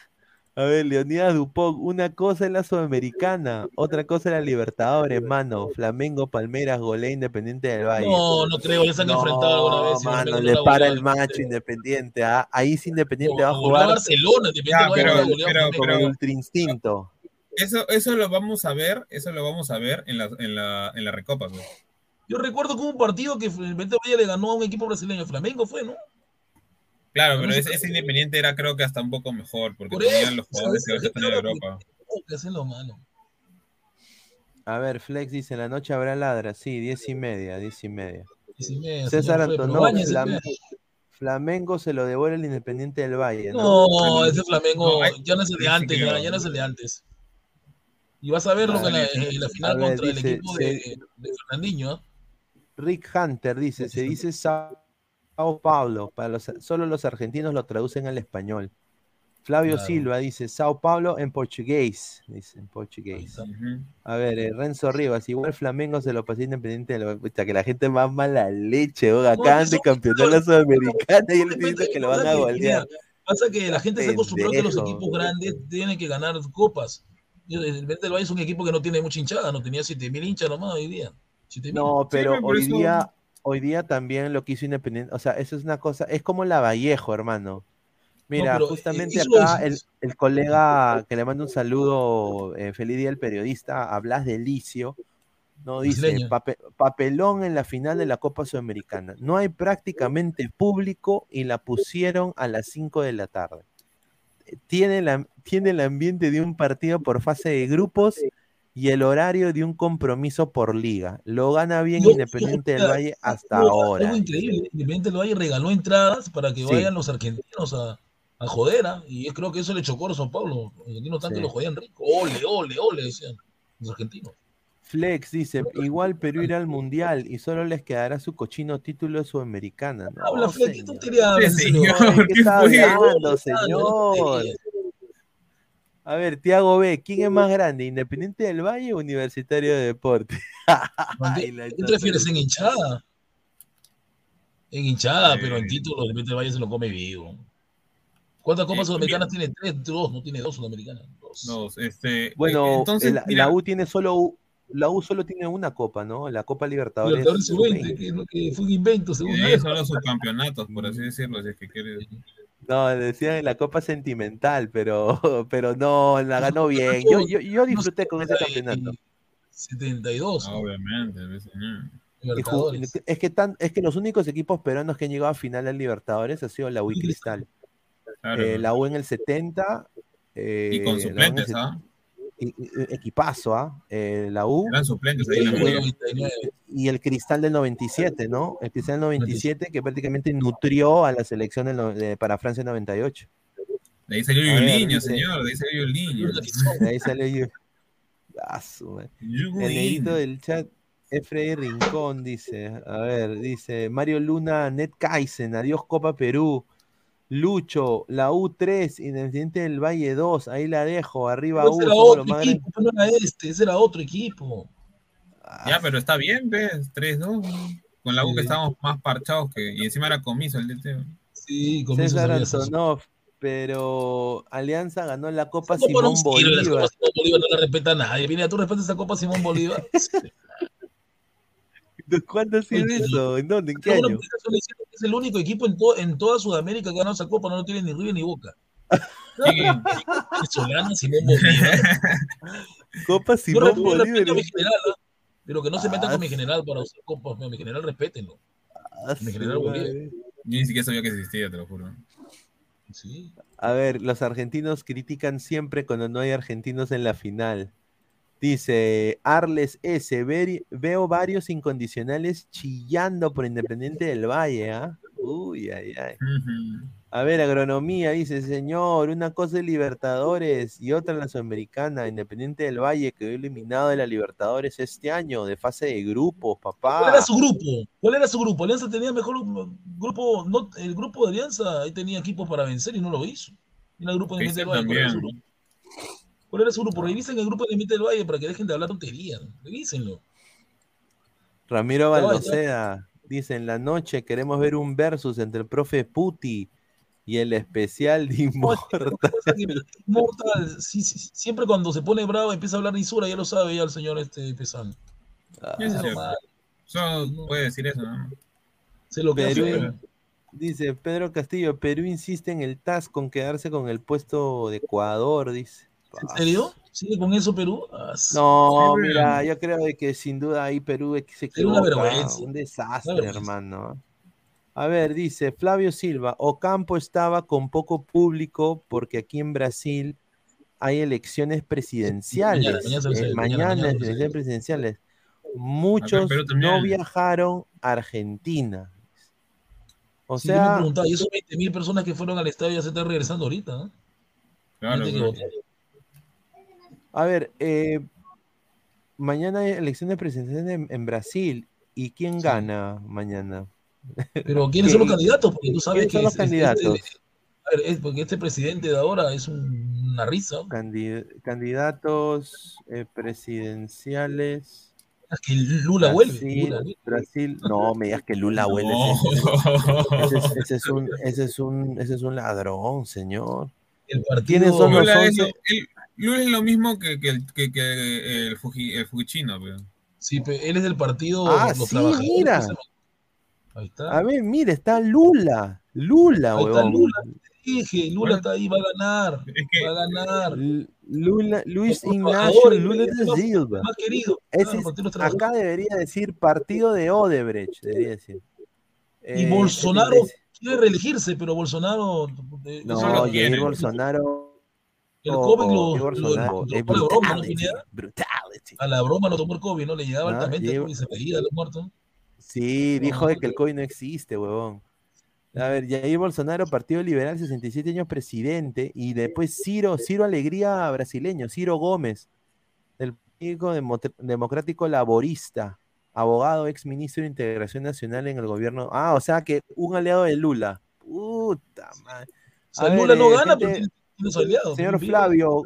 A ver, Leonidas Dupont, una cosa es la Sudamericana, otra cosa es la Libertadores, mano. Flamengo, Palmeras, Golé, Independiente del Valle. No, no creo, ya se han enfrentado alguna vez. y mano, no le para el macho Independiente. ah, Ahí sí Independiente va a jugar Barcelona, Independiente no pero- había goleado pero- con el Ultra Instinto. Eso, eso lo vamos a ver, eso lo vamos a ver en la, en la, en la recopa. pues. Yo recuerdo que hubo un partido que Independiente Valle le ganó a un equipo brasileño. Flamengo fue, ¿no? Claro, pero ese, independiente era creo que hasta un poco mejor, porque Por tenían eso, los jugadores que están en Europa. Que hacen lo malo. A ver, Flex dice, en la noche habrá ladra. Sí, diez y media, diez y media. Y César Antonov, Flam-. Flamengo se lo devuelve el Independiente del Valle. No, No, ese Flamengo No, hay- ya no es el de antes, ya, ya no es el de antes. Y vas a verlo A en la, ver, en la a final ver, contra el equipo de, de Fernandinho. ¿ah? Rick Hunter dice, se dice Sao Paulo, para los, solo los argentinos lo traducen al español. Flavio Claro. Silva dice Sao Paulo en portugués. Dice en portugués. A ver, eh, Renzo Rivas, igual Flamengo se lo pasó independiente de lo que la gente más mala leche, oh, acaban de campeonar la Sudamericana y él dice que lo van a golear. Pasa que la gente se acostumbró que los equipos grandes tienen que ganar copas. El Valle es un equipo que no tiene mucha hinchada, no tenía 7000 hinchas nomás hoy día. 7.000. No, pero Sí, hoy eso- día, hoy día también lo que hizo Independiente, o sea, eso es una cosa, es como la Vallejo, hermano. Mira, eh, justamente acá el, el colega que le mando un saludo, eh, feliz día al periodista, hablas de Licio, no dice Brasileño. "Pape- papelón en la final de la Copa Sudamericana. No hay prácticamente público y la pusieron a las 5 de la tarde. Tiene, la, tiene el ambiente de un partido por fase de grupos y el horario de un compromiso por liga. Lo gana bien Independiente del Valle hasta algo- ahora. Algo increíble. Independiente del Valle regaló entradas para que Sí. vayan los argentinos a, a joder. ¿ah? Y creo que eso le chocó a Sao Paulo. Los argentinos tanto Sí. lo jodían rico. Ole, ole, ole, decían los argentinos. Flex dice, igual Perú irá al Mundial y solo les quedará su cochino título de Sudamericana. No, Habla, Fleck, ¿qué en serio? señor, ¿Qué ¿qué está hablando, No, señor? A ver, Tiago B, ¿quién es más grande, Independiente del Valle o Universitario de Deporte? Ay, ¿Qué chota. prefieres en hinchada? En hinchada, pero en título, Independiente del Valle se lo come vivo. ¿Cuántas copas Eh, sudamericanas tiene? Tres, dos, no tiene dos sudamericanas. Dos. Dos, este, Bueno, eh, entonces, la, mira, la U tiene solo la U solo tiene una copa, ¿no? La Copa Libertadores. Libertadores sub-20. sub-20, que que fue un invento, y según de ahí son los subcampeonatos, por así decirlo, si es que quieres. No, decían la Copa Sentimental, pero, pero no, la ganó bien. Yo, yo, yo disfruté con ese campeonato. 72. Obviamente, ves, señor. Y ju- Libertadores. Es que, tan, es que los únicos equipos peruanos que han llegado a final al Libertadores ha sido la U y Cristal. Claro, Eh, la U en el 70. eh, Y con en el suplentes, ¿ah? Equipazo, ¿ah? Eh, la U. Eran suplentes ahí y, la y el Cristal del 97, ¿no? El Cristal del 97 que prácticamente nutrió a la selección del no- de- para Francia 98. De ahí salió Yuliño, señor, de ahí salió Yuliño. De ahí sale yo. Ah. El negrito del chat, Efrey Rincón, dice, a ver, dice, Mario Luna, Net Kaizen, adiós Copa Perú. Lucho, la U3, Independiente del Valle 2, ahí la dejo, arriba Ese U, era somos otro equipo, no era este, ese era otro equipo. Ya, pero está bien, ¿ves? 3-2. Con la U que estábamos más parchados que. Y encima era comiso el DT. Sí, César Antonov, pero Alianza ganó la Copa Simón Bolívar. Copa Simón Bolívar no la respeta nadie. Mira, tú respetas esa Copa Simón Bolívar. ¿Cuándo ha sido eso? ¿En dónde? ¿En qué año? es el único equipo en, to- en toda Sudamérica que ha ganado esa Copa, no lo tiene ni River ni Boca. Venezolana Simón Bolívar. Copa Simón yo Bolívar. a mi general, ¿ah? pero que no se metan Ah, con mi general para usar copas. Mi general, respétenlo. Ah, Mi general Bolívar. Yo ni siquiera sabía que existía, te lo juro. Sí. A ver, los argentinos critican siempre cuando no hay argentinos en la final. Dice Arles S. "Ver- veo varios incondicionales chillando por Independiente del Valle, ¿ah? Uy, ay, ay. A ver, agronomía, dice, señor, una cosa es Libertadores y otra la Sudamericana, Independiente del Valle quedó eliminado de la Libertadores este año, de fase de grupos, papá. ¿Cuál era su grupo? ¿Cuál era su grupo? Alianza tenía mejor grupo, no, el grupo de Alianza ahí tenía equipos para vencer y no lo hizo. Mira el grupo de Independiente del Valle. ¿Cuál era su también. grupo? ¿Cuál era su grupo? Revisen el grupo de Independiente del Valle para que dejen de hablar tonterías. Revísenlo. Ramiro. Baldoceda dice, en la noche queremos ver un versus entre el profe Puti y el especial de Immortal. Mortal, sí, sí, sí, siempre cuando se pone bravo empieza a hablar lisura, ya lo sabe ya el señor este Pesán. Ah. Solo puede decir eso, ¿no? Se lo que Perú, dice Pedro Castillo, Perú insiste en el TAS con quedarse con el puesto de Ecuador, dice. ¿En serio? ¿Sigue con eso Perú? Ah. No, Sí, mira, yo creo de que sin duda ahí Perú se una vergüenza. un desastre, Una vergüenza. hermano. A ver, dice Flavio Silva, Ocampo estaba con poco público porque aquí en Brasil hay elecciones presidenciales. Mañana, eh, mañana, elecciones presidenciales. Muchos no viajaron a Argentina. O Sí, yo me sea, preguntaba, y esos 20 mil personas que fueron al estadio ya se están regresando ahorita, ¿no? Claro, que. A ver, eh, mañana hay elecciones presidenciales en, en Brasil. ¿Y quién gana mañana? Pero ¿quiénes son los ¿Qué- candidatos? Porque tú sabes ¿Quiénes son los es- candidatos? es- a ver, es porque este presidente de ahora es un- una risa. Candi- candidatos eh, presidenciales. Es que Lula vuelve. Brasil, Lula, Lula. Brasil, no me digas que Lula vuelve. No. Ese, ese- ese es un, ese, es un, ese es un ladrón, señor. El partido. ¿Quiénes son los Lula es, lo, 11? el- Lula es lo mismo que, que, el- que, que el, Fuji, el Fujichino, pero. Sí, él es del partido Ah, Los sí, mira. Ahí está. A ver, mire, está Lula. Lula, Ahí está. Lula. Dije, Lula está ahí, va a ganar. Va a ganar. Lula, Luis Ignacio Lula el de más- Silva. el más querido. Ese es- acá debería decir partido de Odebrecht, debería decir. Y Eh, Bolsonaro quiere reelegirse, pero Bolsonaro. eh, No, lo Jair quiere. Bolsonaro. El COVID lo, tomó la broma, ¿no, brutality, Pineda? brutality. A la broma lo tomó el COVID, ¿no? Le llegaba Ah, altamente y se veía los muertos. Sí, dijo No, de que el COVID no existe, huevón. A ver, Jair Bolsonaro, Partido Liberal, 67 años presidente, y después Ciro, Ciro Alegría brasileño, Ciro Gómez, del Partido Demo- Democrático Laborista, abogado, ex ministro de Integración Nacional en el gobierno. Ah, o sea que un aliado de Lula. Puta madre. O sea, Lula ver, no gana, pero gente- aliado. Señor. Flavio,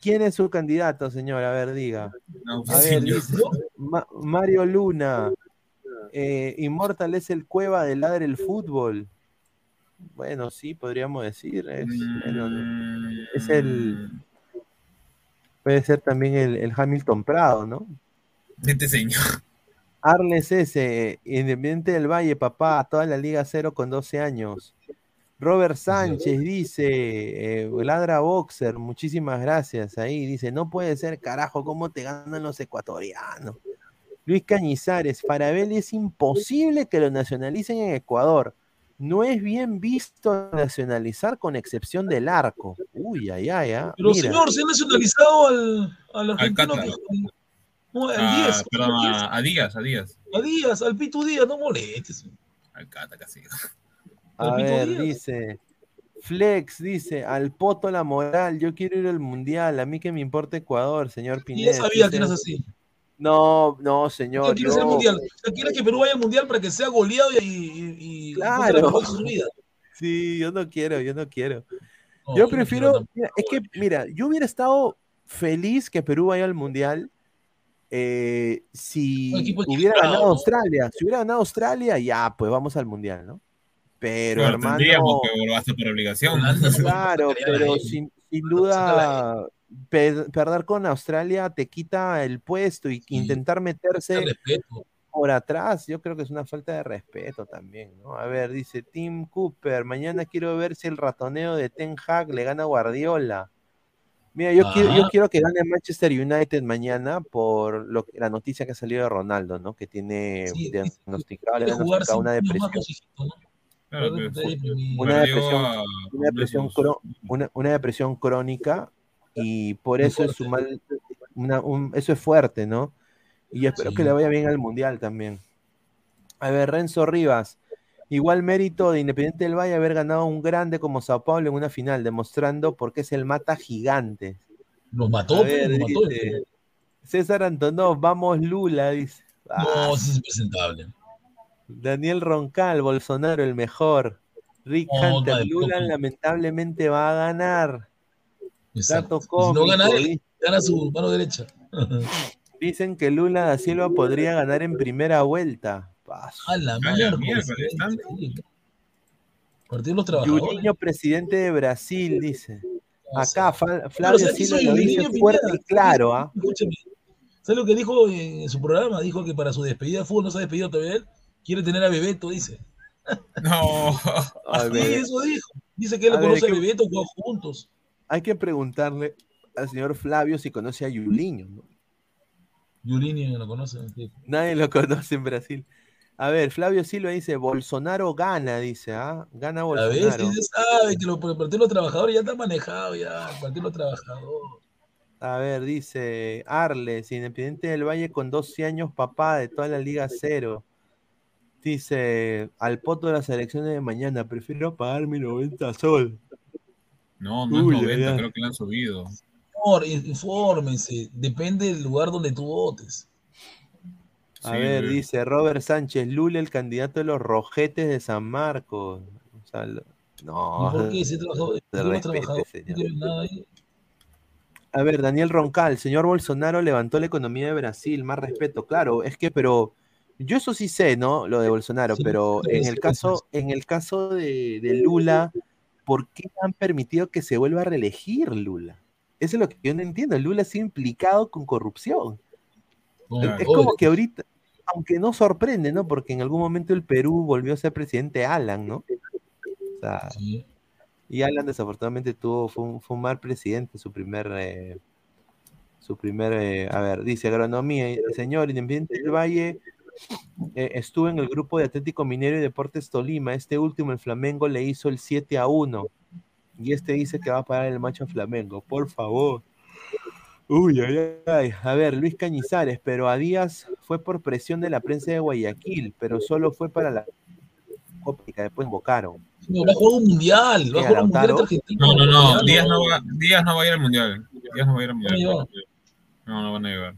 ¿quién es su candidato, señor? A ver, diga. No, A sí, ver, yo- dice Ma- Mario Luna. eh, Immortal es el cueva del ladre el fútbol. Bueno, sí, podríamos decir. Es, bueno, es el. Puede ser también el, el Hamilton Prado, ¿no? Este señor. Arles S, Independiente del Valle, papá, toda la Liga Cero con 12 años. Robert Sánchez dice, eh, Ladra Boxer, muchísimas gracias. Ahí dice, no puede ser, carajo, ¿cómo te ganan los ecuatorianos? Luis Cañizares, Farabelli es imposible que lo nacionalicen en Ecuador. No es bien visto nacionalizar con excepción del arco. Uy, ay, ay, ah, Pero mira. señor, se ha nacionalizado al, al argentino que. No, al Ah, 10. perdón, al 10, a, a Díaz, a Díaz. a Díaz, al Pitu Díaz, no molestes. Al Cata casi. A ver, dice. Flex dice, al poto la moral, yo quiero ir al mundial, a mí que me importa Ecuador, señor Pineda. ya sabía que eras así. No, no, ¿Qué señor. quieres el yo- mundial? ¿Usted quiere que Perú vaya al mundial para que sea goleado y, y, y Claro. la su vida? Sí, yo no quiero, yo no quiero. No, yo no prefiero, mira, es que, mira, yo hubiera estado feliz que Perú vaya al mundial eh, si hubiera ganado ¿no? Australia. Si hubiera ganado Australia, ya, pues vamos al mundial, ¿no? Pero, Bueno, hermano. tendríamos que volverse por obligación. Claro, pero sin, sin duda pe- perder con Australia te quita el puesto y intentar meterse por atrás, yo creo que es una falta de respeto también, ¿no? A ver, dice Tim Cooper, mañana quiero ver si el ratoneo de Ten Hag le gana a Guardiola. Mira, yo, quiero, yo Ajá. quiero que gane Manchester United mañana por lo, que- la noticia que ha salido de Ronaldo, ¿no? Que tiene Sí, diagnosticado, diagnosticado sin una depresión. más cositos, ¿no? Claro, pero una depresión, a- una depresión, cro- una, una depresión crónica y por eso es su mal, una- un- eso es fuerte, ¿no? Y espero Sí. que le vaya bien al mundial también. A ver, Renzo Rivas, igual mérito de Independiente del Valle haber ganado un grande como Sao Paulo en una final, demostrando por qué es el mata gigante. Los mató, ver, mató. César Antonov, vamos Lula, dice. Ah, No, eso es impresentable. Daniel Roncal, Bolsonaro, el mejor. Rick No, Hunter, Lula poco. lamentablemente va a ganar. Exacto. Dato Y si cómico. no gana él, gana su mano derecha. Dicen que Lula da Silva podría ganar en primera vuelta. Paso. A la A la miércoles. miércoles, sí, tanto. sí. Partido los trabajadores. Presidente de Brasil, dice. O Acá Flavio ¿sabes qué Silva lo dice fuerte y claro, ¿ah? ¿Sabes lo que dijo en su programa? Dijo que para su despedida de fútbol no se ha despedido todavía él. Quiere tener a Bebeto, dice. No. A Sí, ver, eso dijo. Dice que él lo A ver, conoce a ¿qué- Bebeto, juegan juntos. hay que preguntarle al señor Flavio si conoce a Yuliño, ¿no? Yuliño lo conoce. sí. Nadie lo conoce en Brasil. A ver, Flavio Silva dice, Bolsonaro gana, dice, ¿ah? Gana A ver, Bolsonaro. se sabe que lo, el Partido de los Trabajadores ya está manejado ya. El Partido de los Trabajadores. A ver, dice Arles, Independiente del Valle con 12 años, papá de toda la Liga Cero. Dice, al poto de las elecciones de mañana, prefiero pagar mi 90 sol. No, no Uy, ay, 90, ay. creo que le han subido. Por, infórmense. Depende del lugar donde tú votes. A Sí, ver, dice Robert Sánchez, Lula, el candidato de los rojetes de San Marcos. O sea, lo- No. A ver, Daniel Roncal, señor Bolsonaro levantó la economía de Brasil, más respeto, claro, es que, pero yo eso sí sé, ¿no? Lo de Bolsonaro, Sí, pero sí, en sí, el caso, en el caso de, de Lula, ¿por qué han permitido que se vuelva a reelegir Lula? Eso es lo que yo no entiendo. Lula ha sido implicado con corrupción. Con- Es como que ahorita, aunque no sorprende, ¿no? Porque en algún momento el Perú volvió a ser presidente Alan, ¿no? O sea, sí. y Alan desafortunadamente tuvo, fue un, fue un mal presidente, su primer, eh, su primer, eh, a ver, dice agronomía, señor Independiente del Valle, eh, estuvo en el grupo de Atlético Minero y Deportes Tolima, este último, el Flamengo, le hizo el 7 a 1, y este dice que va a parar el macho Flamengo, por favor. Uy, ay, ay. A ver, Luis Cañizares, pero a Díaz fue por presión de la prensa de Guayaquil, pero solo fue para la que después invocaron. No, va a jugar un mundial, va a ¿Qué, jugar un mundial Lautaro? entre Argentina. No, no, no. Díaz no, va, Díaz no va a ir al mundial. Díaz no va a ir al mundial. No, no van a llevar.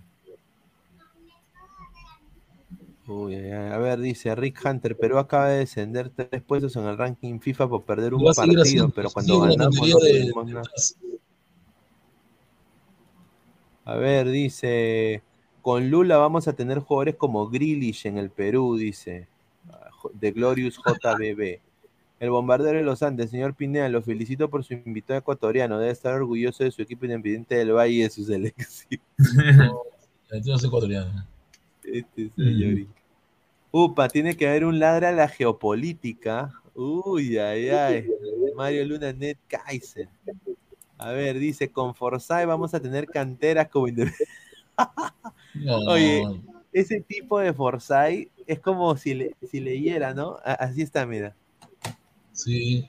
Uy, ay, ay. A ver, dice Rick Hunter, Perú acaba de descender tres puestos en el ranking FIFA por perder un partido, pero cuando ganamos no de- tuvimos nada. A ver, dice, con Lula vamos a tener jugadores como Grealish en el Perú, dice, ah, de Glorious JBB. El bombardero de los Andes, señor Pineda, lo felicito por su invitado ecuatoriano. Debe estar orgulloso de su equipo independiente del Valle y de su selección. No ecuatoriano. Este señor. Upa, tiene que haber un ladra a la geopolítica. Uy, ay, ay. Mario Luna Net Kaiser. A ver, dice, con Forsyth vamos a tener canteras como Independiente. No, Oye, ese tipo de Forsyth es como si, le, si leyera, ¿no? Así está, mira. Sí.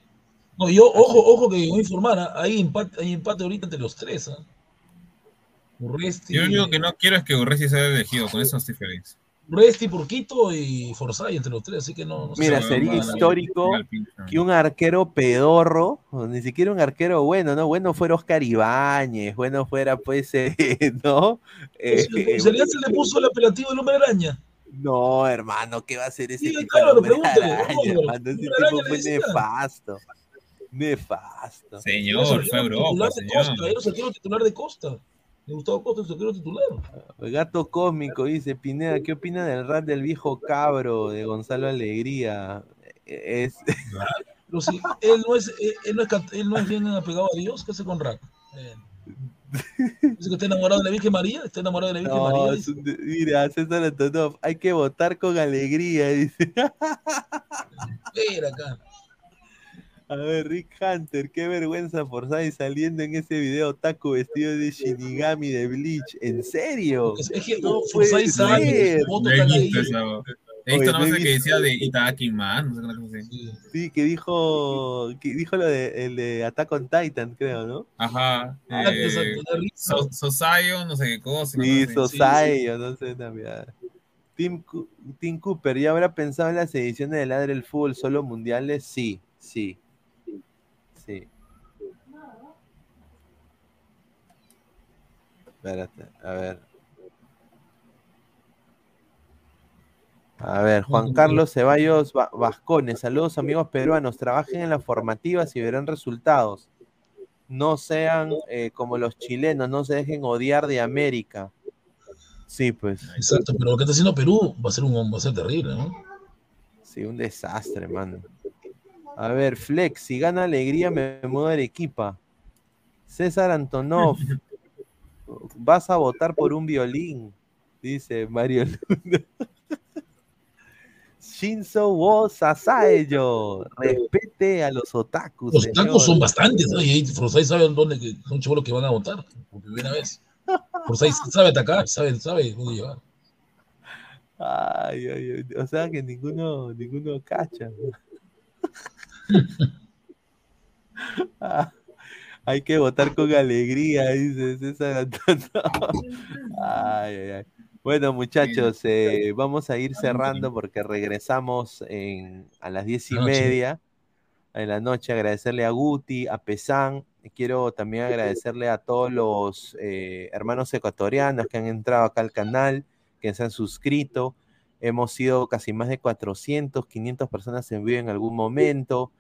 No, yo, ojo, ojo que voy a informar, ¿ah? hay empate, hay empate ahorita entre los tres, ¿ah? Urresti, Yo lo único que no quiero es que Urresti sea elegido. Con eso estoy feliz. Urresti, Porquito y Forsyth entre los tres, así que no, no. Mira, se sería histórico que un arquero pedorro, ni siquiera un arquero bueno, ¿no? Bueno fuera Oscar Ibáñez, bueno fuera, pues, eh, ¿no? Eh, En realidad se le puso el apelativo del hombre araña. No, hermano, ¿qué va a hacer ese Sí, tipo claro, de araña, hermano? Ese tipo le fue nefasto. Nefasto. Señor, fue Europa, titular de señor. Costa, era el arquero titular de Costa. Gustavo Costa, el arquero titular. El gato cósmico dice, Pineda, ¿qué opina del rap del viejo cabro de Gonzalo Alegría? Es, Pero si él no es, él, él no es, él no es bien apegado a Dios, ¿qué hace con Rack? Eh, Dice que está enamorado de la Virgen María, está enamorado de la Virgen no, María. es dice. mira, César Antonov, hay que votar con alegría, dice. Espera acá. A ver, Rick Hunter, qué vergüenza Forsyth saliendo en ese video taco vestido de Shinigami de Bleach. ¿En serio? Es, es que No Forsyth No he visto no he más que decía de Itaki Man. No sé qué cosa así. Sí, que dijo, que dijo lo de, el de Attack on Titan, creo, ¿no? Ajá. Ah, Eh. So- Sosayo, no sé qué cosa. una Sí, cosa así. Sosai, yo no sé también. Tim, Tim Cooper, ¿ya habrá pensado en las ediciones de Ladre el Fútbol solo mundiales? Sí, sí. Sí. Espérate, a ver. A ver, Juan Carlos Ceballos Va- Vascones, saludos amigos peruanos, trabajen en las formativas y verán resultados. No sean eh, como los chilenos, no se dejen odiar de América. Sí, pues, Exacto, pero lo que está haciendo Perú va a ser, un, va a ser terrible, ¿no? sí, un desastre, mano. A ver, Flex, si gana alegría me mudo a Arequipa. César Antonov, vas a votar por un violín, dice Mario Luna. Shinzo wo Sasaeyo, respete a los otakus. Los tacos son bastantes, ¿no? Y ahí Forsyth sabe dónde que son chivolos que van a votar por primera vez. Forsyth sabe atacar, sabe, sabe dónde llevar. Ay, ay, ay, o sea que ninguno, ninguno cacha. Ah, hay que votar con alegría, dice César. Ay, ay, ay. Bueno, muchachos, eh, vamos a ir cerrando porque regresamos en, a las diez y media en la noche. Agradecerle a Guti, a Pesán. Quiero también agradecerle a todos los eh, hermanos ecuatorianos que han entrado acá al canal, que se han suscrito. Hemos sido casi más de 400, 500 personas en vivo en algún momento.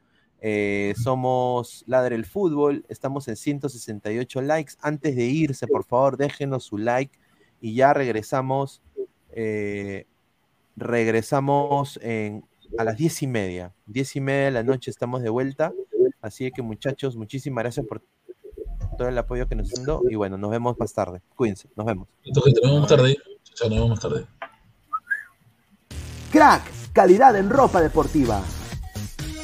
Eh, somos Ladre el Fútbol, estamos en 168 likes. Antes de irse, por favor, déjenos su like y ya regresamos. eh, regresamos en, a las 10 y media. 10 y media de la noche estamos de vuelta. Así que, muchachos, muchísimas gracias por todo el apoyo que nos están dando. Y bueno, nos vemos más tarde. Cuídense, nos vemos. Gente, nos vemos más tarde. Chao, nos vemos más tarde. Crack, calidad en ropa deportiva.